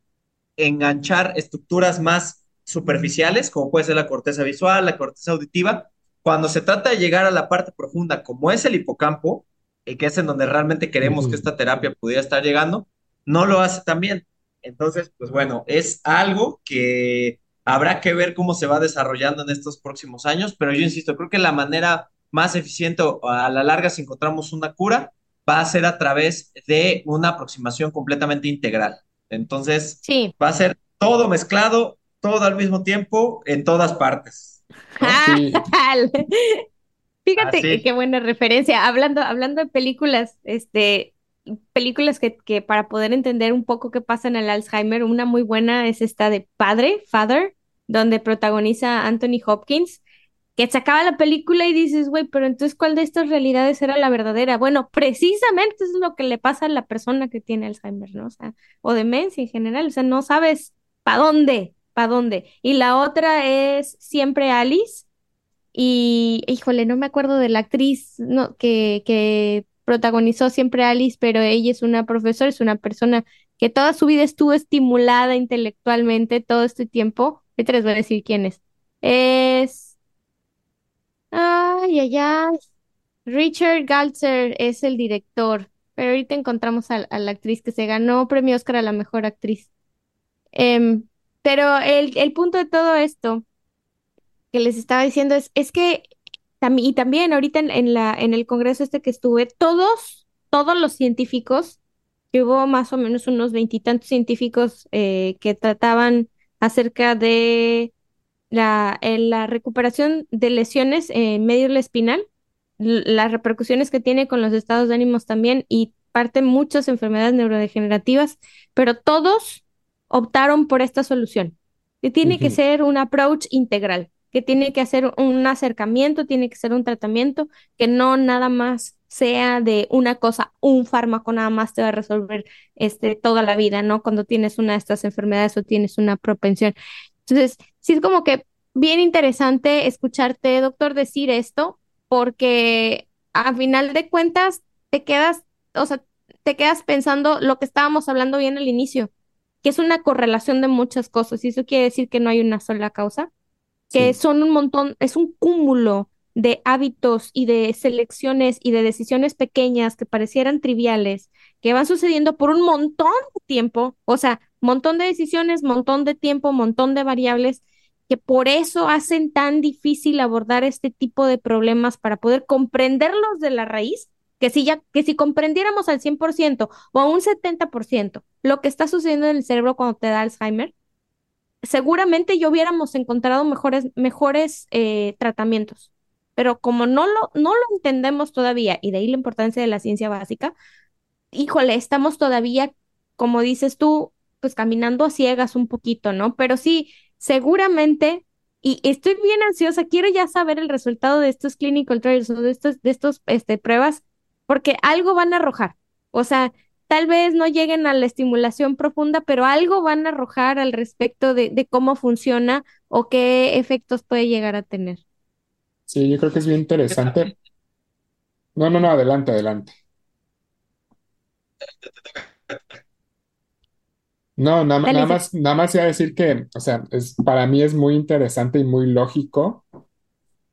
enganchar estructuras más superficiales, como puede ser la corteza visual, la corteza auditiva, cuando se trata de llegar a la parte profunda, como es el hipocampo, y que es en donde realmente queremos que esta terapia pudiera estar llegando, no lo hace tan bien. Entonces, pues bueno, es algo que habrá que ver cómo se va desarrollando en estos próximos años, pero yo insisto, creo que la manera más eficiente o a la larga, si encontramos una cura, va a ser a través de una aproximación completamente integral. Entonces, Sí. va a ser todo mezclado, todo al mismo tiempo, en todas partes. ¿no? Sí. [LAUGHS] Fíjate qué buena referencia. Hablando, hablando de películas, este, películas que, que para poder entender un poco qué pasa en el Alzheimer, una muy buena es esta de Padre, Father, donde protagoniza Anthony Hopkins, que se acaba la película y dices, güey, pero entonces, ¿cuál de estas realidades era la verdadera? Bueno, precisamente es lo que le pasa a la persona que tiene Alzheimer, ¿no? O sea, o demencia en general, o sea, no sabes para dónde, para dónde. Y la otra es Siempre Alice. Y, híjole, no me acuerdo de la actriz no, que, que protagonizó siempre Alice, pero ella es una profesora, es una persona que toda su vida estuvo estimulada intelectualmente todo este tiempo. Ahorita les voy a decir quién es. Es. Ay, ay, ay. Richard Galtzer es el director, pero ahorita encontramos a, la actriz que se ganó premio Oscar a la mejor actriz. Em, pero el, el punto de todo esto que les estaba diciendo es, es que tam- y también ahorita en, en la, en el congreso este que estuve, todos, todos los científicos, que hubo más o menos unos veintitantos científicos eh, que trataban acerca de la, la recuperación de lesiones en medio espinal, l- las repercusiones que tiene con los estados de ánimos también y parte muchas enfermedades neurodegenerativas, pero todos optaron por esta solución, que tiene que ser un approach integral, que tiene que hacer un acercamiento, tiene que ser un tratamiento, que no nada más sea de una cosa, un fármaco nada más te va a resolver este, toda la vida, ¿no? Cuando tienes una de estas enfermedades o tienes una propensión. Entonces, sí es como que bien interesante escucharte, doctor, decir esto, porque a final de cuentas te quedas, o sea, te quedas pensando lo que estábamos hablando bien al inicio, que es una correlación de muchas cosas, y eso quiere decir que no hay una sola causa, que Sí. son un montón, es un cúmulo de hábitos y de selecciones y de decisiones pequeñas que parecieran triviales, que van sucediendo por un montón de tiempo, o sea, montón de decisiones, montón de tiempo, montón de variables, que por eso hacen tan difícil abordar este tipo de problemas para poder comprenderlos de la raíz, que si ya, que si comprendiéramos al 100% o a un 70% lo que está sucediendo en el cerebro cuando te da Alzheimer, seguramente ya hubiéramos encontrado mejores, mejores eh, tratamientos. Pero como no lo, no lo entendemos todavía, y de ahí la importancia de la ciencia básica, híjole, estamos todavía, como dices tú, pues caminando a ciegas un poquito, ¿no? Pero sí, seguramente, y estoy bien ansiosa, quiero ya saber el resultado de estos clinical trials o de estos, de estos, este, pruebas, porque algo van a arrojar. O sea, tal vez no lleguen a la estimulación profunda, pero algo van a arrojar al respecto de, de cómo funciona o qué efectos puede llegar a tener. Sí, yo creo que es bien interesante. No, no, no, adelante, adelante. No, nada, Dale, nada más, nada más iba a decir que, o sea, es, para mí es muy interesante y muy lógico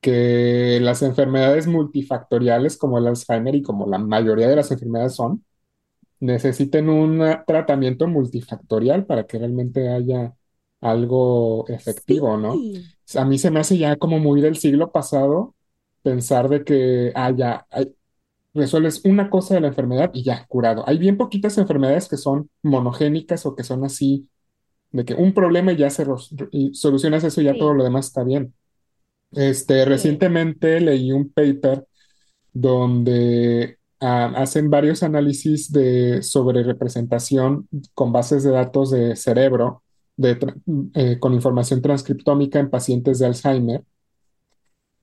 que las enfermedades multifactoriales como el Alzheimer y como la mayoría de las enfermedades son, necesiten un tratamiento multifactorial para que realmente haya algo efectivo, ¿no? A mí se me hace ya como muy del siglo pasado pensar de que, ah, ya, hay- resuelves una cosa de la enfermedad y ya, curado. Hay bien poquitas enfermedades que son monogénicas o que son así, de que un problema y ya se y solucionas eso y ya todo lo demás está bien. Este, sí. recientemente leí un paper donde hacen varios análisis de, sobre representación con bases de datos de cerebro de, eh, con información transcriptómica en pacientes de Alzheimer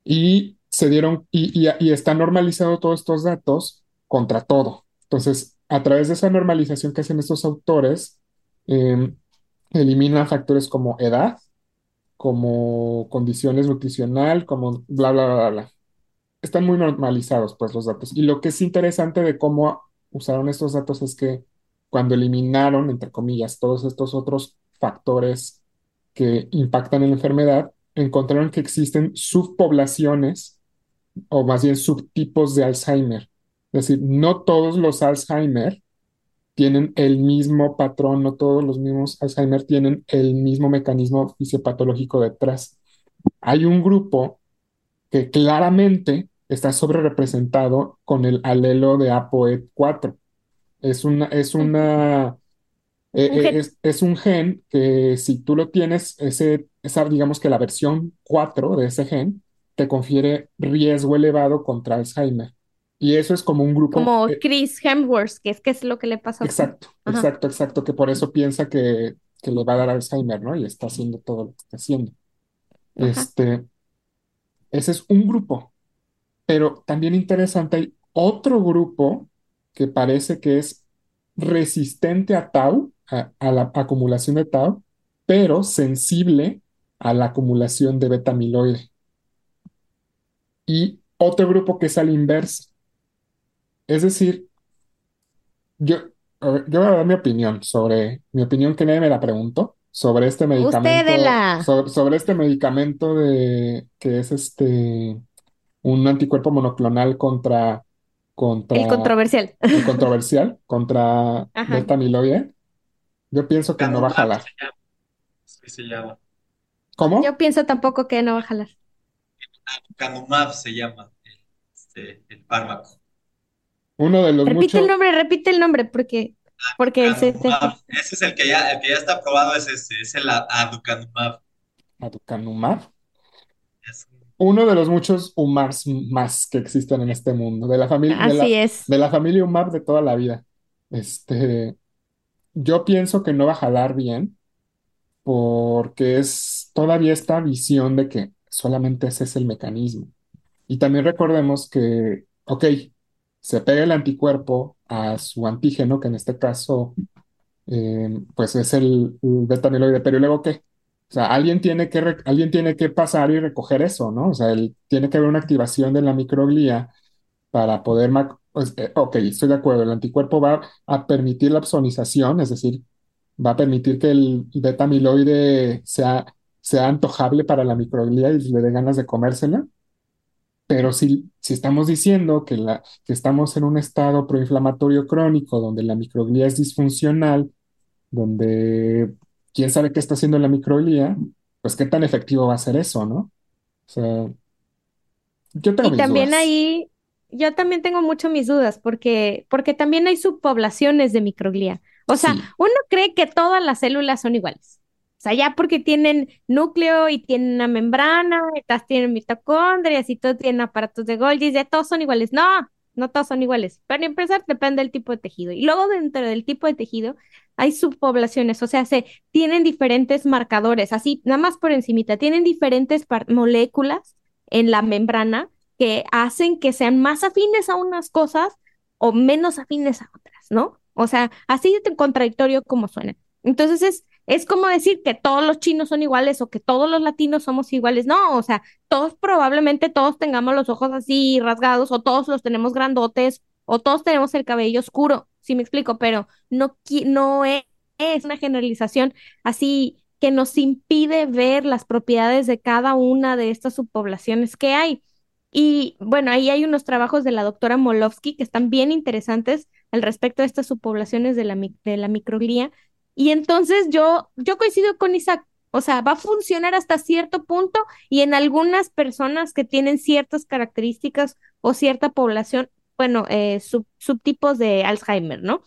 y se dieron y está normalizado todos estos datos contra todo. Entonces, a través de esa normalización que hacen estos autores, eh, eliminan factores como edad, como condiciones nutricional, como bla, bla, bla, bla están muy normalizados, pues, los datos. Y lo que es interesante de cómo usaron estos datos es que cuando eliminaron, entre comillas, todos estos otros factores que impactan en la enfermedad, encontraron que existen subpoblaciones o más bien subtipos de Alzheimer. Es decir, no todos los Alzheimer tienen el mismo patrón, no todos los mismos Alzheimer tienen el mismo mecanismo fisiopatológico detrás. Hay un grupo que claramente está sobre representado con el alelo de ApoE4. Es una, es una, eh, Un gen. es, es un gen que si tú lo tienes, ese, esa, digamos que la versión 4 de ese gen te confiere riesgo elevado contra Alzheimer. Y eso es como un grupo, Como Chris Hemsworth, que es que es lo que le pasó. exacto, Ajá, exacto, exacto, que por eso piensa que, que le va a dar Alzheimer, ¿no? Y está haciendo todo lo que está haciendo. ajá. Este, ese es un grupo. Pero también interesante, hay otro grupo que parece que es resistente a tau, a, la acumulación de tau, pero sensible a la acumulación de beta amiloide. Y otro grupo que es al inverso. Es decir, yo, yo voy a dar mi opinión sobre, mi opinión que nadie me la preguntó, sobre este Usted de medicamento, la, sobre, sobre este medicamento de, que es este, un anticuerpo monoclonal contra, el contra controversial. el controversial [LAUGHS] contra Ajá. beta amiloide, yo pienso que no va a jalar. se llama. Sí, se llama. ¿Cómo? Yo pienso tampoco que no va a jalar. Canumab se llama este, el fármaco. Uno de los Repite el nombre, repite el nombre, porque, porque el se te Aducanumab. fue. Ese es el que ya, el que ya está aprobado, es ese, es el aducanumab. aducanumab, Es un uno de los muchos UMARs más que existen en este mundo, de la familia, de Así la, es. de la familia UMAR de toda la vida. Este, yo pienso que no va a jalar bien porque es todavía esta visión de que solamente ese es el mecanismo. Y también recordemos que, ok, se pega el anticuerpo a su antígeno, que en este caso, eh, pues es el, beta amiloide, pero ¿y luego qué? O sea, alguien tiene que, alguien tiene que pasar y recoger eso, ¿no? O sea, el- tiene que haber una activación de la microglía para poder, pues, eh, ok, estoy de acuerdo, el anticuerpo va a permitir la opsonización, es decir, va a permitir que el beta amiloide sea, sea antojable para la microglía y le dé ganas de comérsela pero si, si estamos diciendo que, la, que estamos en un estado proinflamatorio crónico donde la microglía es disfuncional, donde quién sabe qué está haciendo la microglía, pues qué tan efectivo va a ser eso, ¿no? O sea, yo tengo Y mis también dudas. ahí, yo también tengo mucho mis dudas, porque, porque también hay subpoblaciones de microglía. O sea, Sí, uno cree que todas las células son iguales. O sea, ya porque tienen núcleo y tienen una membrana, todas tienen mitocondrias y todos tienen aparatos de Golgi, ya todos son iguales. No, no todos son iguales, pero empezar depende del tipo de tejido. Y luego dentro del tipo de tejido hay subpoblaciones, o sea, se tienen diferentes marcadores, así nada más por encimita, tienen diferentes moléculas en la membrana que hacen que sean más afines a unas cosas o menos afines a otras, ¿no? O sea, así de contradictorio como suena. Entonces es, es como decir que todos los chinos son iguales o que todos los latinos somos iguales. No, o sea, todos probablemente todos tengamos los ojos así rasgados o todos los tenemos grandotes o todos tenemos el cabello oscuro, si me explico, pero no, no es, es una generalización así que nos impide ver las propiedades de cada una de estas subpoblaciones que hay. Y bueno, ahí hay unos trabajos de la doctora Molovsky que están bien interesantes al respecto de estas subpoblaciones de la, de la microglía. Y entonces yo, yo coincido con Isaac, o sea, va a funcionar hasta cierto punto y en algunas personas que tienen ciertas características o cierta población, bueno, eh, subtipos de Alzheimer, ¿no?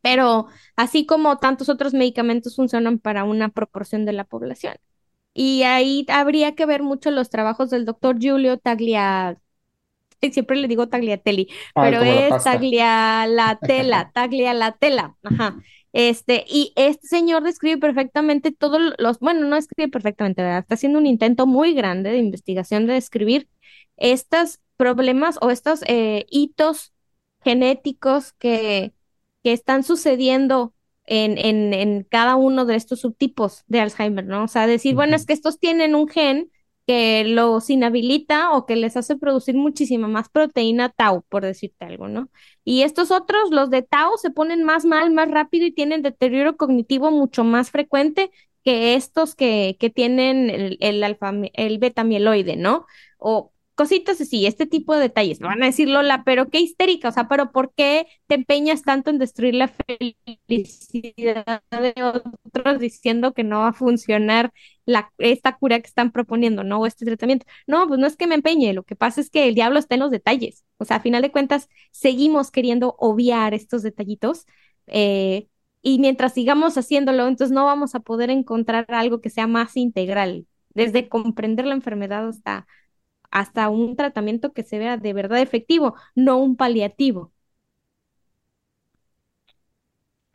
Pero así como tantos otros medicamentos funcionan para una proporción de la población. Y ahí habría que ver mucho los trabajos del doctor Giulio Taglia, siempre le digo Tagliatelli, pero es Taglialatela, Taglialatela, [LAUGHS] ajá. Este, y este señor describe perfectamente todos los, bueno, no escribe perfectamente, ¿verdad? Está haciendo un intento muy grande de investigación de describir estos problemas o estos eh, hitos genéticos que, que están sucediendo en, en, en, cada uno de estos subtipos de Alzheimer, ¿no? O sea, decir, bueno, es que estos tienen un gen que los inhabilita o que les hace producir muchísima más proteína tau, por decirte algo, ¿no? Y estos otros, los de tau, se ponen más mal, más rápido y tienen deterioro cognitivo mucho más frecuente que estos que, que tienen el, el, alfa, el beta mieloide, ¿no? O cositas así, este tipo de detalles. No van a decir Lola, pero qué histérica, o sea, pero ¿por qué te empeñas tanto en destruir la felicidad de otros diciendo que no va a funcionar esta cura que están proponiendo, ¿no? O este tratamiento. No, pues no es que me empeñe, lo que pasa es que el diablo está en los detalles. O sea, a final de cuentas, seguimos queriendo obviar estos detallitos. Eh, y mientras sigamos haciéndolo, entonces no vamos a poder encontrar algo que sea más integral, desde comprender la enfermedad hasta hasta un tratamiento que se vea de verdad efectivo, no un paliativo.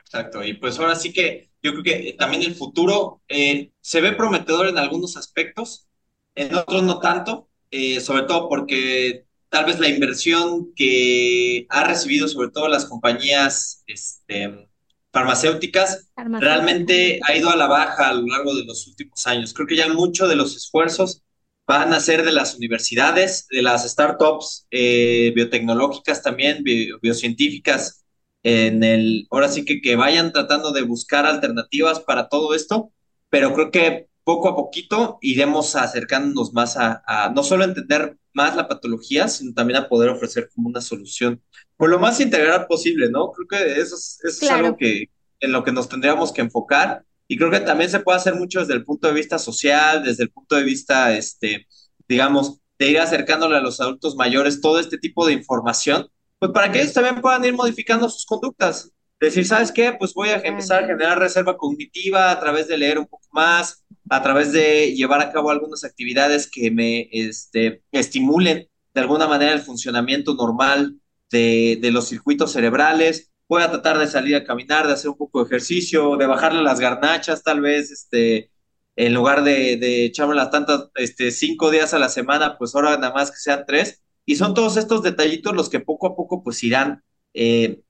Exacto, y pues ahora sí que yo creo que también el futuro eh, se ve prometedor en algunos aspectos, en otros no tanto, eh, sobre todo porque tal vez la inversión que ha recibido sobre todo las compañías este, farmacéuticas realmente ha ido a la baja a lo largo de los últimos años. Creo que ya mucho de los esfuerzos van a ser de las universidades, de las startups eh, biotecnológicas también, biocientíficas, en el, ahora sí que, que vayan tratando de buscar alternativas para todo esto, pero creo que poco a poquito iremos acercándonos más a, no solo entender más la patología, sino también a poder ofrecer como una solución, por lo más integral posible, ¿no? Creo que eso es, eso es algo que en lo que nos tendríamos que enfocar y creo que también se puede hacer mucho desde el punto de vista social, desde el punto de vista, este, digamos, de ir acercándole a los adultos mayores todo este tipo de información, pues para que ellos también puedan ir modificando sus conductas. Decir, ¿sabes qué? Pues voy a empezar a generar reserva cognitiva a través de leer un poco más, a través de llevar a cabo algunas actividades que me este, estimulen de alguna manera el funcionamiento normal de, de los circuitos cerebrales voy a tratar de salir a caminar, de hacer un poco de ejercicio, de bajarle las garnachas, tal vez, este, en lugar de, de echarme las tantas, este, cinco días a la semana, pues ahora nada más que sean tres. Y son todos estos detallitos los que poco a poco pues irán eh,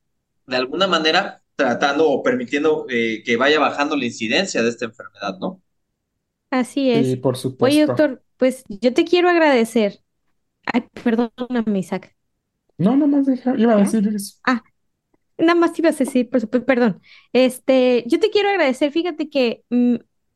de alguna manera tratando o permitiendo eh, que vaya bajando la incidencia de esta enfermedad, ¿no? Así es. Sí, por supuesto. Oye, doctor, pues yo te quiero agradecer. Ay, perdóname, Isaac. No, no más iba a decir eso. Ah, nada más ibas a decir, por supuesto, perdón. Este, yo te quiero agradecer, fíjate que mm,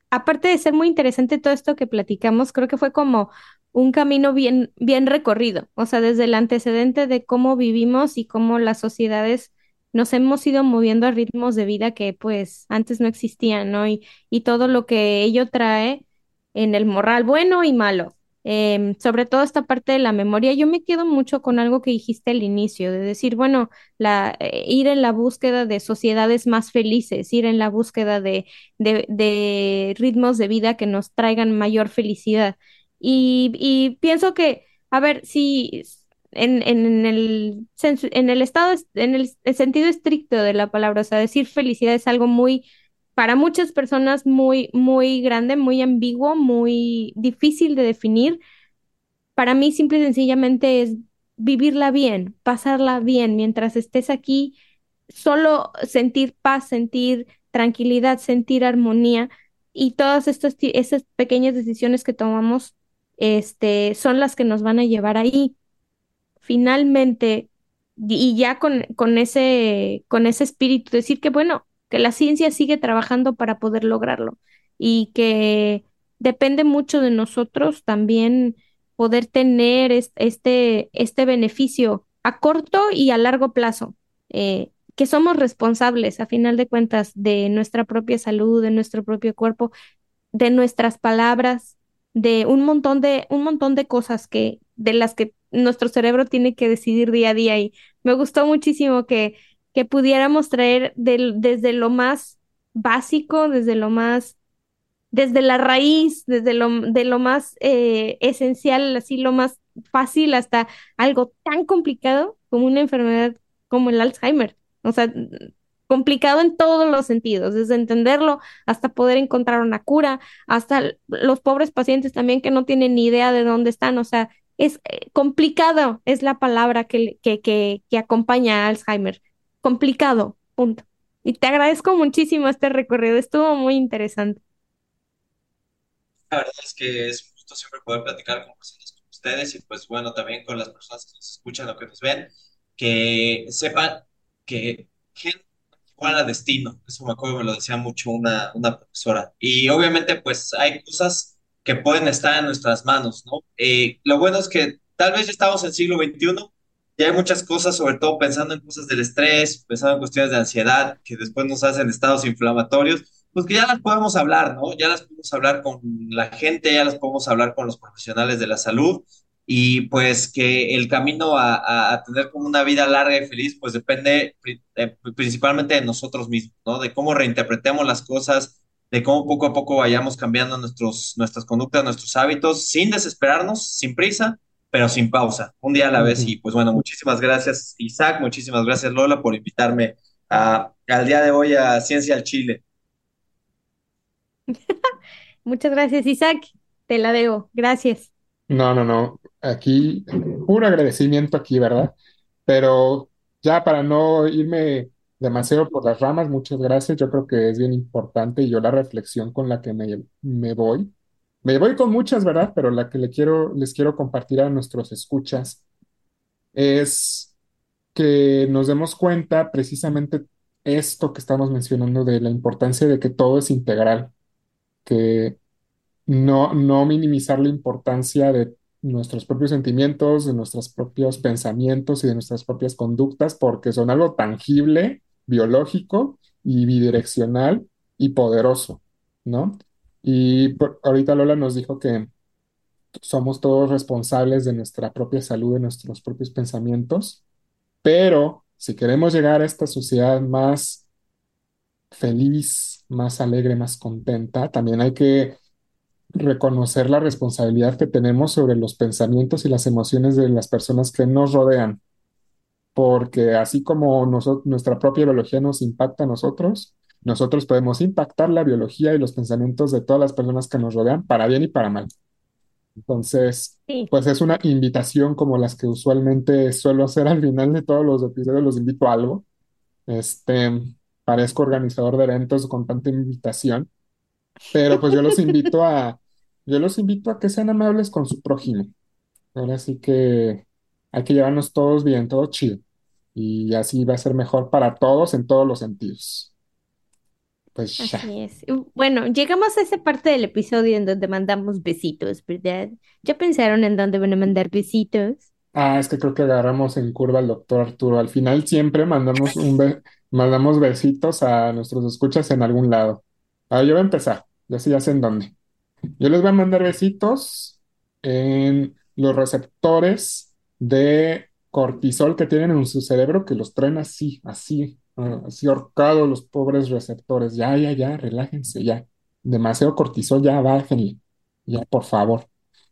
aparte de ser muy interesante todo esto que platicamos, creo que fue como un camino bien, bien recorrido, o sea, desde el antecedente de cómo vivimos y cómo las sociedades nos hemos ido moviendo a ritmos de vida que pues antes no existían, ¿no? Y, y todo lo que ello trae en el moral bueno y malo. Em, sobre todo esta parte de la memoria, yo me quedo mucho con algo que dijiste al inicio, de decir, bueno, la, eh, ir en la búsqueda de sociedades más felices, ir en la búsqueda de, ritmos de vida que nos traigan mayor felicidad. Y, y pienso que, a ver, si en, en, el, en el estado, en el, sentido estricto de la palabra, o sea, decir felicidad es algo muy, para muchas personas muy, muy grande, muy ambiguo, muy difícil de definir. Para mí, simple y sencillamente es vivirla bien, pasarla bien. Mientras estés aquí, solo sentir paz, sentir tranquilidad, sentir armonía. Y todas estas esas pequeñas decisiones que tomamos este, son las que nos van a llevar ahí. Finalmente, y ya con, con, ese, con ese espíritu, decir que bueno, que la ciencia sigue trabajando para poder lograrlo y que depende mucho de nosotros también poder tener este, este beneficio a corto y a largo plazo, eh, que somos responsables a final de cuentas de nuestra propia salud, de nuestro propio cuerpo, de nuestras palabras, de un montón de, un montón de cosas que, de las que nuestro cerebro tiene que decidir día a día. Y me gustó muchísimo que, que pudiéramos traer desde lo más básico, desde lo más, desde la raíz, desde lo, de lo más eh, esencial, así lo más fácil hasta algo tan complicado como una enfermedad como el Alzheimer. O sea, complicado en todos los sentidos, desde entenderlo hasta poder encontrar una cura, hasta los pobres pacientes también que no tienen ni idea de dónde están, o sea, es eh, complicado, es la palabra que, que, que, que acompaña a Alzheimer. Complicado, punto. Y te agradezco muchísimo este recorrido, estuvo muy interesante. La verdad es que es un gusto siempre poder platicar con personas como ustedes y pues bueno, también con las personas que nos escuchan o que nos ven, que sepan que gente igual a destino. Eso me acuerdo, me lo decía mucho una, una profesora. Y obviamente pues hay cosas que pueden estar en nuestras manos, ¿no? Eh, lo bueno es que tal vez ya estamos en el siglo XXI, ya hay muchas cosas, sobre todo pensando en cosas del estrés, pensando en cuestiones de ansiedad, que después nos hacen estados inflamatorios, pues que ya las podemos hablar, ¿no? Ya las podemos hablar con la gente, ya las podemos hablar con los profesionales de la salud y pues que el camino a, a tener como una vida larga y feliz, pues depende eh, principalmente de nosotros mismos, ¿no? De cómo reinterpretemos las cosas, de cómo poco a poco vayamos cambiando nuestros, nuestras conductas, nuestros hábitos, sin desesperarnos, sin prisa, pero sin pausa, un día a la vez. Y pues bueno, muchísimas gracias Isaac, muchísimas gracias Lola por invitarme a, al día de hoy a Ciencia al Chile. [LAUGHS] Muchas gracias Isaac, te la debo, gracias. No, no, no, aquí un agradecimiento aquí, ¿verdad? Pero ya para no irme demasiado por las ramas, muchas gracias. Yo creo que es bien importante y yo la reflexión con la que me, me voy, me voy con muchas, ¿verdad? Pero la que les quiero compartir a nuestros escuchas es que nos demos cuenta precisamente esto que estamos mencionando de la importancia de que todo es integral, que no, no minimizar la importancia de nuestros propios sentimientos, de nuestros propios pensamientos y de nuestras propias conductas, porque son algo tangible biológico y bidireccional y poderoso, ¿no? Y ahorita Lola nos dijo que somos todos responsables de nuestra propia salud, de nuestros propios pensamientos, pero si queremos llegar a esta sociedad más feliz, más alegre, más contenta, también hay que reconocer la responsabilidad que tenemos sobre los pensamientos y las emociones de las personas que nos rodean porque así como nuestra propia biología nos impacta a nosotros, nosotros podemos impactar la biología y los pensamientos de todas las personas que nos rodean, para bien y para mal. Entonces, pues es una invitación como las que usualmente suelo hacer al final de todos los episodios, los invito a algo. Este, parezco organizador de eventos con tanta invitación, pero pues yo los invito a, [LAUGHS] yo los invito a que sean amables con su prójimo. Ahora sí que hay que llevarnos todos bien, todo chido. Y así va a ser mejor para todos en todos los sentidos. Pues ya. Así es. Bueno, llegamos a esa parte del episodio en donde mandamos besitos, ¿verdad? ¿Ya pensaron en dónde van a mandar besitos? Ah, es que creo que agarramos en curva al doctor Arturo. Al final siempre mandamos un mandamos besitos a nuestros escuchas en algún lado. Ah, yo voy a empezar. Ya sé, ya sé en dónde. Yo les voy a mandar besitos en los receptores de cortisol que tienen en su cerebro que los traen así, así, así ahorcados los pobres receptores. Ya, ya, ya, relájense, ya. Demasiado cortisol, ya, bájenle. Ya, por favor.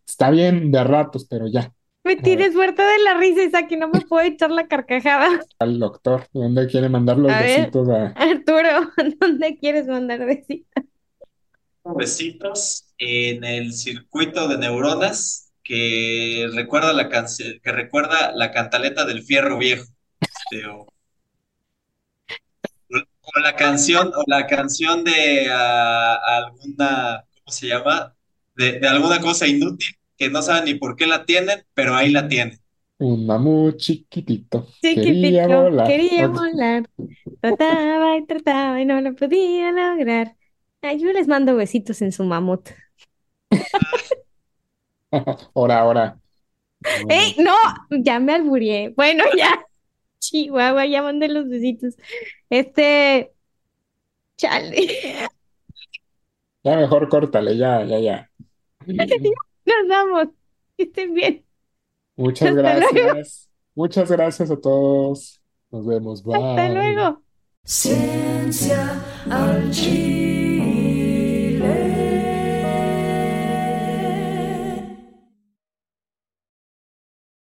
Está bien de ratos, pero ya. Me tienes muerta de la risa, Isaac, y no me puedo echar la carcajada. [LAUGHS] Al doctor, ¿dónde quiere mandar los A ver. besitos a... Arturo, [LAUGHS] ¿dónde quieres mandar besitos? Besitos en el circuito de neuronas que recuerda la que recuerda la cantaleta del fierro viejo. Este, o, o la canción, o la canción de ah, alguna, ¿cómo se llama? De, de alguna cosa inútil que no saben ni por qué la tienen, pero ahí la tienen. Un mamut chiquitito. Quería Chiquitito, volar. quería volar. Trataba y trataba y no lo podía lograr. Ay, yo les mando besitos en su mamut. [LAUGHS] Ahora, ahora. ¡Ey! ¡No! Ya me alburié. Bueno, ya. Chihuahua, ya mandé los besitos. Este. Chale. Ya mejor córtale, ya, ya, ya. Nos vamos. Que estén bien. Muchas Hasta luego. gracias. Muchas gracias a todos. Nos vemos. Hasta Bye. luego. Ciencia al